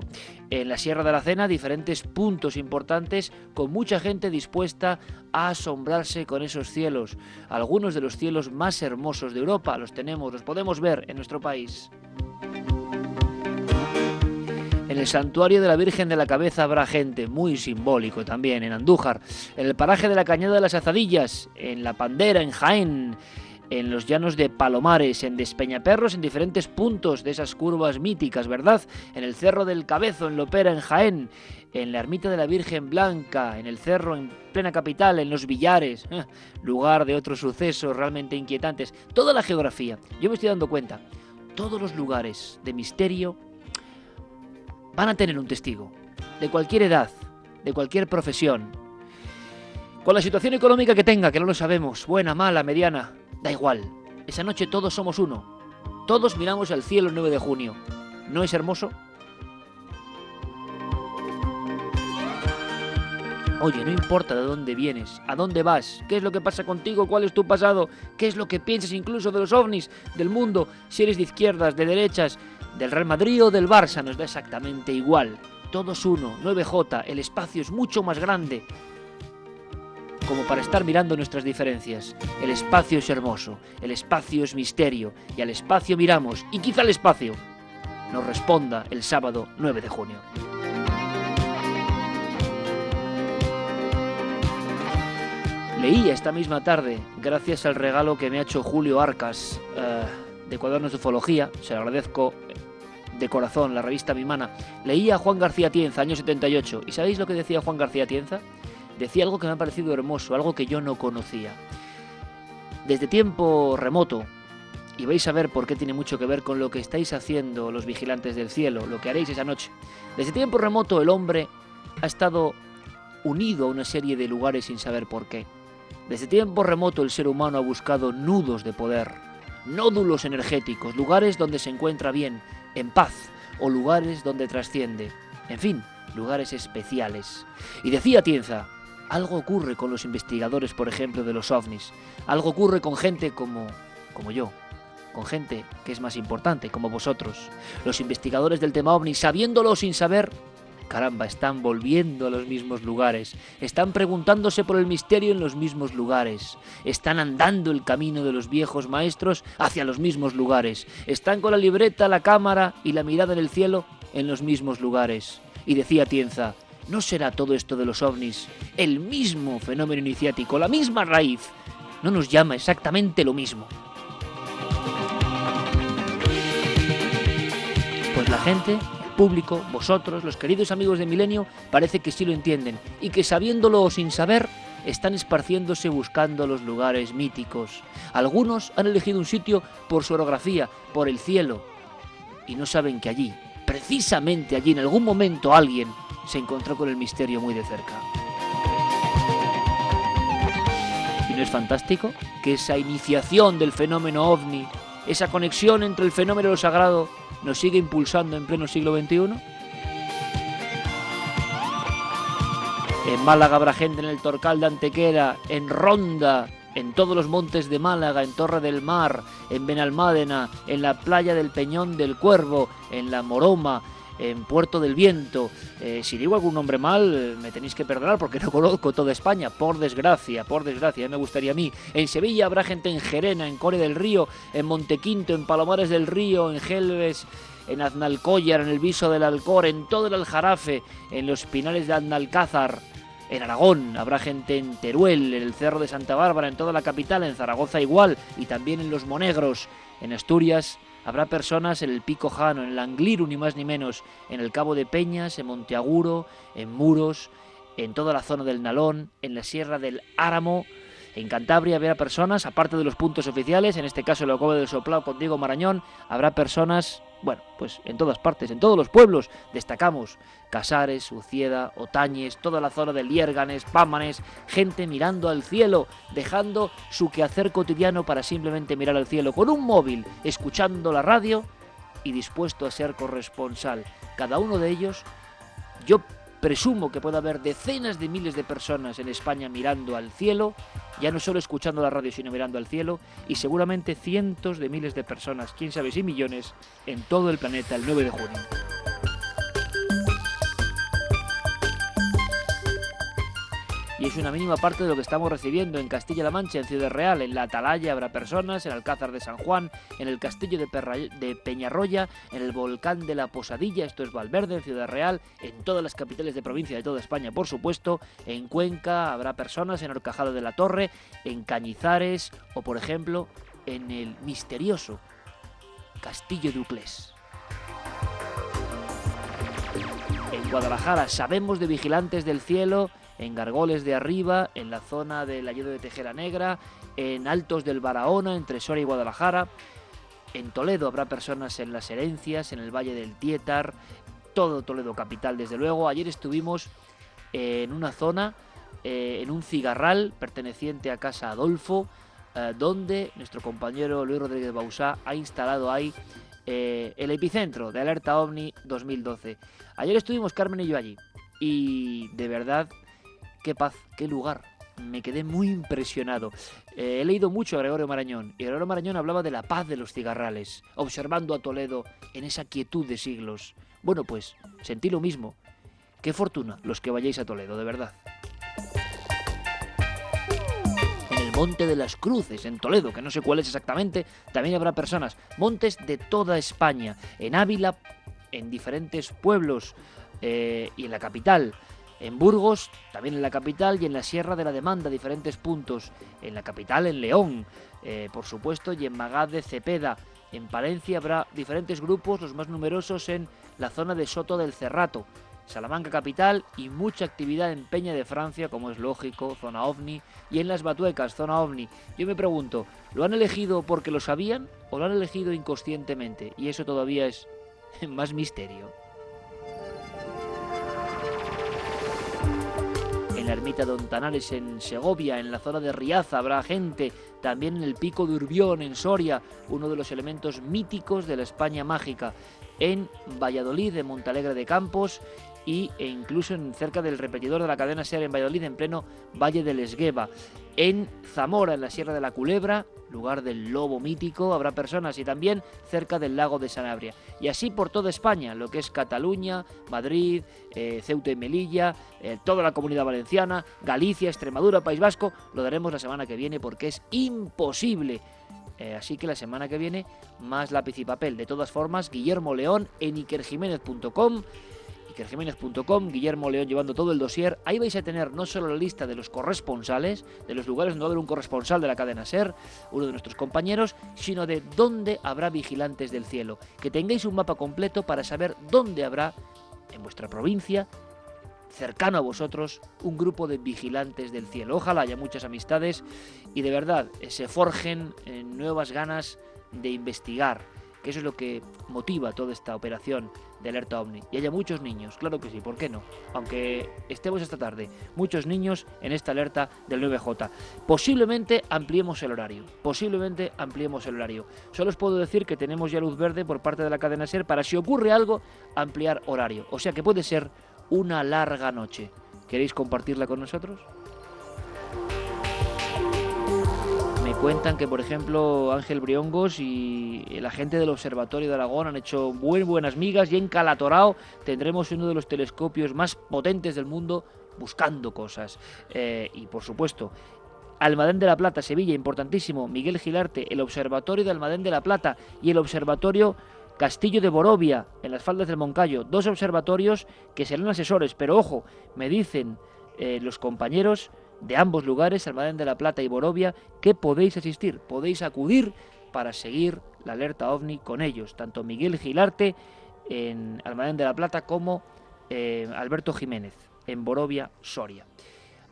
en la Sierra de la Cena, diferentes puntos importantes con mucha gente dispuesta a asombrarse con esos cielos. Algunos de los cielos más hermosos de Europa los tenemos, los podemos ver en nuestro país. En el santuario de la Virgen de la Cabeza habrá gente, muy simbólico también, en Andújar, en el paraje de la Cañada de las Azadillas, en La Pandera, en Jaén, en los llanos de Palomares, en Despeñaperros, en diferentes puntos de esas curvas míticas, ¿verdad? En el Cerro del Cabezo, en Lopera, en Jaén, en la Ermita de la Virgen Blanca, en el Cerro, en plena capital, en los Villares, eh, lugar de otros sucesos realmente inquietantes. Toda la geografía, yo me estoy dando cuenta, todos los lugares de misterio van a tener un testigo, de cualquier edad, de cualquier profesión, con la situación económica que tenga, que no lo sabemos, buena, mala, mediana, da igual. Esa noche todos somos uno. Todos miramos al cielo el 9 de junio. ¿No es hermoso? Oye, no importa de dónde vienes, a dónde vas, qué es lo que pasa contigo, cuál es tu pasado, qué es lo que piensas incluso de los ovnis, del mundo, si eres de izquierdas, de derechas, del Real Madrid o del Barça nos da exactamente igual. Todos uno, 9J, el espacio es mucho más grande. como para estar mirando nuestras diferencias. El espacio es hermoso, el espacio es misterio, y al espacio miramos, y quizá el espacio nos responda el sábado 9 de junio. Leí esta misma tarde, gracias al regalo que me ha hecho Julio Arcas eh, de Cuadernos de Ufología, se lo agradezco de corazón, la revista Mi Mana, leí a Juan García Tienza, año 78, ¿y sabéis lo que decía Juan García Tienza? Decía algo que me ha parecido hermoso, algo que yo no conocía. Desde tiempo remoto, y vais a ver por qué tiene mucho que ver con lo que estáis haciendo los vigilantes del cielo, lo que haréis esa noche. Desde tiempo remoto el hombre ha estado unido a una serie de lugares sin saber por qué. Desde tiempo remoto el ser humano ha buscado nudos de poder, nódulos energéticos, lugares donde se encuentra bien, en paz, o lugares donde trasciende. En fin, lugares especiales. Y decía Tienza, algo ocurre con los investigadores, por ejemplo, de los ovnis. Algo ocurre con gente como, como yo, con gente que es más importante, como vosotros. Los investigadores del tema ovni, sabiéndolo sin saber, caramba, están volviendo a los mismos lugares, están preguntándose por el misterio en los mismos lugares, están andando el camino de los viejos maestros hacia los mismos lugares, están con la libreta, la cámara y la mirada en el cielo en los mismos lugares. Y decía Tienza, ¿no será todo esto de los ovnis el mismo fenómeno iniciático, la misma raíz? ¿No nos llama exactamente lo mismo? Pues la gente público, vosotros, los queridos amigos de Milenio, parece que sí lo entienden y que sabiéndolo o sin saber, están esparciéndose buscando los lugares míticos. Algunos han elegido un sitio por su orografía, por el cielo, y no saben que allí, precisamente allí, en algún momento alguien se encontró con el misterio muy de cerca. ¿Y no es fantástico que esa iniciación del fenómeno ovni, esa conexión entre el fenómeno y lo sagrado, nos sigue impulsando en pleno siglo XXI? En Málaga habrá gente en el Torcal de Antequera, en Ronda, en todos los montes de Málaga, en Torre del Mar, en Benalmádena, en la playa del Peñón del Cuervo, en la Moroma, en Puerto del Viento. Eh, si digo algún nombre mal, eh, me tenéis que perdonar porque no conozco toda España, por desgracia, por desgracia, me gustaría a mí. En Sevilla habrá gente en Gerena, en Core del Río, en Montequinto, en Palomares del Río, en Gelves, en Aznalcóllar, en el Viso del Alcor, en todo el Aljarafe, en los Pinales de Aznalcázar. En Aragón habrá gente en Teruel, en el Cerro de Santa Bárbara, en toda la capital, en Zaragoza igual, y también en Los Monegros, en Asturias Habrá personas en el Pico Jano, en el ni más ni menos, en el Cabo de Peñas, en Monteaguro, en Muros, en toda la zona del Nalón, en la Sierra del Áramo. En Cantabria habrá personas, aparte de los puntos oficiales, en este caso el Ocobo del Soplao con Diego Marañón, habrá personas bueno, pues en todas partes, en todos los pueblos, destacamos Casares, Ucieda, Otañes, toda la zona de Liérganes, Pámanes, gente mirando al cielo, dejando su quehacer cotidiano para simplemente mirar al cielo con un móvil, escuchando la radio y dispuesto a ser corresponsal. Cada uno de ellos, yo Presumo que puede haber decenas de miles de personas en España mirando al cielo, ya no solo escuchando la radio, sino mirando al cielo, y seguramente cientos de miles de personas, quién sabe si millones, en todo el planeta el 9 de junio. Y es una mínima parte de lo que estamos recibiendo en Castilla-La Mancha, en Ciudad Real, en la Atalaya habrá personas, en Alcázar de San Juan, en el Castillo de, Peñarroya, en el Volcán de la Posadilla, esto es Valverde, en Ciudad Real, en todas las capitales de provincia de toda España, por supuesto, en Cuenca habrá personas, en Horcajada de la Torre, en Cañizares o, por ejemplo, en el misterioso Castillo de Uclés. En Guadalajara sabemos de vigilantes del cielo en Gargoles de Arriba, en la zona del Ayudo de Tejera Negra, en Altos del Barahona, entre Soria y Guadalajara. En Toledo habrá personas en las herencias, en el Valle del Tietar, todo Toledo capital desde luego. Ayer estuvimos en una zona, eh, en un cigarral perteneciente a Casa Adolfo, eh, donde nuestro compañero Luis Rodríguez Bausá ha instalado ahí eh, el epicentro de Alerta OVNI 2012. Ayer estuvimos Carmen y yo allí y de verdad qué paz, qué lugar. Me quedé muy impresionado. Eh, he leído mucho a Gregorio Marañón y Gregorio Marañón hablaba de la paz de los cigarrales, observando a Toledo en esa quietud de siglos. Bueno, pues sentí lo mismo. Qué fortuna los que vayáis a Toledo, de verdad. Monte de las Cruces, en Toledo, que no sé cuál es exactamente, también habrá personas. Montes de toda España, en Ávila, en diferentes pueblos eh, y en la capital. En Burgos, también en la capital y en la Sierra de la Demanda, diferentes puntos. En la capital, en León, eh, por supuesto, y en Magad de Cepeda. En Palencia habrá diferentes grupos, los más numerosos en la zona de Soto del Cerrato. Salamanca capital y mucha actividad en Peña de Francia, como es lógico, zona ovni, y en las Batuecas, zona ovni. Yo me pregunto, ¿lo han elegido porque lo sabían o lo han elegido inconscientemente? Y eso todavía es más misterio. La ermita de Ontanares en Segovia, en la zona de Riaza, habrá gente. También en el pico de Urbión, en Soria, uno de los elementos míticos de la España mágica. En Valladolid, en Montalegre de Campos y, e incluso en, cerca del repetidor de la cadena SER en Valladolid, en pleno Valle del Esgueva. En Zamora, en la Sierra de la Culebra, lugar del lobo mítico, habrá personas y también cerca del lago de Sanabria. Y así por toda España, lo que es Cataluña, Madrid, eh, Ceuta y Melilla, eh, toda la comunidad valenciana, Galicia, Extremadura, País Vasco, lo daremos la semana que viene porque es imposible. Eh, así que la semana que viene, más lápiz y papel. De todas formas, Guillermo León en ikerjiménez.com ikerjiménez.com, Guillermo León llevando todo el dossier. Ahí vais a tener no solo la lista de los corresponsales, de los lugares donde va a haber un corresponsal de la cadena SER, uno de nuestros compañeros, sino de dónde habrá vigilantes del cielo. Que tengáis un mapa completo para saber dónde habrá en vuestra provincia cercano a vosotros un grupo de vigilantes del cielo. Ojalá haya muchas amistades y de verdad eh, se forjen nuevas ganas de investigar, eso es lo que motiva toda esta operación de alerta ovni. Y haya muchos niños, claro que sí, ¿por qué no? Aunque estemos esta tarde, muchos niños en esta alerta del 9J. Posiblemente ampliemos el horario, posiblemente ampliemos el horario. Solo os puedo decir que tenemos ya luz verde por parte de la cadena SER para si ocurre algo, ampliar horario. O sea que puede ser una larga noche. ¿Queréis compartirla con nosotros? Cuentan que, por ejemplo, Ángel Briongos y la gente del Observatorio de Aragón han hecho muy buenas migas y en Calatorao tendremos uno de los telescopios más potentes del mundo buscando cosas. Eh, y, por supuesto, Almadén de la Plata, Sevilla, importantísimo. Miguel Gilarte, el Observatorio de Almadén de la Plata y el Observatorio Castillo de Borovia, en las faldas del Moncayo. Dos observatorios que serán asesores, pero ojo, me dicen eh, los compañeros de ambos lugares, Almadén de la Plata y Borovia, que podéis asistir, podéis acudir para seguir la alerta ovni con ellos, tanto Miguel Gilarte en Almadén de la Plata como eh, Alberto Jiménez en Borovia, Soria.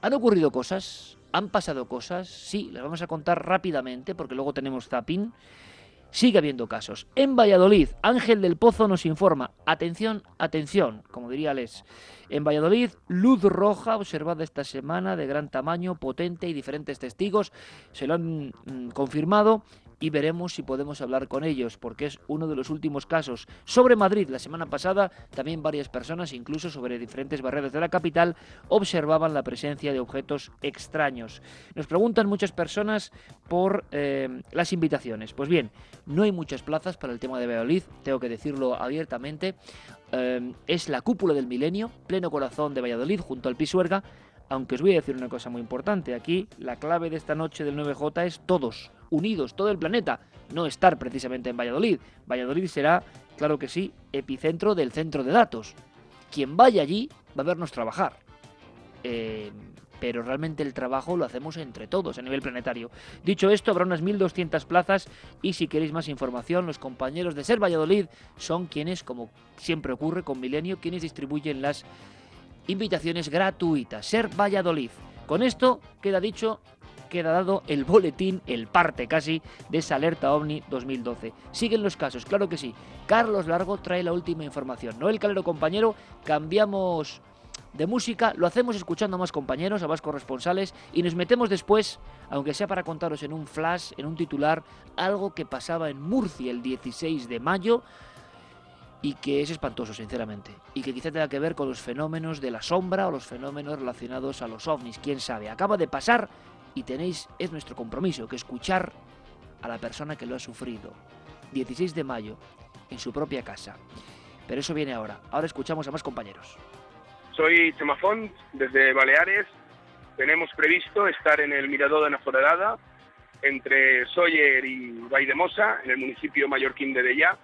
¿Han ocurrido cosas? ¿Han pasado cosas? Sí, las vamos a contar rápidamente porque luego tenemos Zapín. Sigue habiendo casos. En Valladolid, Ángel del Pozo nos informa. Atención, atención, como diría Les. En Valladolid, luz roja observada esta semana de gran tamaño, potente y diferentes testigos se lo han mm, confirmado y veremos si podemos hablar con ellos, porque es uno de los últimos casos. Sobre Madrid, la semana pasada, también varias personas, incluso sobre diferentes barreras de la capital, observaban la presencia de objetos extraños. Nos preguntan muchas personas por eh, las invitaciones. Pues bien, no hay muchas plazas para el tema de Valladolid, tengo que decirlo abiertamente. Eh, es la cúpula del milenio, pleno corazón de Valladolid, junto al Pisuerga. Aunque os voy a decir una cosa muy importante, aquí la clave de esta noche del 9J es todos, unidos, todo el planeta, no estar precisamente en Valladolid. Valladolid será, claro que sí, epicentro del centro de datos. Quien vaya allí va a vernos trabajar. Eh, pero realmente el trabajo lo hacemos entre todos a nivel planetario. Dicho esto, habrá unas 1.200 plazas y si queréis más información, los compañeros de Ser Valladolid son quienes, como siempre ocurre con Milenio, quienes distribuyen las invitaciones gratuitas. Ser Valladolid. Con esto queda dicho, queda dado el boletín, el parte casi, de esa alerta OVNI 2012. Siguen los casos, claro que sí. Carlos Largo trae la última información. No el calero compañero, cambiamos de música, lo hacemos escuchando a más compañeros, a más corresponsales y nos metemos después, aunque sea para contaros en un flash, en un titular, algo que pasaba en Murcia el 16 de mayo y que es espantoso, sinceramente, y que quizá tenga que ver con los fenómenos de la sombra o los fenómenos relacionados a los ovnis, quién sabe. Acaba de pasar y tenéis, es nuestro compromiso, que escuchar a la persona que lo ha sufrido. 16 de mayo, en su propia casa. Pero eso viene ahora. Ahora escuchamos a más compañeros. Soy Semafont, desde Baleares, tenemos previsto estar en el Mirador de Naforerada, entre Sóller y Vaidemosa, en el municipio mallorquín de Dellá,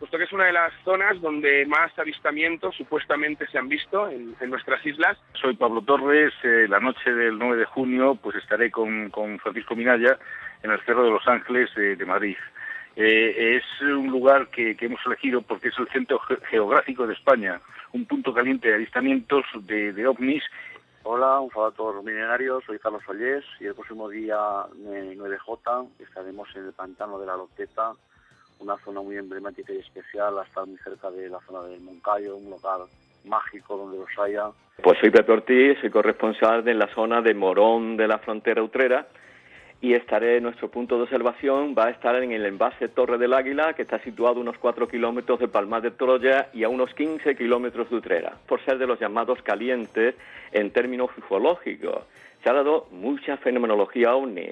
puesto que es una de las zonas donde más avistamientos supuestamente se han visto en, nuestras islas. Soy Pablo Torres, eh, la noche del 9 de junio pues estaré con, Francisco Minaya en el Cerro de los Ángeles de Madrid. Eh, es un lugar que, hemos elegido porque es el centro geográfico de España, un punto caliente de avistamientos de, de ovnis Hola, un saludo a todos los milenarios, soy Carlos Ollés y el próximo día 9J estaremos en el pantano de la Loteta, una zona muy emblemática y especial, hasta muy cerca de la zona del Moncayo, un lugar mágico donde los haya. Pues soy Pepe Ortiz, soy corresponsal de la zona de Morón de la frontera utrera y estaré, nuestro punto de observación va a estar en el envase Torre del Águila, que está situado a unos 4 kilómetros de Palmar de Troya y a unos 15 kilómetros de Utrera, por ser de los llamados calientes en términos ufológicos. Se ha dado mucha fenomenología ovni.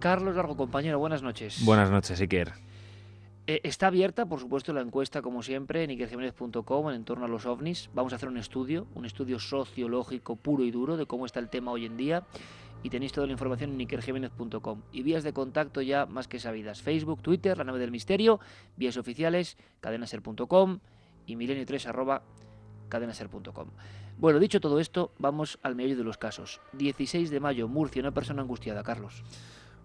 Carlos Largo, compañero, buenas noches. Buenas noches, Iker. Eh, está abierta, por supuesto, la encuesta, como siempre, en ikerjiménez.com en torno a los ovnis. Vamos a hacer un estudio, un estudio sociológico puro y duro de cómo está el tema hoy en día. Y tenéis toda la información en ikerjiménez.com. Y vías de contacto ya más que sabidas. Facebook, Twitter, La Nave del Misterio, vías oficiales, cadenaser.com y milenio3 arroba cadenaser.com. Bueno, dicho todo esto, vamos al medio de los casos. 16 de mayo, Murcia, una persona angustiada, Carlos.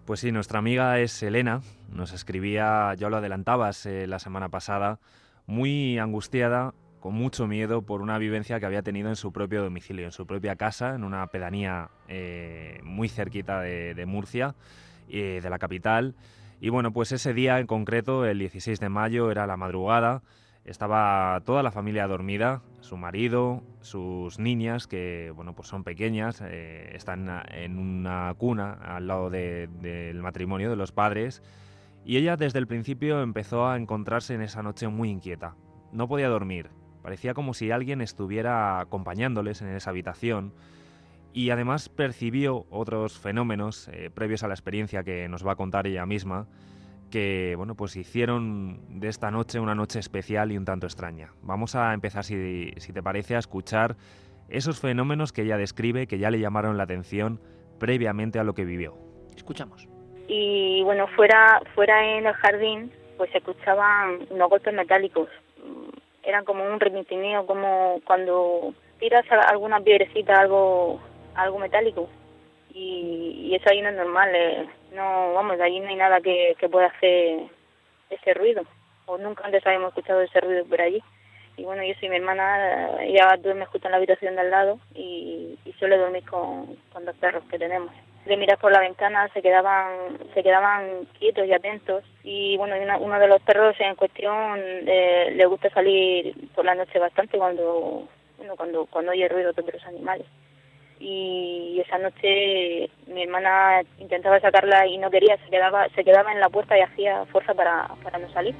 Pues sí, nuestra amiga es Elena, nos escribía, ya lo adelantabas eh, la semana pasada, muy angustiada, con mucho miedo por una vivencia que había tenido en su propio domicilio, en su propia casa, en una pedanía eh, muy cerquita de, Murcia, eh, de la capital. Y bueno, pues ese día en concreto, el 16 de mayo, era la madrugada, estaba toda la familia dormida, su marido, sus niñas, que bueno, pues son pequeñas, eh, están en una cuna al lado del matrimonio de los padres, y ella desde el principio empezó a encontrarse en esa noche muy inquieta. No podía dormir, parecía como si alguien estuviera acompañándoles en esa habitación, y además percibió otros fenómenos eh, previos a la experiencia que nos va a contar ella misma, que bueno, pues hicieron de esta noche una noche especial y un tanto extraña. Vamos a empezar, si, te parece, a escuchar esos fenómenos que ella describe, que ya le llamaron la atención previamente a lo que vivió. Escuchamos. Y bueno, fuera, fuera en el jardín, pues se escuchaban unos golpes metálicos. Eran como un remitineo, como cuando tiras alguna piedrecita, algo, algo metálico y, y eso ahí no es normal. Eh, no, vamos, ahí no hay nada que, que pueda hacer ese ruido. O nunca antes habíamos escuchado ese ruido por allí. Y bueno, yo soy mi hermana, ella duerme justo en la habitación de al lado y, y suele dormir con, con dos perros que tenemos. De mirar por la ventana se quedaban se quedaban quietos y atentos y bueno uno de los perros en cuestión eh, le gusta salir por la noche bastante cuando bueno, cuando cuando oye ruido de otros animales y esa noche mi hermana intentaba sacarla y no quería, se quedaba, se quedaba en la puerta y hacía fuerza para, para no salir.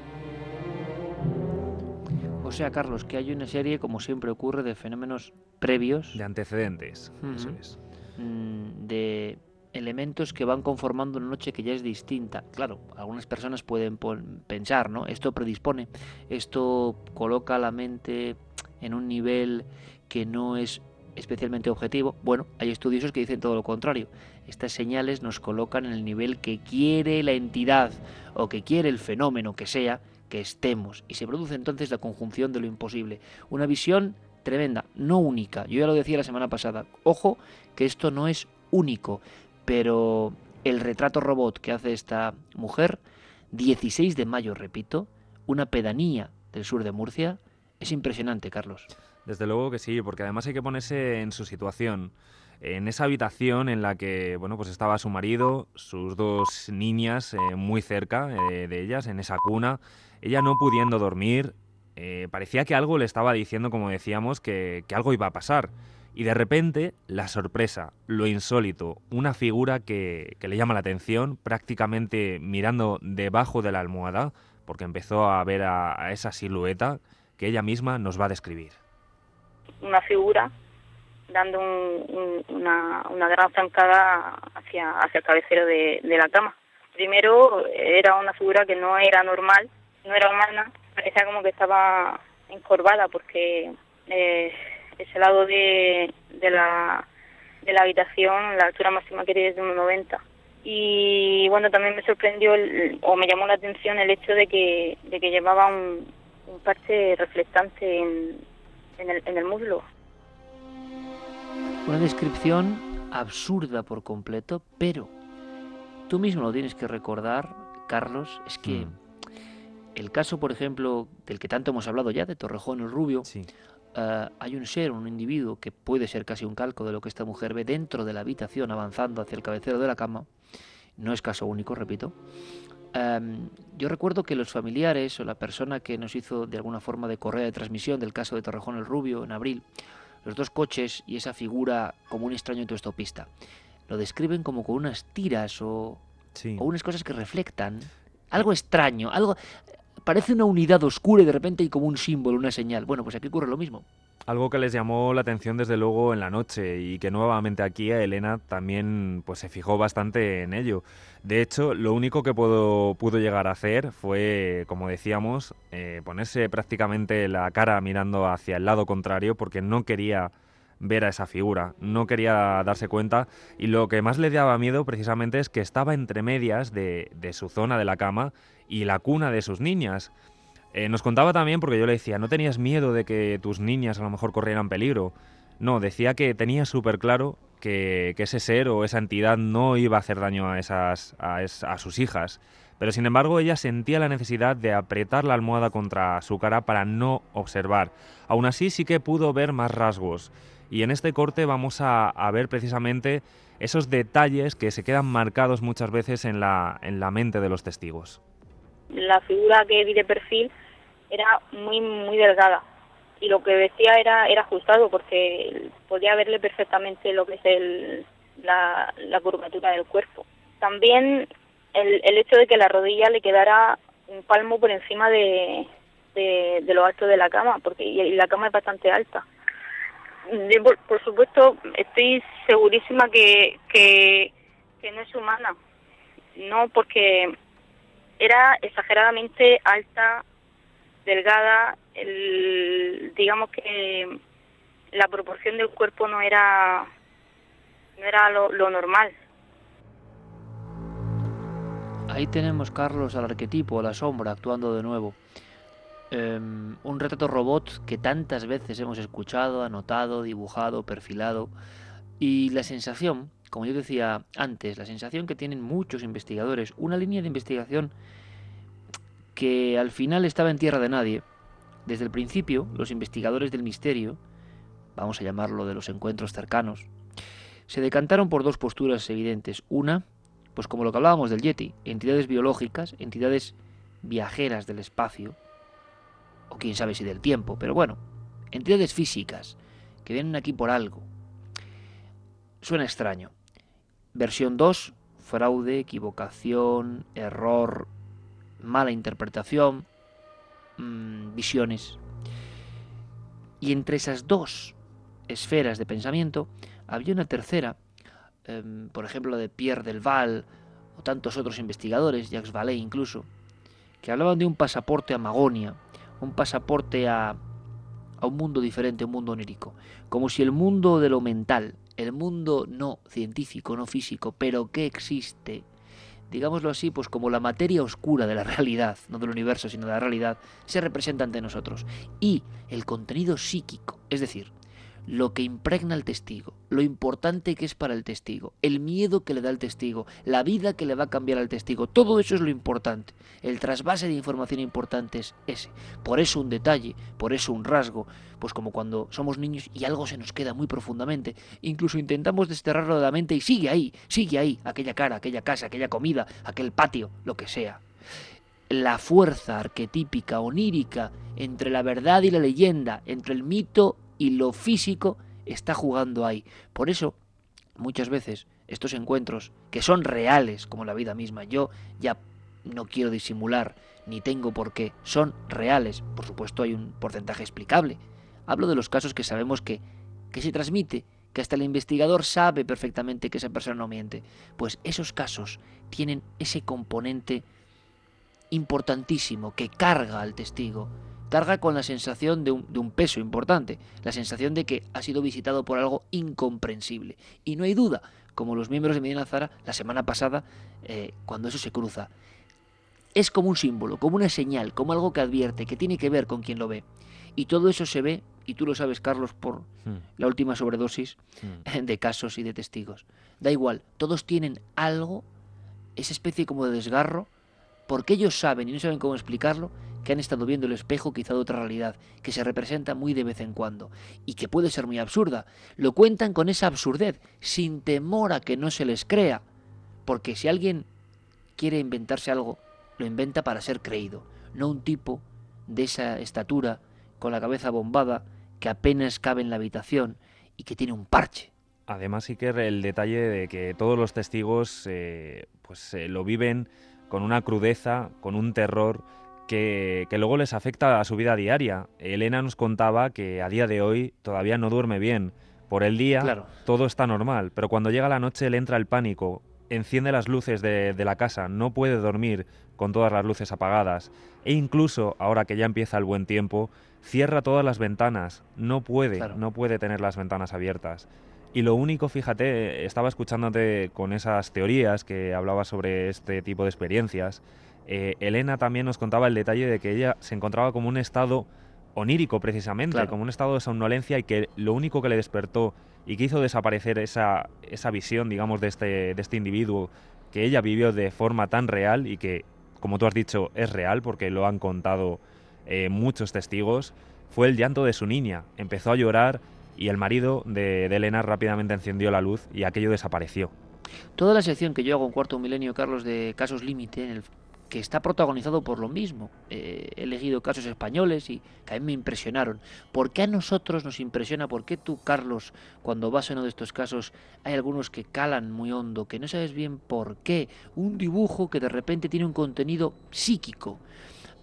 O sea, Carlos, que hay una serie, como siempre ocurre, de fenómenos previos. De antecedentes, mm, De elementos que van conformando una noche que ya es distinta. Claro, algunas personas pueden pensar, ¿no? Esto predispone, esto coloca la mente en un nivel que no es especialmente objetivo. Bueno, hay estudiosos que dicen todo lo contrario. Estas señales nos colocan en el nivel que quiere la entidad o que quiere el fenómeno que sea que estemos. Y se produce entonces la conjunción de lo imposible. Una visión tremenda, no única. Yo ya lo decía la semana pasada. Ojo que esto no es único, pero el retrato robot que hace esta mujer, 16 de mayo, repito, una pedanía del sur de Murcia, es impresionante, Carlos. Desde luego que sí, porque además hay que ponerse en su situación. En esa habitación en la que bueno, pues estaba su marido, sus dos niñas eh, muy cerca eh, de ellas, en esa cuna, ella no pudiendo dormir, eh, parecía que algo le estaba diciendo, como decíamos, que, algo iba a pasar. Y de repente, la sorpresa, lo insólito, una figura que, le llama la atención, prácticamente mirando debajo de la almohada, porque empezó a ver a esa silueta que ella misma nos va a describir una figura dando una, una gran zancada hacia, hacia el cabecero de, la cama. primero era una figura que no era normal, no era humana, parecía como que estaba encorvada porque eh, ese lado de, de, la, de la habitación, la altura máxima que tiene es de 1,90. Y bueno, también me sorprendió o me llamó la atención el hecho de que, de que llevaba un, un parche reflectante en, en, el, en el muslo. Una descripción absurda por completo, pero tú mismo lo tienes que recordar, Carlos, es que... Mm el caso, por ejemplo, del que tanto hemos hablado ya, de Torrejón el Rubio, eh, hay un ser, un individuo que puede ser casi un calco de lo que esta mujer ve dentro de la habitación avanzando hacia el cabecero de la cama. No es caso único, repito. Em, yo recuerdo que los familiares o la persona que nos hizo de alguna forma de correa de transmisión del caso de Torrejón el Rubio en abril, los dos coches y esa figura como un extraño autostopista, lo describen como con unas tiras o, o unas cosas que reflectan algo extraño, algo parece una unidad oscura y de repente hay como un símbolo, una señal. Bueno, pues aquí ocurre lo mismo. Algo que les llamó la atención desde luego en la noche y que nuevamente aquí a Elena también pues se fijó bastante en ello. De hecho, lo único que pudo, pudo llegar a hacer fue, como decíamos, eh, ponerse prácticamente la cara mirando hacia el lado contrario porque no quería ver a esa figura, no quería darse cuenta y lo que más le daba miedo precisamente es que estaba entre medias de, su zona de la cama y la cuna de sus niñas. Eh, nos contaba también, porque yo le decía, ¿no tenías miedo de que tus niñas a lo mejor corrieran peligro? No, decía que tenía súper claro que, ese ser o esa entidad no iba a hacer daño a, esas, a, sus hijas. Pero sin embargo ella sentía la necesidad de apretar la almohada contra su cara para no observar. Aún así sí que pudo ver más rasgos. Y en este corte vamos a, a ver precisamente esos detalles que se quedan marcados muchas veces en la, en la mente de los testigos la figura que vi de perfil era muy muy delgada y lo que decía era era ajustado porque podía verle perfectamente lo que es el, la, la curvatura del cuerpo. También el, el hecho de que la rodilla le quedara un palmo por encima de, de, lo alto de la cama, porque y la cama es bastante alta. Por, por, supuesto, estoy segurísima que, que, no es humana, no porque era exageradamente alta, delgada, el, digamos que la proporción del cuerpo no era no era lo, normal. Ahí tenemos, Carlos, al arquetipo, a la sombra, actuando de nuevo. Em, un retrato robot que tantas veces hemos escuchado, anotado, dibujado, perfilado. Y la sensación como yo decía antes, la sensación que tienen muchos investigadores, una línea de investigación que al final estaba en tierra de nadie. Desde el principio, los investigadores del misterio, vamos a llamarlo de los encuentros cercanos, se decantaron por dos posturas evidentes. Una, pues como lo que hablábamos del Yeti, entidades biológicas, entidades viajeras del espacio, o quién sabe si del tiempo, pero bueno, entidades físicas, que vienen aquí por algo. Suena extraño. Versión 2, fraude, equivocación, error, mala interpretación, mm, visiones. Y entre esas dos esferas de pensamiento había una tercera, em, por ejemplo de Pierre Delval o tantos otros investigadores, Jacques Vallée incluso, que hablaban de un pasaporte a Magonia, un pasaporte a, a un mundo diferente, un mundo onírico, como si el mundo de lo mental, el mundo no científico, no físico, pero que existe, digámoslo así, pues como la materia oscura de la realidad, no del universo, sino de la realidad, se representa ante nosotros. Y el contenido psíquico, es decir, lo que impregna al testigo, lo importante que es para el testigo, el miedo que le da al testigo, la vida que le va a cambiar al testigo, todo eso es lo importante. El trasvase de información importante es ese. Por eso un detalle, por eso un rasgo, pues como cuando somos niños y algo se nos queda muy profundamente, incluso intentamos desterrarlo de la mente y sigue ahí, sigue ahí, aquella cara, aquella casa, aquella comida, aquel patio, lo que sea. La fuerza arquetípica, onírica, entre la verdad y la leyenda, entre el mito y lo físico está jugando ahí. Por eso, muchas veces, estos encuentros, que son reales como la vida misma, yo ya no quiero disimular, ni tengo por qué, son reales. Por supuesto hay un porcentaje explicable. Hablo de los casos que sabemos que, que se transmite, que hasta el investigador sabe perfectamente que esa persona no miente. Pues esos casos tienen ese componente importantísimo que carga al testigo, carga con la sensación de un, peso importante, la sensación de que ha sido visitado por algo incomprensible. Y no hay duda, como los miembros de Medina Zara la semana pasada, eh, cuando eso se cruza. Es como un símbolo, como una señal, como algo que advierte, que tiene que ver con quien lo ve. Y todo eso se ve, y tú lo sabes, Carlos, por hmm. la última sobredosis hmm. de casos y de testigos. Da igual, todos tienen algo, esa especie como de desgarro, porque ellos saben y no saben cómo explicarlo, que han estado viendo el espejo quizá de otra realidad, que se representa muy de vez en cuando, y que puede ser muy absurda. Lo cuentan con esa absurdez, sin temor a que no se les crea, porque si alguien quiere inventarse algo, lo inventa para ser creído, no un tipo de esa estatura, con la cabeza bombada, que apenas cabe en la habitación y que tiene un parche. Además, que el detalle de que todos los testigos eh, pues eh, lo viven con una crudeza, con un terror que, luego les afecta a su vida diaria. Elena nos contaba que a día de hoy todavía no duerme bien. Por el día todo está normal, pero cuando llega la noche le entra el pánico, enciende las luces de, la casa, no puede dormir con todas las luces apagadas e incluso, ahora que ya empieza el buen tiempo, cierra todas las ventanas, no puede, no puede tener las ventanas abiertas. Y lo único, fíjate, estaba escuchándote con esas teorías que hablabas sobre este tipo de experiencias, eh, Elena también nos contaba el detalle de que ella se encontraba como un estado onírico precisamente, como un estado de somnolencia y que lo único que le despertó y que hizo desaparecer esa, esa visión, digamos, de este, de este individuo que ella vivió de forma tan real y que, como tú has dicho, es real porque lo han contado eh, muchos testigos, fue el llanto de su niña. Empezó a llorar y el marido de, de Elena rápidamente encendió la luz y aquello desapareció. Toda la sección que yo hago en Cuarto Milenio, Carlos, de casos límite, en el que está protagonizado por lo mismo. he elegido casos españoles y que a mí me impresionaron. ¿Por qué a nosotros nos impresiona? ¿Por qué tú, Carlos, cuando vas a uno de estos casos, hay algunos que calan muy hondo, que no sabes bien por qué? Un dibujo que de repente tiene un contenido psíquico.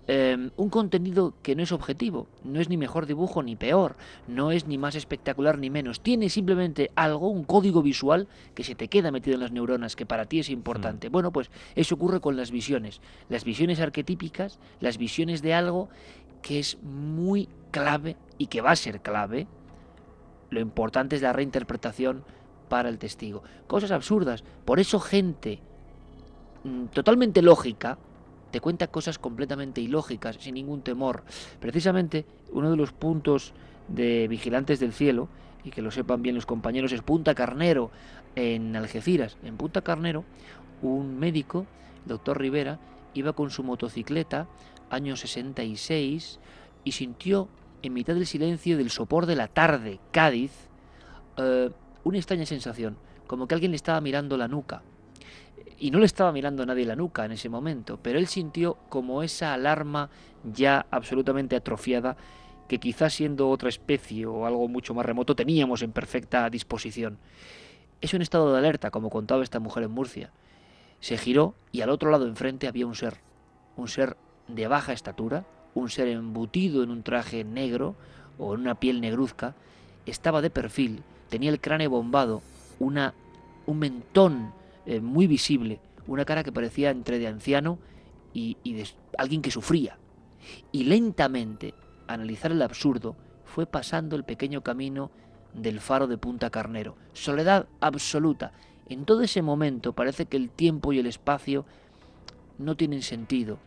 Em, un contenido que no es objetivo, no es ni mejor dibujo ni peor, no es ni más espectacular ni menos, tiene simplemente algo, un código visual que se te queda metido en las neuronas, que para ti es importante. Mm. Bueno, pues eso ocurre con las visiones, las visiones arquetípicas, las visiones de algo que es muy clave y que va a ser clave. Lo importante es la reinterpretación para el testigo. Cosas absurdas. Por eso gente mm, totalmente lógica, te cuenta cosas completamente ilógicas, sin ningún temor. Precisamente uno de los puntos de Vigilantes del Cielo, y que lo sepan bien los compañeros, es Punta Carnero, en Algeciras. En Punta Carnero, un médico, el doctor Rivera, iba con su motocicleta, año 66, y sintió, en mitad del silencio del sopor de la tarde, Cádiz, eh, una extraña sensación, como que alguien le estaba mirando la nuca y no le estaba mirando nadie la nuca en ese momento, pero él sintió como esa alarma ya absolutamente atrofiada que quizás siendo otra especie o algo mucho más remoto teníamos en perfecta disposición. Es un estado de alerta, como contaba esta mujer en Murcia. Se giró y al otro lado enfrente había un ser, un ser de baja estatura, un ser embutido en un traje negro o en una piel negruzca, estaba de perfil, tenía el cráneo bombado, una, un mentón eh, muy visible, una cara que parecía entre de anciano y, de alguien que sufría. Y lentamente, analizar el absurdo, fue pasando el pequeño camino del faro de Punta Carnero. Soledad absoluta. En todo ese momento parece que el tiempo y el espacio no tienen sentido,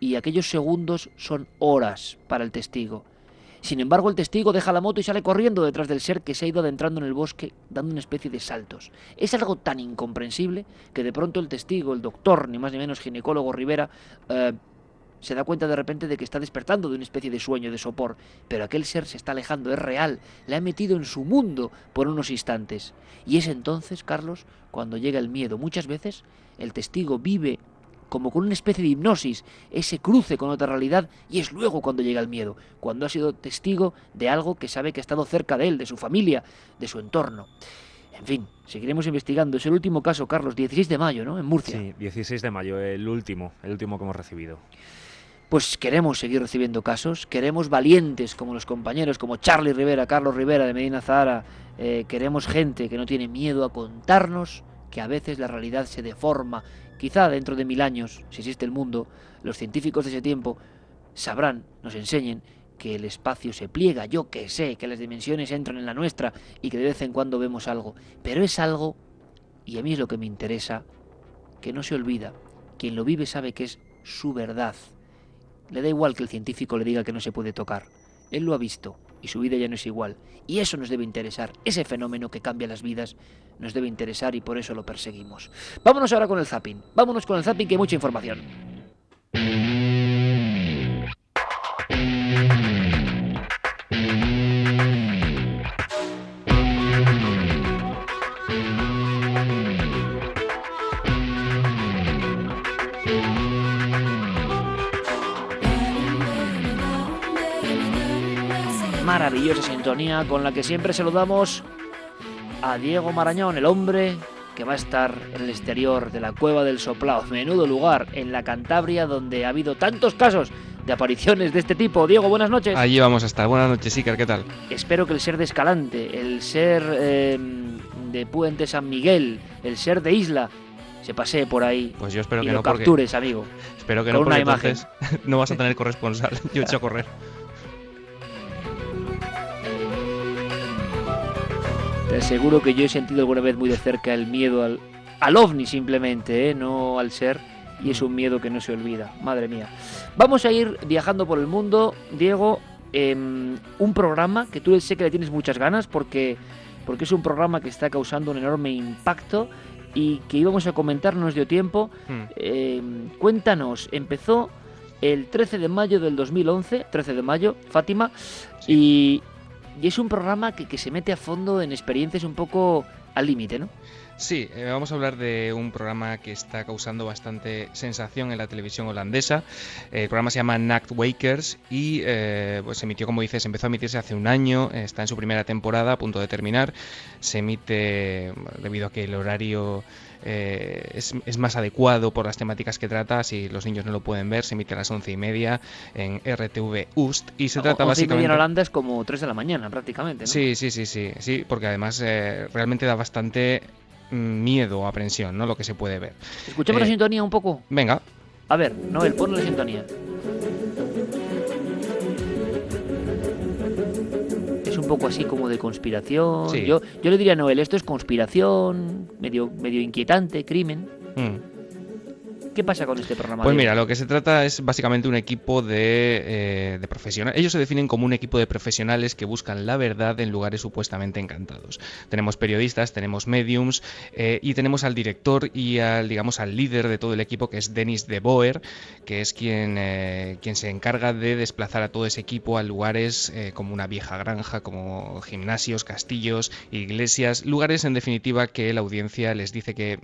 y aquellos segundos son horas para el testigo. Sin embargo, el testigo deja la moto y sale corriendo detrás del ser que se ha ido adentrando en el bosque dando una especie de saltos. Es algo tan incomprensible que de pronto el testigo, el doctor, ni más ni menos ginecólogo Rivera, eh, se da cuenta de repente de que está despertando de una especie de sueño, de sopor, pero aquel ser se está alejando, es real, le ha metido en su mundo por unos instantes. Y es entonces, Carlos, cuando llega el miedo. Muchas veces el testigo vive como con una especie de hipnosis, ese cruce con otra realidad, y es luego cuando llega el miedo, cuando ha sido testigo de algo que sabe que ha estado cerca de él, de su familia, de su entorno. En fin, seguiremos investigando. Es el último caso, Carlos, 16 de mayo, ¿no? En Murcia. Sí, 16 de mayo, el último, el último que hemos recibido. Pues queremos seguir recibiendo casos, queremos valientes como los compañeros, como Charlie Rivera, Carlos Rivera de Medina Zahara, eh, queremos gente que no tiene miedo a contarnos que a veces la realidad se deforma. Quizá dentro de mil años, si existe el mundo, los científicos de ese tiempo sabrán, nos enseñen que el espacio se pliega, yo que sé, que las dimensiones entran en la nuestra y que de vez en cuando vemos algo. Pero es algo, y a mí es lo que me interesa, que no se olvida. Quien lo vive sabe que es su verdad. Le da igual que el científico le diga que no se puede tocar. Él lo ha visto y su vida ya no es igual. Y eso nos debe interesar. Ese fenómeno que cambia las vidas nos debe interesar y por eso lo perseguimos. Vámonos ahora con el zapping. Vámonos con el zapping que hay mucha información. maravillosa sintonía con la que siempre saludamos a Diego Marañón, el hombre que va a estar en el exterior de la Cueva del Soplao, menudo lugar en la Cantabria donde ha habido tantos casos de apariciones de este tipo. Diego, buenas noches. Allí vamos a estar. Buenas noches, Iker, ¿qué tal? Espero que el ser de Escalante, el ser em, de Puente San Miguel, el ser de Isla, se pasee por ahí. Pues yo espero y que lo no. captures, amigo. Espero que no, porque entonces no vas a tener corresponsal. Yo he hecho a correr. Te aseguro que yo he sentido alguna vez muy de cerca el miedo al, al ovni simplemente, ¿eh? no al ser, y es un miedo que no se olvida. Madre mía. Vamos a ir viajando por el mundo, Diego. un programa que tú sé que le tienes muchas ganas porque, porque es un programa que está causando un enorme impacto y que íbamos a comentar, no nos dio tiempo. Em, cuéntanos, empezó el 13 de mayo del 2011, 13 de mayo, Fátima, y, y es un programa que, que se mete a fondo en experiencias un poco al límite, ¿no? Sí, eh, vamos a hablar de un programa que está causando bastante sensación en la televisión holandesa. el programa se llama Nacht Wakers y eh, pues se emitió, como dices, empezó a emitirse hace un año, está en su primera temporada, a punto de terminar. Se emite debido a que el horario eh, es, más adecuado por las temáticas que trata. Si los niños no lo pueden ver, se emite a las once y media en RTV Ust. Y se trata básicamente. en Holanda es como 3 de la mañana prácticamente. ¿no? Sí, sí, sí, sí, sí, porque además realmente da bastante miedo o aprensión, ¿no? Lo que se puede ver. Escuchemos la eh, sintonía un poco. Venga. A ver, Noel, pon la sintonía. Es un poco así como de conspiración. Yo, yo le diría a Noel, esto es conspiración, medio, medio inquietante, crimen. Mm. ¿Qué pasa con este programa? Pues mira, lo que se trata es básicamente un equipo de, eh, profesionales. Ellos se definen como un equipo de profesionales que buscan la verdad en lugares supuestamente encantados. Tenemos periodistas, tenemos mediums eh, y tenemos al director y al, digamos, al líder de todo el equipo que es Denis de Boer, que es quien, eh, quien se encarga de desplazar a todo ese equipo a lugares como una vieja granja, como gimnasios, castillos, iglesias, lugares en definitiva que la audiencia les dice que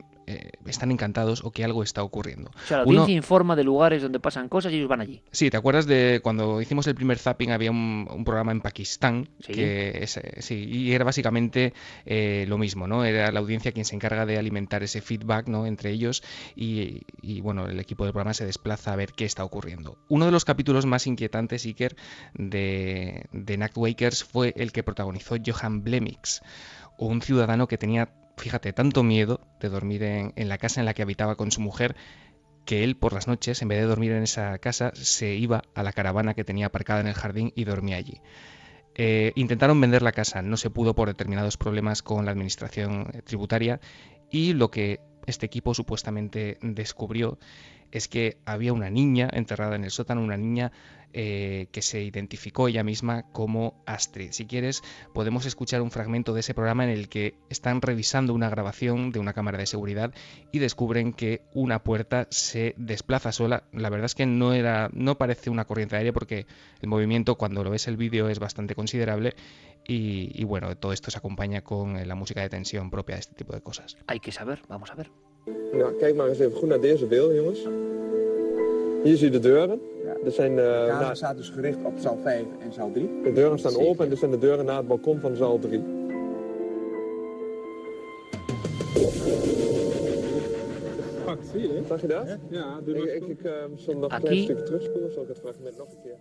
están encantados o que algo está ocurriendo. O sea, la audiencia informa de lugares donde pasan cosas y ellos van allí. Sí, ¿te acuerdas de cuando hicimos el primer zapping? Había un, programa en Pakistán que sí, y era básicamente eh, lo mismo, ¿no? Era la audiencia quien se encarga de alimentar ese feedback, ¿no? Entre ellos y, bueno, el equipo del programa se desplaza a ver qué está ocurriendo. Uno de los capítulos más inquietantes, Iker, de, de Wakers fue el que protagonizó Johan Blemix, un ciudadano que tenía fíjate, tanto miedo de dormir en, en, la casa en la que habitaba con su mujer que él por las noches, en vez de dormir en esa casa, se iba a la caravana que tenía aparcada en el jardín y dormía allí. Eh, intentaron vender la casa, no se pudo por determinados problemas con la administración tributaria y lo que este equipo supuestamente descubrió es que había una niña enterrada en el sótano, una niña eh, que se identificó ella misma como Astrid. Si quieres, podemos escuchar un fragmento de ese programa en el que están revisando una grabación de una cámara de seguridad y descubren que una puerta se desplaza sola. La verdad es que no era, no parece una corriente aérea porque el movimiento cuando lo ves el vídeo es bastante considerable y, bueno, todo esto se acompaña con la música de tensión propia de este tipo de cosas. Hay que saber, vamos a ver. Nou, kijk maar eens even goed naar deze beelden, jongens. Hier zie je de deuren. Ja. zijn, uh, de camera staat dus gericht op zaal 5 en zaal 3. De deuren staan open en dit zijn de deuren naar het balkon van zaal 3. zie je Zag je dat? Ja, doe ik, ik, ik uh, zal nog een klein stukje terugspoelen, zal ik het fragment nog een keer...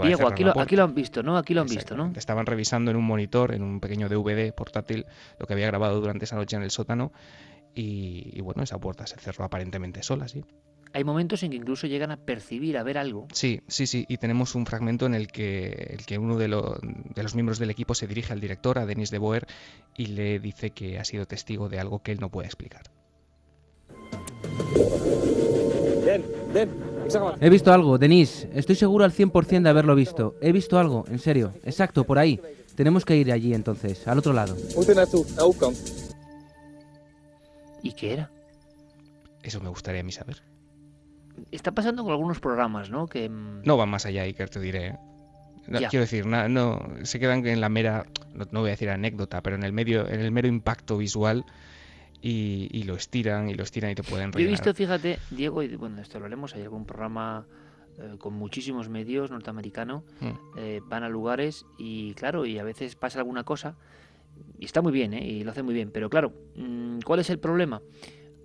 Diego, aquí lo, aquí lo, han visto, ¿no? Aquí lo han visto, ¿no? Estaban revisando en un monitor, en un pequeño DVD portátil, lo que había grabado durante esa noche en el sótano. Y, bueno, esa puerta se cerró aparentemente sola, sí. Hay momentos en que incluso llegan a percibir, a ver algo. Sí, sí, sí. Y tenemos un fragmento en el que, el que uno de, de los miembros del equipo se dirige al director, a Denis de Boer, y le dice que ha sido testigo de algo que él no puede explicar. He visto algo, Denis. Estoy seguro al 100% de haberlo visto. He visto algo, en serio. Exacto, por ahí. Tenemos que ir allí entonces, al otro lado. ¿Y qué era? Eso me gustaría a mí saber. Está pasando con algunos programas, ¿no? Que mm, no van más allá, Iker, te diré. ¿eh? quiero decir, no, no, se quedan en la mera, no, voy a decir anécdota, pero en el medio, en el mero impacto visual y, lo estiran y lo estiran y te pueden rellenar. Yo he visto, fíjate, Diego, y bueno, esto lo haremos, hay algún programa eh, con muchísimos medios norteamericano, mm. eh, van a lugares y claro, y a veces pasa alguna cosa y está muy bien, ¿eh? y lo hace muy bien, pero claro, mm, ¿cuál es el problema?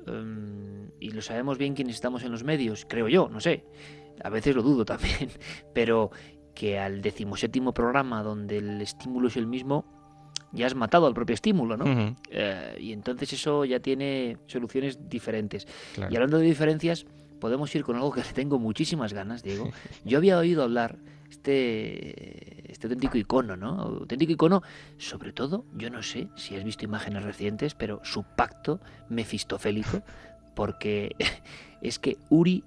Em, y lo sabemos bien quienes estamos en los medios, creo yo, no sé, a veces lo dudo también, pero que al decimoséptimo programa donde el estímulo es el mismo, ya has matado al propio estímulo, ¿no? Eh, y entonces eso ya tiene soluciones diferentes. Y hablando de diferencias, podemos ir con algo que tengo muchísimas ganas, Diego. Yo había oído hablar este, este auténtico icono, ¿no? Auténtico icono, sobre todo, yo no sé si has visto imágenes recientes, pero su pacto mefistofélico, porque es que Uri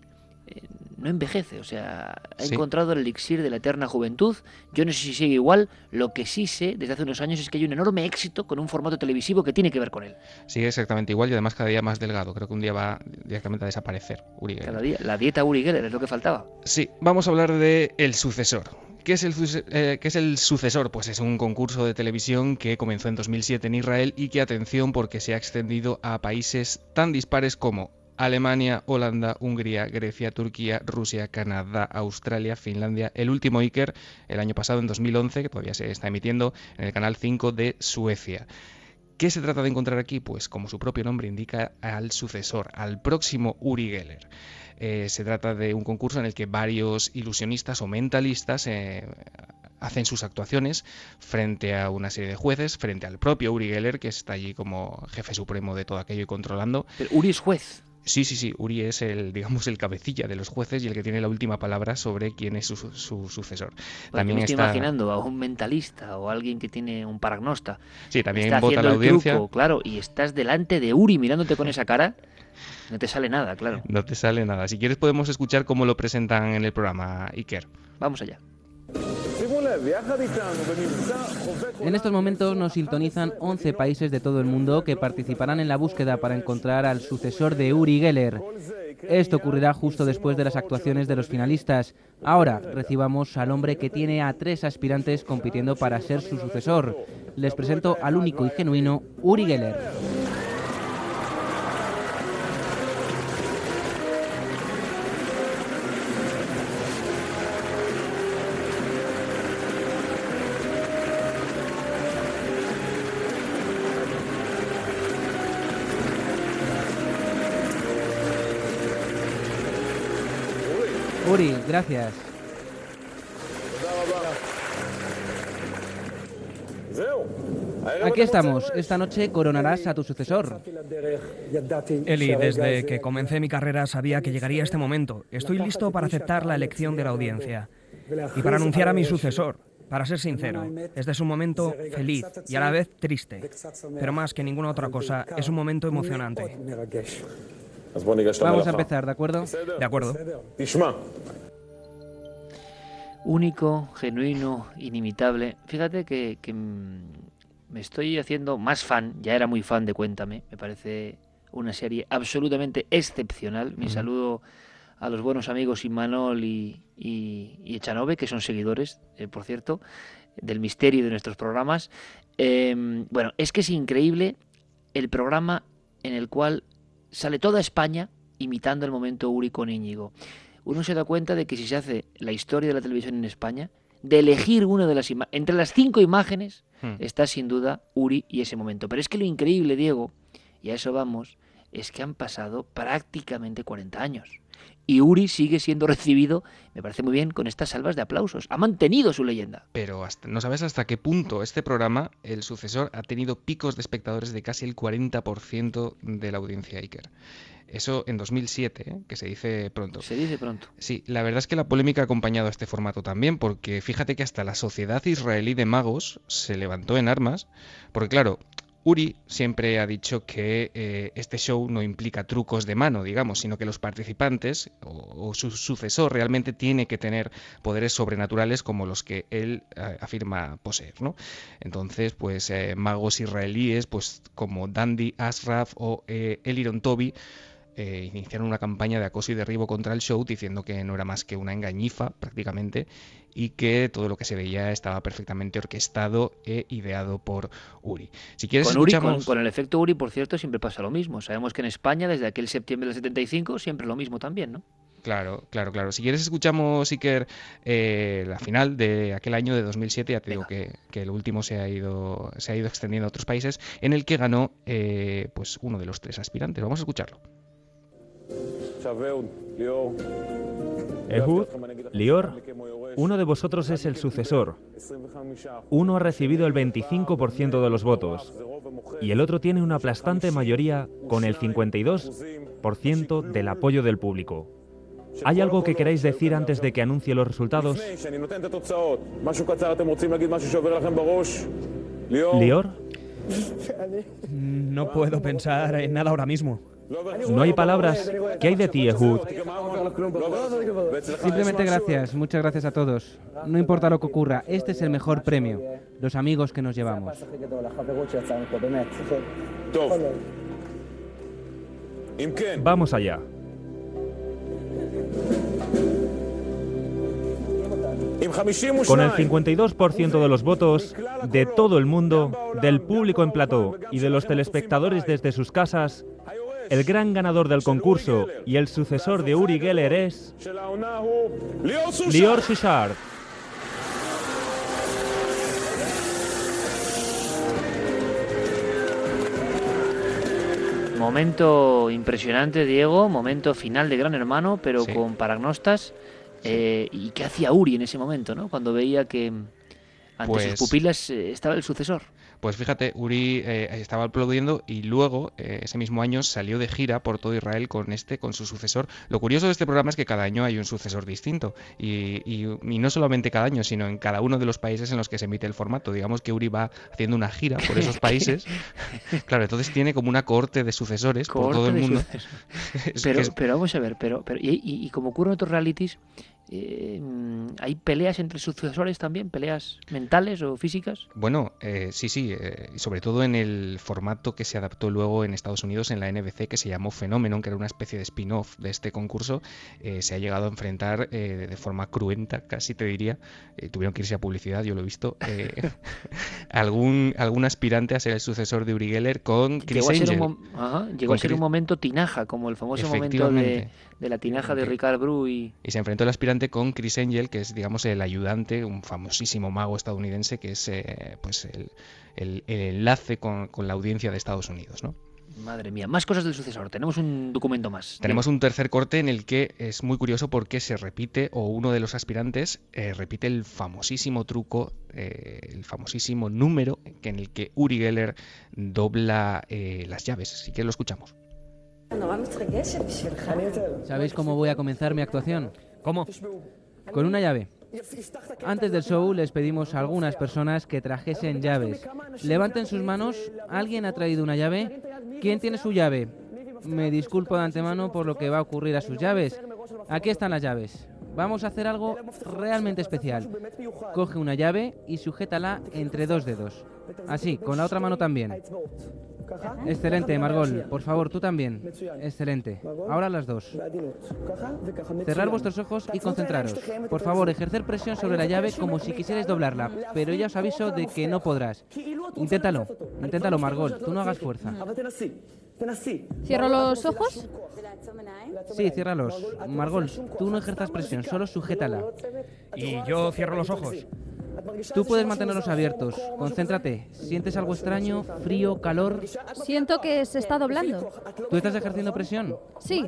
no envejece, o sea, ha encontrado el elixir de la eterna juventud. Yo no sé si sigue igual, lo que sí sé desde hace unos años es que hay un enorme éxito con un formato televisivo que tiene que ver con él. Sigue exactamente igual y además cada día más delgado. Creo que un día va directamente a desaparecer Uri Geller. Cada día, la dieta Uri Geller es lo que faltaba. Sí, vamos a hablar de El Sucesor. ¿Qué es, el, eh, ¿Qué es, el, sucesor? Pues es un concurso de televisión que comenzó en 2007 en Israel y que, atención, porque se ha extendido a países tan dispares como Alemania, Holanda, Hungría, Grecia, Turquía, Rusia, Canadá, Australia, Finlandia, el último Iker el año pasado, en 2011, que todavía se está emitiendo en el canal 5 de Suecia. ¿Qué se trata de encontrar aquí? Pues como su propio nombre indica, al sucesor, al próximo Uri Geller. Eh, se trata de un concurso en el que varios ilusionistas o mentalistas eh, hacen sus actuaciones frente a una serie de jueces, frente al propio Uri Geller, que está allí como jefe supremo de todo aquello y controlando. Pero Uri es juez. Sí, sí, sí. Uri es el, digamos, el cabecilla de los jueces y el que tiene la última palabra sobre quién es su, sucesor. Pues también me estoy imaginando a un mentalista o alguien que tiene un paragnosta. Sí, también vota la audiencia. claro, y estás delante de Uri mirándote con esa cara. No te sale nada, claro. No te sale nada. Si quieres podemos escuchar cómo lo presentan en el programa Iker. Vamos allá. En estos momentos nos sintonizan 11 países de todo el mundo que participarán en la búsqueda para encontrar al sucesor de Uri Geller. Esto ocurrirá justo después de las actuaciones de los finalistas. Ahora recibamos al hombre que tiene a tres aspirantes compitiendo para ser su sucesor. Les presento al único y genuino Uri Geller. Uri, gracias. Aquí estamos. Esta noche coronarás a tu sucesor. Eli, desde que comencé mi carrera sabía que llegaría este momento. Estoy listo para aceptar la elección de la audiencia y para anunciar a mi sucesor. Para ser sincero, este es un momento feliz y a la vez triste, pero más que ninguna otra cosa, es un momento emocionante. Vamos a empezar, ¿de acuerdo? De acuerdo. Único, genuino, inimitable. Fíjate que, me estoy haciendo más fan, ya era muy fan de Cuéntame, me parece una serie absolutamente excepcional. Mi saludo a los buenos amigos Imanol y, y, Echanove, que son seguidores, eh, por cierto, del misterio de nuestros programas. Em, bueno, es que es increíble el programa en el cual sale toda España imitando el momento Uri con Íñigo. Uno se da cuenta de que si se hace la historia de la televisión en España, de elegir una de las imágenes, entre las cinco imágenes, hmm. está sin duda Uri y ese momento. Pero es que lo increíble, Diego, y a eso vamos, es que han pasado prácticamente 40 años. Y Uri sigue siendo recibido, me parece muy bien, con estas salvas de aplausos. Ha mantenido su leyenda. Pero no sabes hasta qué punto este programa, el sucesor, ha tenido picos de espectadores de casi el 40% de la audiencia Iker. Eso en 2007, ¿eh? que se dice pronto. Se dice pronto. Sí, la verdad es que la polémica ha acompañado a este formato también, porque fíjate que hasta la Sociedad Israelí de Magos se levantó en armas, porque claro, Uri siempre ha dicho que eh, este show no implica trucos de mano, digamos, sino que los participantes o, su sucesor realmente tiene que tener poderes sobrenaturales como los que él eh, afirma poseer, ¿no? Entonces, pues magos israelíes, pues como Dandy Asraf o Eliron Toby, eh, iniciaron una campaña de acoso y derribo contra el show diciendo que no era más que una engañifa prácticamente y que todo lo que se veía estaba perfectamente orquestado e ideado por Uri. Si quieres con, escuchamos... con, el efecto Uri, por cierto, siempre pasa lo mismo. Sabemos que en España desde aquel septiembre del 75 siempre lo mismo también, ¿no? Claro, claro, claro. Si quieres escuchamos, Iker, eh, la final de aquel año de 2007, ya te digo que, el último se ha ido se ha ido extendiendo a otros países, en el que ganó eh, pues uno de los tres aspirantes. Vamos a escucharlo. Ehud, Lior, uno de vosotros es el sucesor. Uno ha recibido el 25% de los votos y el otro tiene una aplastante mayoría con el 52% del apoyo del público. ¿Hay algo que queráis decir antes de que anuncie los resultados? Lior. No puedo pensar en nada ahora mismo. No hay palabras. ¿Qué hay de ti, Ehud? Simplemente gracias. Muchas gracias a todos. No importa lo que ocurra, este es el mejor premio. Los amigos que nos llevamos. Vamos allá. Con el 52% de los votos de todo el mundo, del público en plató y de los telespectadores desde sus casas, el gran ganador del concurso y el sucesor de Uri Geller es Lior Suchard. Momento impresionante, Diego, momento final de Gran Hermano, pero con paragnostas. Eh, ¿Y qué hacía Uri en ese momento, no? cuando veía que ante sus pues pupilas eh, estaba el sucesor? Pues fíjate, Uri eh, estaba aplaudiendo y luego, eh, ese mismo año, salió de gira por todo Israel con este, con su sucesor. Lo curioso de este programa es que cada año hay un sucesor distinto. Y, no solamente cada año, sino en cada uno de los países en los que se emite el formato. Digamos que Uri va haciendo una gira por esos países. claro, entonces tiene como una cohorte de sucesores por todo el mundo. pero, pero vamos a ver, pero, pero y, y como ocurre en otros realities, eh, ¿Hay peleas entre sucesores también? ¿Peleas mentales o físicas? Bueno, eh, sí, sí, eh, sobre todo en el formato que se adaptó luego en Estados Unidos en la NBC, que se llamó Fenómeno, que era una especie de spin-off de este concurso, se ha llegado a enfrentar de forma cruenta, casi te diría, tuvieron que irse a publicidad, yo lo he visto, algún, algún aspirante a ser el sucesor de Uri Geller con Chris llegó Angel. A ser llegó a ser un momento tinaja, como el famoso momento de, de la tinaja de Ricard Bru y... Y se enfrentó el aspirante con Chris Angel, que es, digamos, el ayudante, un famosísimo mago estadounidense, que es eh, pues el, enlace con, la audiencia de Estados Unidos, ¿no? Madre mía, más cosas del sucesor. Tenemos un documento más. Tenemos un tercer corte en el que es muy curioso porque se repite, o uno de los aspirantes eh, repite el famosísimo truco, eh, el famosísimo número en el que Uri Geller dobla las llaves. Así que lo escuchamos. ¿Sabéis cómo voy a comenzar mi actuación? ¿Cómo? Con una llave. Antes del show les pedimos a algunas personas que trajesen llaves. Levanten sus manos. ¿Alguien ha traído una llave? ¿Quién tiene su llave? Me disculpo de antemano por lo que va a ocurrir a sus llaves. Aquí están las llaves. Vamos a hacer algo realmente especial. Coge una llave y sujétala entre dos dedos. Así, con la otra mano también. Excelente, Margol. Por favor, tú también. Excelente. Ahora las dos. Cerrar vuestros ojos y concentraros. Por favor, ejercer presión sobre la llave como si quisierais doblarla, pero ya os aviso de que no podrás. Inténtalo. Inténtalo, Margol. Tú no hagas fuerza. ¿Cierro los ojos? Sí, ciérralos. Margol, tú no ejerzas presión, solo sujétala. ¿Y yo cierro los ojos? Tú puedes mantenerlos abiertos. Concéntrate. ¿Sientes algo extraño? ¿Frío? ¿Calor? Siento que se está doblando. ¿Tú estás ejerciendo presión? Sí.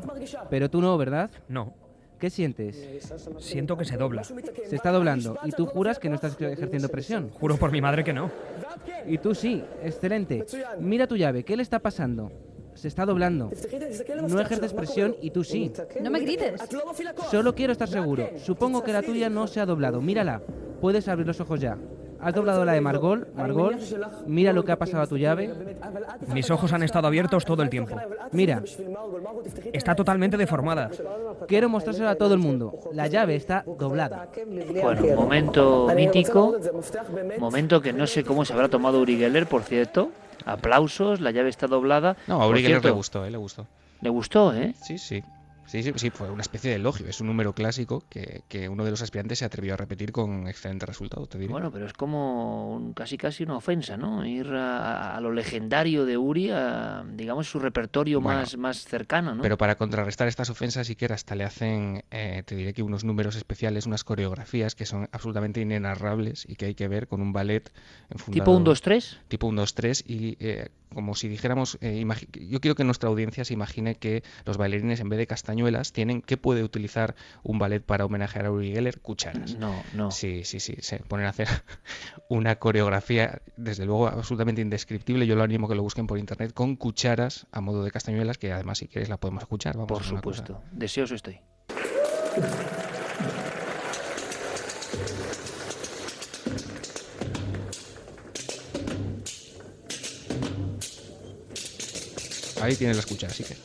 Pero tú no, ¿verdad? No. ¿Qué sientes? Siento que se dobla. Se está doblando. ¿Y tú juras que no estás ejerciendo presión? Juro por mi madre que no. Y tú sí. Excelente. Mira tu llave. ¿Qué le está pasando? Se está doblando. No ejerces presión y tú sí. No me grites. Solo quiero estar seguro. Supongo que la tuya no se ha doblado. Mírala. Puedes abrir los ojos ya. ¿Has doblado la de Margol? Margol, mira lo que ha pasado a tu llave. Mis ojos han estado abiertos todo el tiempo. Mira. Está totalmente deformada. Quiero mostrárselo a todo el mundo. La llave está doblada. Bueno, momento mítico. Momento que no sé cómo se habrá tomado Uri Geller, por cierto. Aplausos, la llave está doblada. No, a Geller le gustó, ¿eh? Le gustó. Le gustó, ¿eh? Sí, sí. Sí, sí, sí, fue una especie de elogio. Es un número clásico que, que, uno de los aspirantes se atrevió a repetir con excelente resultado, te diré. Bueno, pero es como un, casi casi una ofensa, ¿no? Ir a, a lo legendario de Uri, a, digamos, su repertorio bueno, más, más cercano, ¿no? Pero para contrarrestar estas ofensas, sí que hasta le hacen, eh, te diré que unos números especiales, unas coreografías que son absolutamente inenarrables y que hay que ver con un ballet enfundado, ¿Tipo un 2-3? Tipo un 2-3 y... Eh, como si dijéramos, eh, yo quiero que nuestra audiencia se imagine que los bailarines en vez de castañuelas tienen, ¿qué puede utilizar un ballet para homenajear a Uri Geller? Cucharas. No, no. Sí, sí, sí, se ponen a hacer una coreografía, desde luego, absolutamente indescriptible, yo lo animo a que lo busquen por internet, con cucharas a modo de castañuelas, que además si quieres la podemos escuchar. Vamos por supuesto, deseoso estoy. Ahí tienes las cucharas, sí que.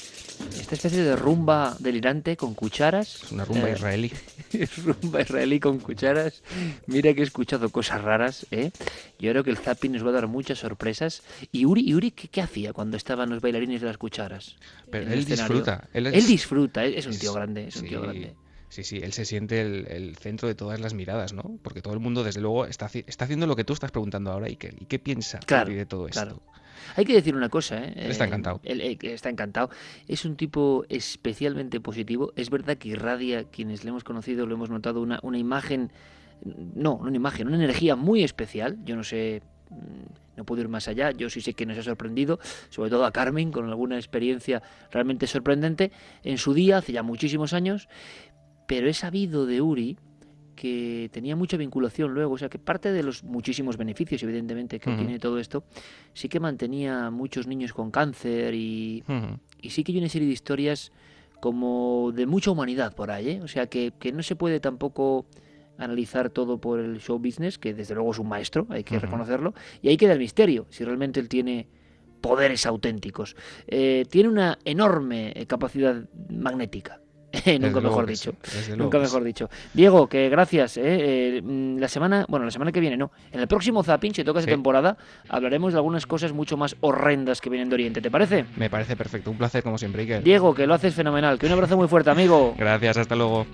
Esta especie de rumba delirante con cucharas. Es una rumba eh, israelí. rumba israelí con cucharas. Mira que he escuchado cosas raras, ¿eh? Yo creo que el zapping nos va a dar muchas sorpresas. ¿Y Uri, Uri ¿qué, qué hacía cuando estaban los bailarines de las cucharas? Pero él disfruta. Él, es... él, disfruta, es un tío grande, es un sí. tío grande. Sí, sí, él se siente el, el, centro de todas las miradas, ¿no? Porque todo el mundo, desde luego, está, está haciendo lo que tú estás preguntando ahora qué, y qué piensa claro, de todo esto. Hay que decir una cosa, ¿eh? Está encantado. Él, él, está encantado. Es un tipo especialmente positivo. Es verdad que irradia, quienes le hemos conocido, lo hemos notado, una, una imagen, no, una imagen, una energía muy especial. Yo no sé, no puedo ir más allá. Yo sí sé que nos ha sorprendido, sobre todo a Carmen, con alguna experiencia realmente sorprendente en su día, hace ya muchísimos años. Pero he sabido de Uri que tenía mucha vinculación luego, o sea que parte de los muchísimos beneficios, evidentemente, que uh -huh. tiene todo esto, sí que mantenía muchos niños con cáncer y, uh -huh. y sí que hay una serie de historias como de mucha humanidad por ahí, ¿eh? o sea que, que, no se puede tampoco analizar todo por el show business, que desde luego es un maestro, hay que uh -huh. reconocerlo, y ahí queda el misterio, si realmente él tiene poderes auténticos. Eh, tiene una enorme capacidad magnética. nunca mejor dicho. Nunca mejor dicho. Diego, que gracias. ¿eh? Eh, la semana, bueno, la semana que viene no. En el próximo Zapping, si toca esa sí. temporada, hablaremos de algunas cosas mucho más horrendas que vienen de Oriente. ¿Te parece? Me parece perfecto. Un placer, como siempre, Iker. Diego, que lo haces fenomenal. Que un abrazo muy fuerte, amigo. Gracias, hasta luego.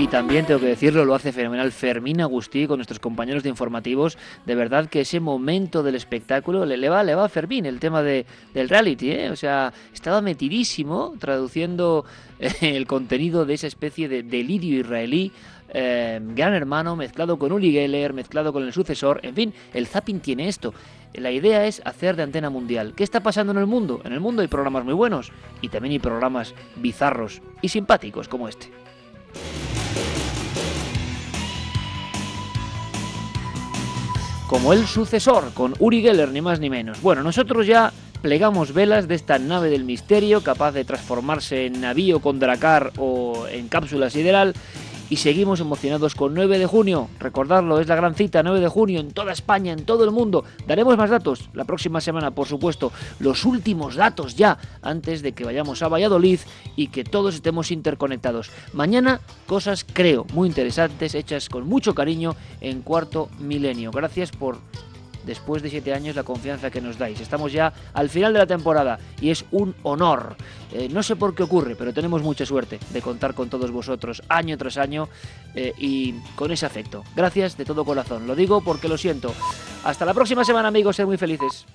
Y también tengo que decirlo, lo hace fenomenal Fermín Agustí con nuestros compañeros de informativos. De verdad que ese momento del espectáculo le, le va, le va a Fermín el tema de, del reality, ¿eh? O sea, estaba metidísimo traduciendo eh, el contenido de esa especie de delirio israelí. Eh, gran hermano mezclado con Uli Geller, mezclado con el sucesor, en fin, el zapping tiene esto. La idea es hacer de antena mundial. ¿Qué está pasando en el mundo? En el mundo hay programas muy buenos y también hay programas bizarros y simpáticos como este. Como el sucesor, con Uri Geller, ni más ni menos. Bueno, nosotros ya plegamos velas de esta nave del misterio, capaz de transformarse en navío con dracar o en cápsula sideral, y seguimos emocionados con 9 de junio. Recordarlo, es la gran cita, 9 de junio, en toda España, en todo el mundo. Daremos más datos la próxima semana, por supuesto, los últimos datos ya, antes de que vayamos a Valladolid y que todos estemos interconectados. Mañana, cosas, creo, muy interesantes, hechas con mucho cariño en cuarto milenio. Gracias por después de siete años la confianza que nos dais. Estamos ya al final de la temporada y es un honor. Eh, no sé por qué ocurre, pero tenemos mucha suerte de contar con todos vosotros año tras año eh, y con ese afecto. Gracias de todo corazón. Lo digo porque lo siento. Hasta la próxima semana amigos, ser muy felices.